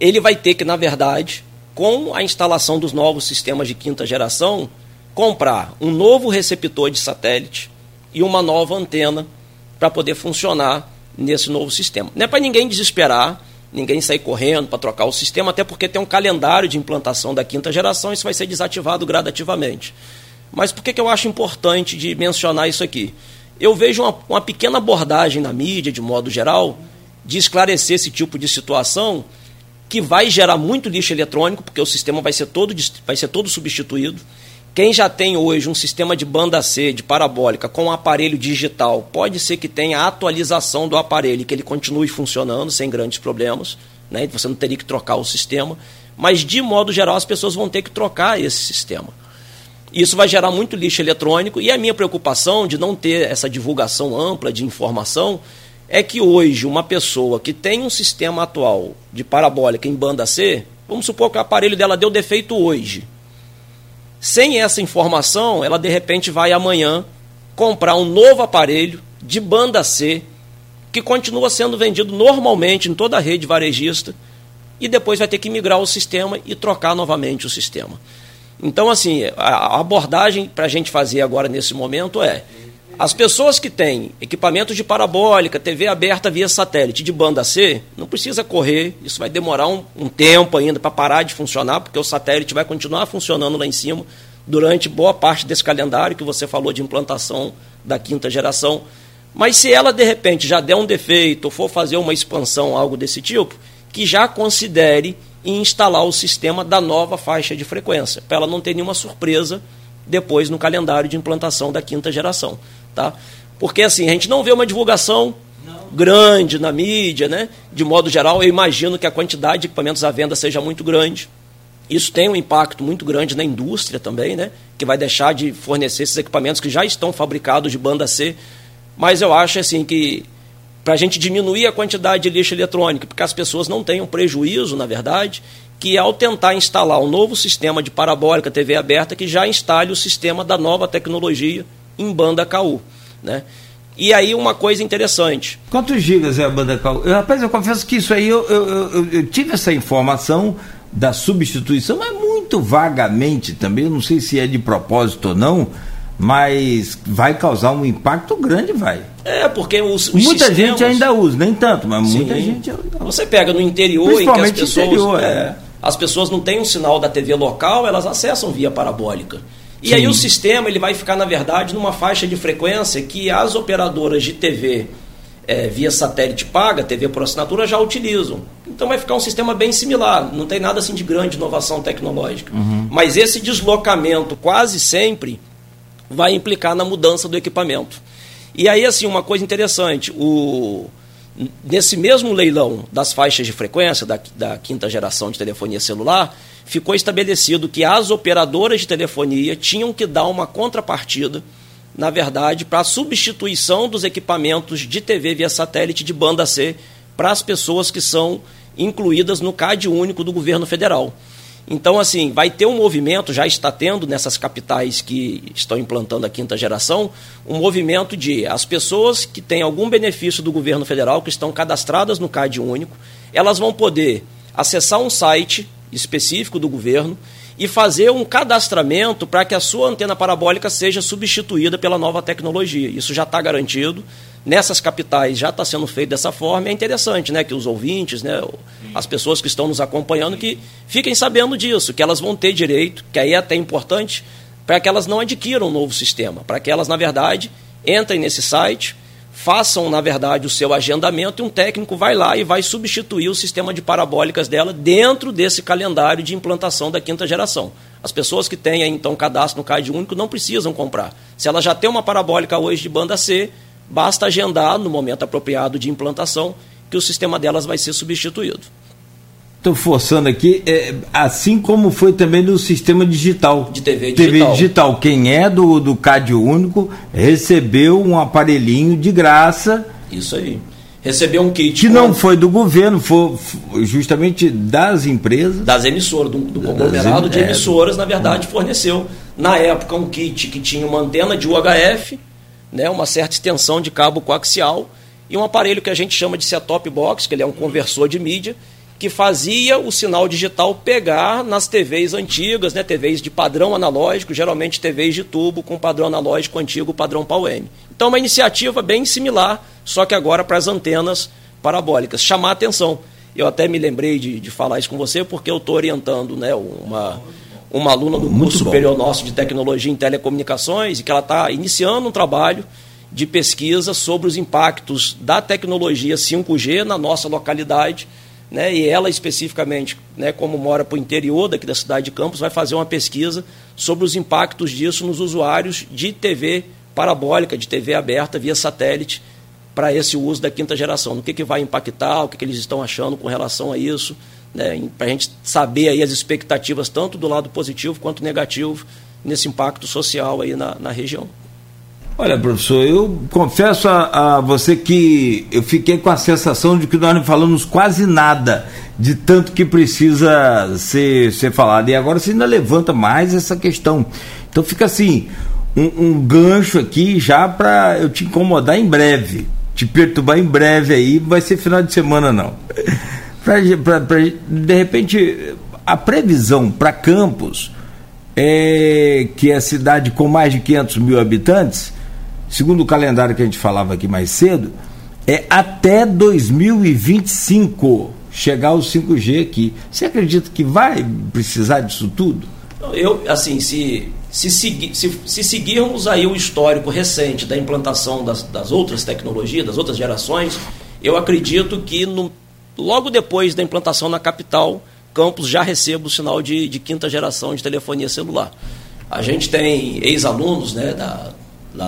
Ele vai ter que, na verdade, com a instalação dos novos sistemas de quinta geração, comprar um novo receptor de satélite e uma nova antena para poder funcionar nesse novo sistema. Não é para ninguém desesperar, ninguém sair correndo para trocar o sistema, até porque tem um calendário de implantação da quinta geração, e isso vai ser desativado gradativamente. Mas por que, que eu acho importante de mencionar isso aqui? Eu vejo uma, uma pequena abordagem na mídia, de modo geral, de esclarecer esse tipo de situação que vai gerar muito lixo eletrônico, porque o sistema vai ser todo, vai ser todo substituído. Quem já tem hoje um sistema de banda C, de parabólica, com um aparelho digital, pode ser que tenha a atualização do aparelho, que ele continue funcionando sem grandes problemas, né? você não teria que trocar o sistema. Mas, de modo geral, as pessoas vão ter que trocar esse sistema. Isso vai gerar muito lixo eletrônico e a minha preocupação de não ter essa divulgação ampla de informação é que hoje uma pessoa que tem um sistema atual de parabólica em banda C, vamos supor que o aparelho dela deu defeito hoje. Sem essa informação, ela de repente vai amanhã comprar um novo aparelho de banda C que continua sendo vendido normalmente em toda a rede varejista e depois vai ter que migrar o sistema e trocar novamente o sistema. Então, assim, a abordagem para a gente fazer agora nesse momento é as pessoas que têm equipamentos de parabólica, TV aberta via satélite de banda C, não precisa correr, isso vai demorar um, um tempo ainda para parar de funcionar, porque o satélite vai continuar funcionando lá em cima durante boa parte desse calendário que você falou de implantação da quinta geração. Mas se ela de repente já der um defeito ou for fazer uma expansão, algo desse tipo, que já considere e instalar o sistema da nova faixa de frequência, para ela não ter nenhuma surpresa depois no calendário de implantação da quinta geração. Tá? Porque assim, a gente não vê uma divulgação não. grande na mídia, né? de modo geral, eu imagino que a quantidade de equipamentos à venda seja muito grande. Isso tem um impacto muito grande na indústria também, né? que vai deixar de fornecer esses equipamentos que já estão fabricados de banda C. Mas eu acho assim que para a gente diminuir a quantidade de lixo eletrônico, porque as pessoas não tenham prejuízo, na verdade, que ao tentar instalar um novo sistema de parabólica TV aberta, que já instale o sistema da nova tecnologia em banda KU. Né? E aí uma coisa interessante. Quantos gigas é a banda KU? Eu, rapaz, eu confesso que isso aí eu, eu, eu, tive essa informação da substituição, mas muito vagamente também, eu não sei se é de propósito ou não, mas vai causar um impacto grande, vai. É, porque os, os Muita sistemas... gente ainda usa, nem tanto, mas Sim. muita gente. Você pega no interior em que as pessoas. Interior, é, é. As pessoas não têm um sinal da TV local, elas acessam via parabólica. E Sim. aí o sistema ele vai ficar, na verdade, numa faixa de frequência que as operadoras de TV é, via satélite paga, TV por assinatura, já utilizam. Então vai ficar um sistema bem similar, não tem nada assim de grande inovação tecnológica. Uhum. Mas esse deslocamento quase sempre vai implicar na mudança do equipamento. E aí, assim, uma coisa interessante, o, nesse mesmo leilão das faixas de frequência da, da quinta geração de telefonia celular, ficou estabelecido que as operadoras de telefonia tinham que dar uma contrapartida, na verdade, para a substituição dos equipamentos de TV via satélite de banda C para as pessoas que são incluídas no CAD único do governo federal. Então, assim, vai ter um movimento, já está tendo nessas capitais que estão implantando a quinta geração, um movimento de as pessoas que têm algum benefício do governo federal, que estão cadastradas no CAD único, elas vão poder acessar um site específico do governo e fazer um cadastramento para que a sua antena parabólica seja substituída pela nova tecnologia. Isso já está garantido. Nessas capitais já está sendo feito dessa forma, é interessante né, que os ouvintes, né, as pessoas que estão nos acompanhando, que fiquem sabendo disso, que elas vão ter direito, que aí é até importante, para que elas não adquiram um novo sistema, para que elas, na verdade, entrem nesse site, façam, na verdade, o seu agendamento e um técnico vai lá e vai substituir o sistema de parabólicas dela dentro desse calendário de implantação da quinta geração. As pessoas que têm, então, cadastro no CAD único não precisam comprar. Se ela já tem uma parabólica hoje de banda C, basta agendar no momento apropriado de implantação que o sistema delas vai ser substituído. Estou forçando aqui, é, assim como foi também no sistema digital. De TV digital. TV digital. Quem é do, do CAD único recebeu um aparelhinho de graça. Isso aí. Recebeu um kit. Que com... não foi do governo, foi justamente das empresas. Das emissoras, do, do conglomerado de é. emissoras, na verdade, forneceu. Na época, um kit que tinha uma antena de UHF, né, uma certa extensão de cabo coaxial e um aparelho que a gente chama de set-top box, que ele é um conversor de mídia, que fazia o sinal digital pegar nas TVs antigas, né, TVs de padrão analógico, geralmente TVs de tubo com padrão analógico antigo, padrão PAL-M. Então, uma iniciativa bem similar, só que agora para as antenas parabólicas. Chamar atenção. Eu até me lembrei de, de falar isso com você, porque eu estou orientando né, uma, uma aluna do curso superior nosso de tecnologia em telecomunicações, e que ela está iniciando um trabalho de pesquisa sobre os impactos da tecnologia 5G na nossa localidade né, e ela especificamente, né, como mora para o interior daqui da cidade de Campos, vai fazer uma pesquisa sobre os impactos disso nos usuários de TV parabólica, de TV aberta via satélite, para esse uso da quinta geração. No que, que vai impactar, o que, que eles estão achando com relação a isso, né, para a gente saber aí as expectativas tanto do lado positivo quanto negativo nesse impacto social aí na, na região. Olha, professor, eu confesso a, a, você que eu fiquei com a sensação de que nós não falamos quase nada de tanto que precisa ser, ser falado. E agora você ainda levanta mais essa questão. Então fica assim, um, um gancho aqui já para eu te incomodar em breve, te perturbar em breve aí, vai ser final de semana não. Pra, pra, pra, de repente, a previsão para Campos, é, que é a cidade com mais de 500 mil habitantes, segundo o calendário que a gente falava aqui mais cedo, é até 2025 chegar ao 5G aqui. Você acredita que vai precisar disso tudo? Eu, assim, se, se, segui, se, se seguirmos aí o histórico recente da implantação das, das outras tecnologias, das outras gerações, eu acredito que no, logo depois da implantação na capital, Campos já receba o sinal de, de quinta geração de telefonia celular. A gente tem ex-alunos né, da,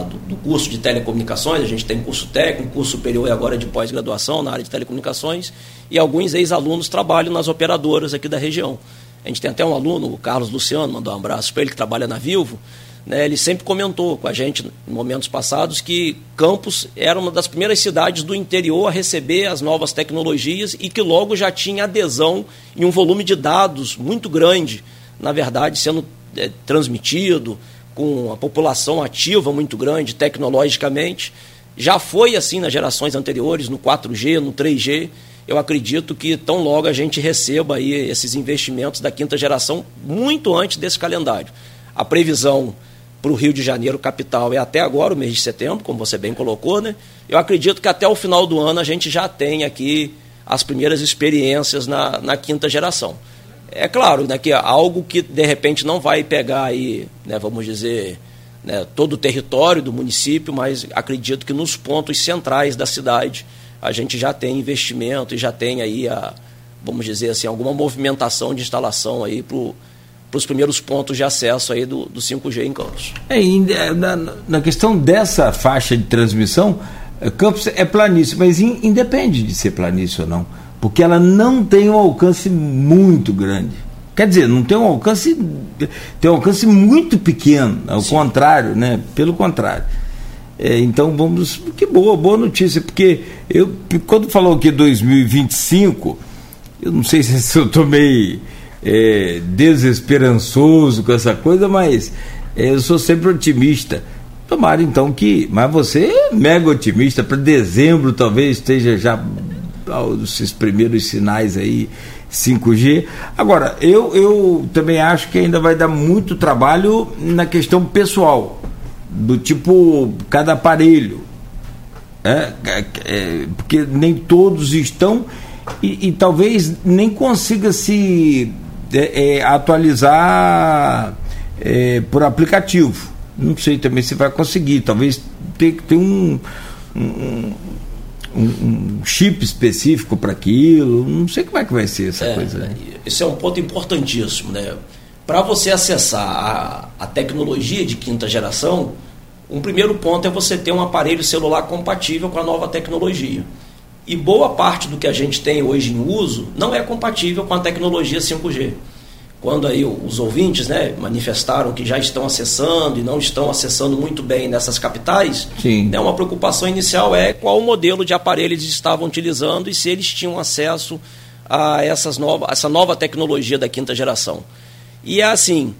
do, do, curso de telecomunicações, a gente tem curso técnico, curso superior e agora de pós-graduação na área de telecomunicações, e alguns ex-alunos trabalham nas operadoras aqui da região. A gente tem até um aluno, o Carlos Luciano, mandou um abraço para ele, que trabalha na Vivo, né, ele sempre comentou com a gente em momentos passados que Campos era uma das primeiras cidades do interior a receber as novas tecnologias e que logo já tinha adesão em um volume de dados muito grande, na verdade, sendo é, transmitido, com a população ativa muito grande tecnologicamente. Já foi assim nas gerações anteriores, no 4G, no 3G. Eu acredito que tão logo a gente receba aí esses investimentos da quinta geração muito antes desse calendário. A previsão para o Rio de Janeiro, capital, é até agora, o mês de setembro, como você bem colocou, né? Eu acredito que até o final do ano a gente já tem aqui as primeiras experiências na, na quinta geração. É claro né, que é algo que de repente não vai pegar aí, né, vamos dizer, né, todo o território do município, mas acredito que nos pontos centrais da cidade a gente já tem investimento e já tem aí a, vamos dizer assim, alguma movimentação de instalação aí para os primeiros pontos de acesso aí do, do 5G em Campos. É, é, na, na questão dessa faixa de transmissão, é, Campos é planície, mas in, independe de ser planície ou não porque ela não tem um alcance muito grande. Quer dizer, não tem um alcance, tem um alcance muito pequeno, ao Sim. contrário, né? Pelo contrário. É, então vamos, que boa, boa notícia, porque eu quando falou que 2025, eu não sei se eu estou meio é, desesperançoso com essa coisa, mas é, eu sou sempre otimista. Tomara então que, mas você é mega otimista para dezembro talvez esteja já esses primeiros sinais aí 5G. Agora, eu, eu também acho que ainda vai dar muito trabalho na questão pessoal, do tipo cada aparelho. É, é, é, porque nem todos estão e, e talvez nem consiga se é, atualizar é, por aplicativo. Não sei também se vai conseguir. Talvez tenha que ter um, um, um, chip específico para aquilo. Não sei como é que vai ser essa é, coisa. Esse é um ponto importantíssimo, né? Para você acessar a, a tecnologia de quinta geração, um primeiro ponto é você ter um aparelho celular compatível com a nova tecnologia. E boa parte do que a gente tem hoje em uso não é compatível com a tecnologia 5G. Quando aí os ouvintes né, manifestaram que já estão acessando e não estão acessando muito bem nessas capitais, Sim. Né, uma preocupação inicial é qual modelo de aparelho eles estavam utilizando e se eles tinham acesso a essas nova, essa nova tecnologia da quinta geração. E é assim,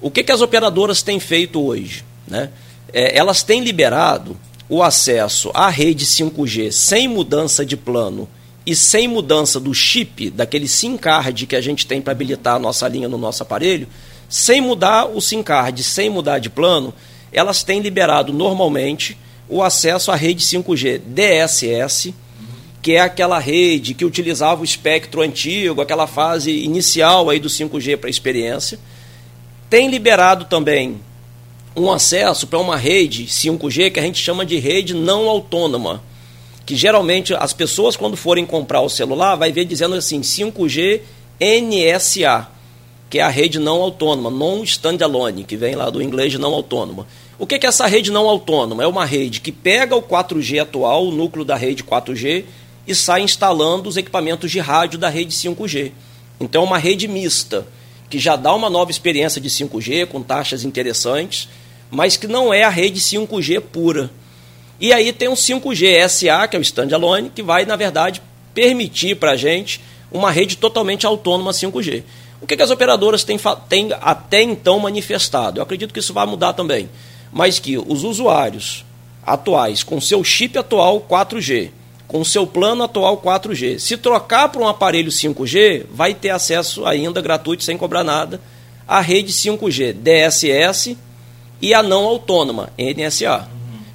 o que, que as operadoras têm feito hoje? Né? É, elas têm liberado o acesso à rede 5G sem mudança de plano e sem mudança do chip, daquele SIM card que a gente tem para habilitar a nossa linha no nosso aparelho, sem mudar o SIM card, sem mudar de plano, elas têm liberado normalmente o acesso à rede 5G DSS, que é aquela rede que utilizava o espectro antigo, aquela fase inicial aí do 5G para experiência. Tem liberado também um acesso para uma rede 5G que a gente chama de rede não autônoma, que geralmente as pessoas quando forem comprar o celular vai ver dizendo assim 5G NSA, que é a rede não autônoma, non standalone, que vem lá do inglês de não autônoma. O que é essa rede não autônoma? É uma rede que pega o 4G atual, o núcleo da rede 4G, e sai instalando os equipamentos de rádio da rede 5G. Então é uma rede mista, que já dá uma nova experiência de 5G, com taxas interessantes, mas que não é a rede 5G pura. E aí tem um 5G SA, que é o standalone, que vai, na verdade, permitir para a gente uma rede totalmente autônoma 5G. O que, que as operadoras têm, têm até então manifestado? Eu acredito que isso vai mudar também. Mas que os usuários atuais, com seu chip atual 4G, com seu plano atual 4G, se trocar para um aparelho 5G, vai ter acesso ainda gratuito, sem cobrar nada, à rede 5G DSS e a não autônoma, NSA.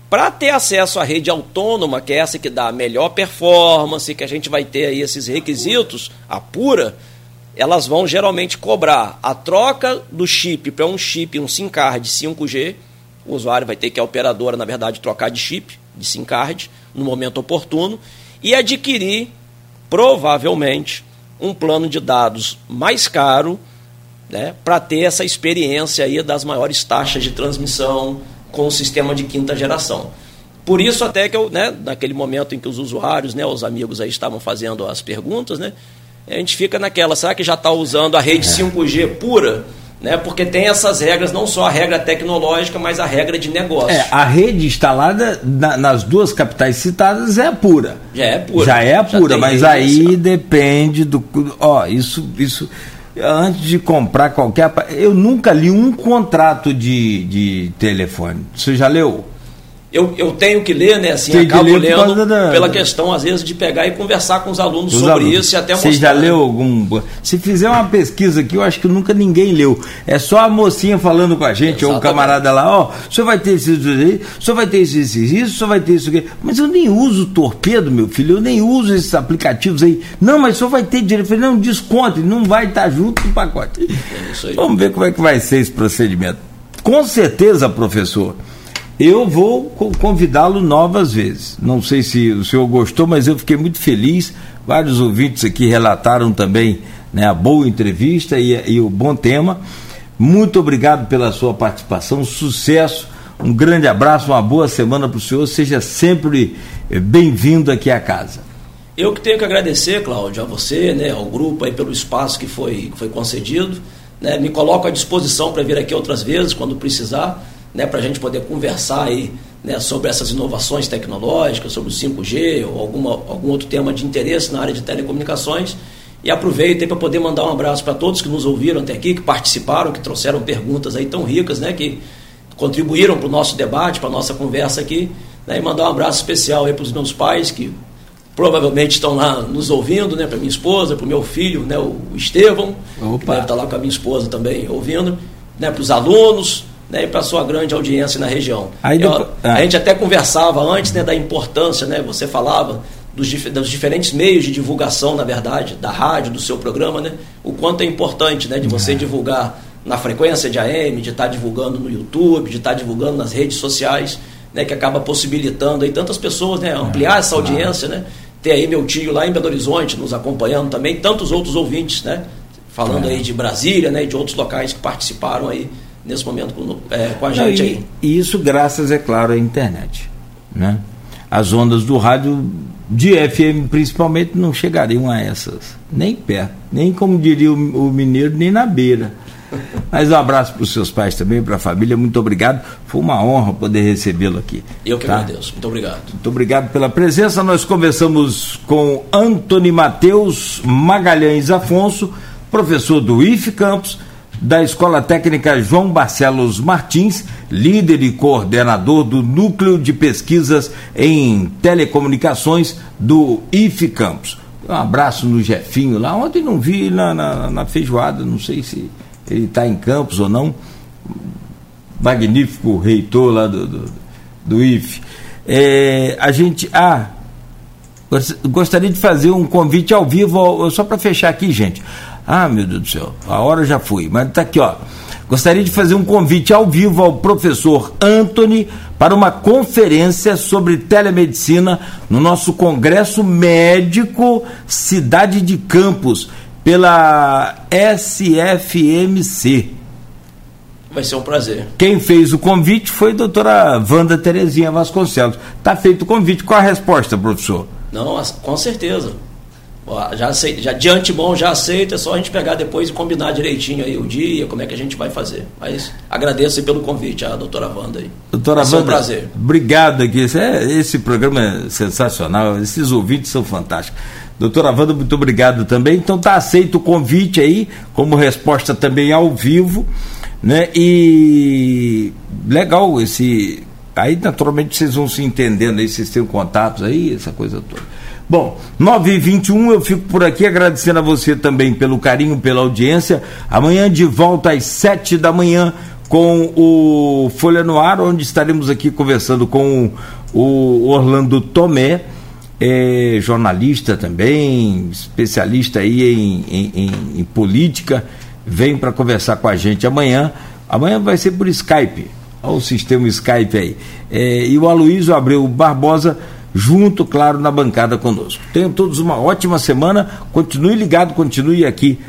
Para ter acesso à rede autônoma, que é essa que dá a melhor performance, que a gente vai ter aí esses requisitos, a pura, elas vão geralmente cobrar a troca do chip para um chip, um SIM card 5G. O usuário vai ter que a operadora, na verdade, trocar de chip, de SIM card, no momento oportuno, e adquirir, provavelmente, um plano de dados mais caro, né, para ter essa experiência aí das maiores taxas de transmissão com o sistema de quinta geração. Por isso até que eu, né, naquele momento em que os usuários, né, os amigos aí estavam fazendo as perguntas, né, a gente fica naquela, será que já está usando a rede 5G pura? Né, porque tem essas regras, não só a regra tecnológica, mas a regra de negócio. É, a rede instalada na, nas duas capitais citadas é pura. Já é pura. Já é pura, já mas aí depende do. Ó, isso, isso antes de comprar qualquer. Eu nunca li um contrato de, de telefone. Você já leu? Eu, eu tenho que ler, né? Assim, Tem acabo lendo da... pela questão, às vezes, de pegar e conversar com os alunos os sobre alunos. isso e até mostrar. Você já leu algum. Se fizer uma pesquisa aqui, eu acho que nunca ninguém leu. É só a mocinha falando com a gente, Exatamente. ou o camarada lá, ó, oh, o senhor vai ter isso, isso, o senhor vai ter isso, isso, isso, o senhor vai ter isso aqui. Mas eu nem uso torpedo, meu filho, eu nem uso esses aplicativos aí. Não, mas o senhor vai ter direito. Eu falei, não, desconto, não vai estar junto no pacote. É Vamos ver como é que vai ser esse procedimento. Com certeza, professor eu vou convidá-lo novas vezes. Não sei se o senhor gostou, mas eu fiquei muito feliz. Vários ouvintes aqui relataram também né, a boa entrevista e, e o bom tema. Muito obrigado pela sua participação, sucesso, um grande abraço, uma boa semana para o senhor. Seja sempre eh, bem-vindo aqui à casa. Eu que tenho que agradecer, Cláudio, a você, né, ao grupo aí pelo espaço que foi, foi concedido. Né, me coloco à disposição para vir aqui outras vezes, quando precisar né, para a gente poder conversar aí né, sobre essas inovações tecnológicas, sobre o 5G ou alguma, algum outro tema de interesse na área de telecomunicações. E aproveito para poder mandar um abraço para todos que nos ouviram até aqui, que participaram, que trouxeram perguntas aí tão ricas, né, que contribuíram para o nosso debate, para a nossa conversa aqui. Né, e mandar um abraço especial aí para os meus pais, que provavelmente estão lá nos ouvindo, né, para minha esposa, para o meu filho, né, o Estevão, Opa. que deve estar lá com a minha esposa também ouvindo, né, para os alunos, né, e para sua grande audiência na região. Eu, depois, ah. A gente até conversava antes né, da importância, né, você falava dos, dos, diferentes meios de divulgação, na verdade, da rádio, do seu programa, né, o quanto é importante né, de você é. divulgar na frequência de AM, de estar tá divulgando no YouTube, de estar tá divulgando nas redes sociais, né, que acaba possibilitando aí tantas pessoas né, ampliar é, essa audiência, né? Ter aí meu tio lá em Belo Horizonte nos acompanhando também, tantos outros ouvintes, né? Falando é. aí de Brasília, né? E de outros locais que participaram aí nesse momento com, é, com a gente aí. E isso graças, é claro, à internet, né? As ondas do rádio de FM principalmente não chegariam a essas, nem perto, nem como diria o, o mineiro, nem na beira. Mas um abraço para os seus pais também, para a família. Muito obrigado. Foi uma honra poder recebê-lo aqui. Eu que tá? agradeço. Muito obrigado. Muito obrigado pela presença. Nós conversamos com Antony Mateus Magalhães Afonso, professor do IF Campos, da Escola Técnica João Barcelos Martins, líder e coordenador do Núcleo de Pesquisas em Telecomunicações do IF Campos. Um abraço no Jefinho lá. Ontem não vi na, na, na feijoada, não sei se ele está em Campos ou não. Magnífico reitor lá do, do, do IFE. É, a gente. Ah, gostaria de fazer um convite ao vivo, só para fechar aqui, gente. Ah, meu Deus do céu, a hora já foi, mas está aqui, ó. Gostaria de fazer um convite ao vivo ao professor Anthony para uma conferência sobre telemedicina no nosso Congresso Médico Cidade de Campos pela SFMC. Vai ser um prazer. Quem fez o convite foi a doutora Wanda Terezinha Vasconcelos. Está feito o convite. Qual a resposta, professor? Não, com certeza. Já, aceito, já de antemão já aceito, é só a gente pegar depois e combinar direitinho aí o dia, como é que a gente vai fazer. Mas agradeço pelo convite, a doutora Wanda aí. Doutora Wanda, um prazer. Obrigado aqui. Esse, é, esse programa é sensacional, esses ouvintes são fantásticos. Doutora Wanda, muito obrigado também. Então tá aceito o convite aí, como resposta também ao vivo, né? E legal esse. Aí naturalmente vocês vão se entendendo aí, vocês têm contatos aí, essa coisa toda. Bom, 9 e 21 eu fico por aqui agradecendo a você também pelo carinho, pela audiência. Amanhã de volta às 7 da manhã com o Folha no Ar, onde estaremos aqui conversando com o Orlando Tomé é jornalista também, especialista aí em, em, em, em política, vem para conversar com a gente amanhã. Amanhã vai ser por Skype, olha o sistema Skype aí. É, e o Aloysio Abreu Barbosa, junto, claro, na bancada conosco. Tenham todos uma ótima semana, continue ligado, continue aqui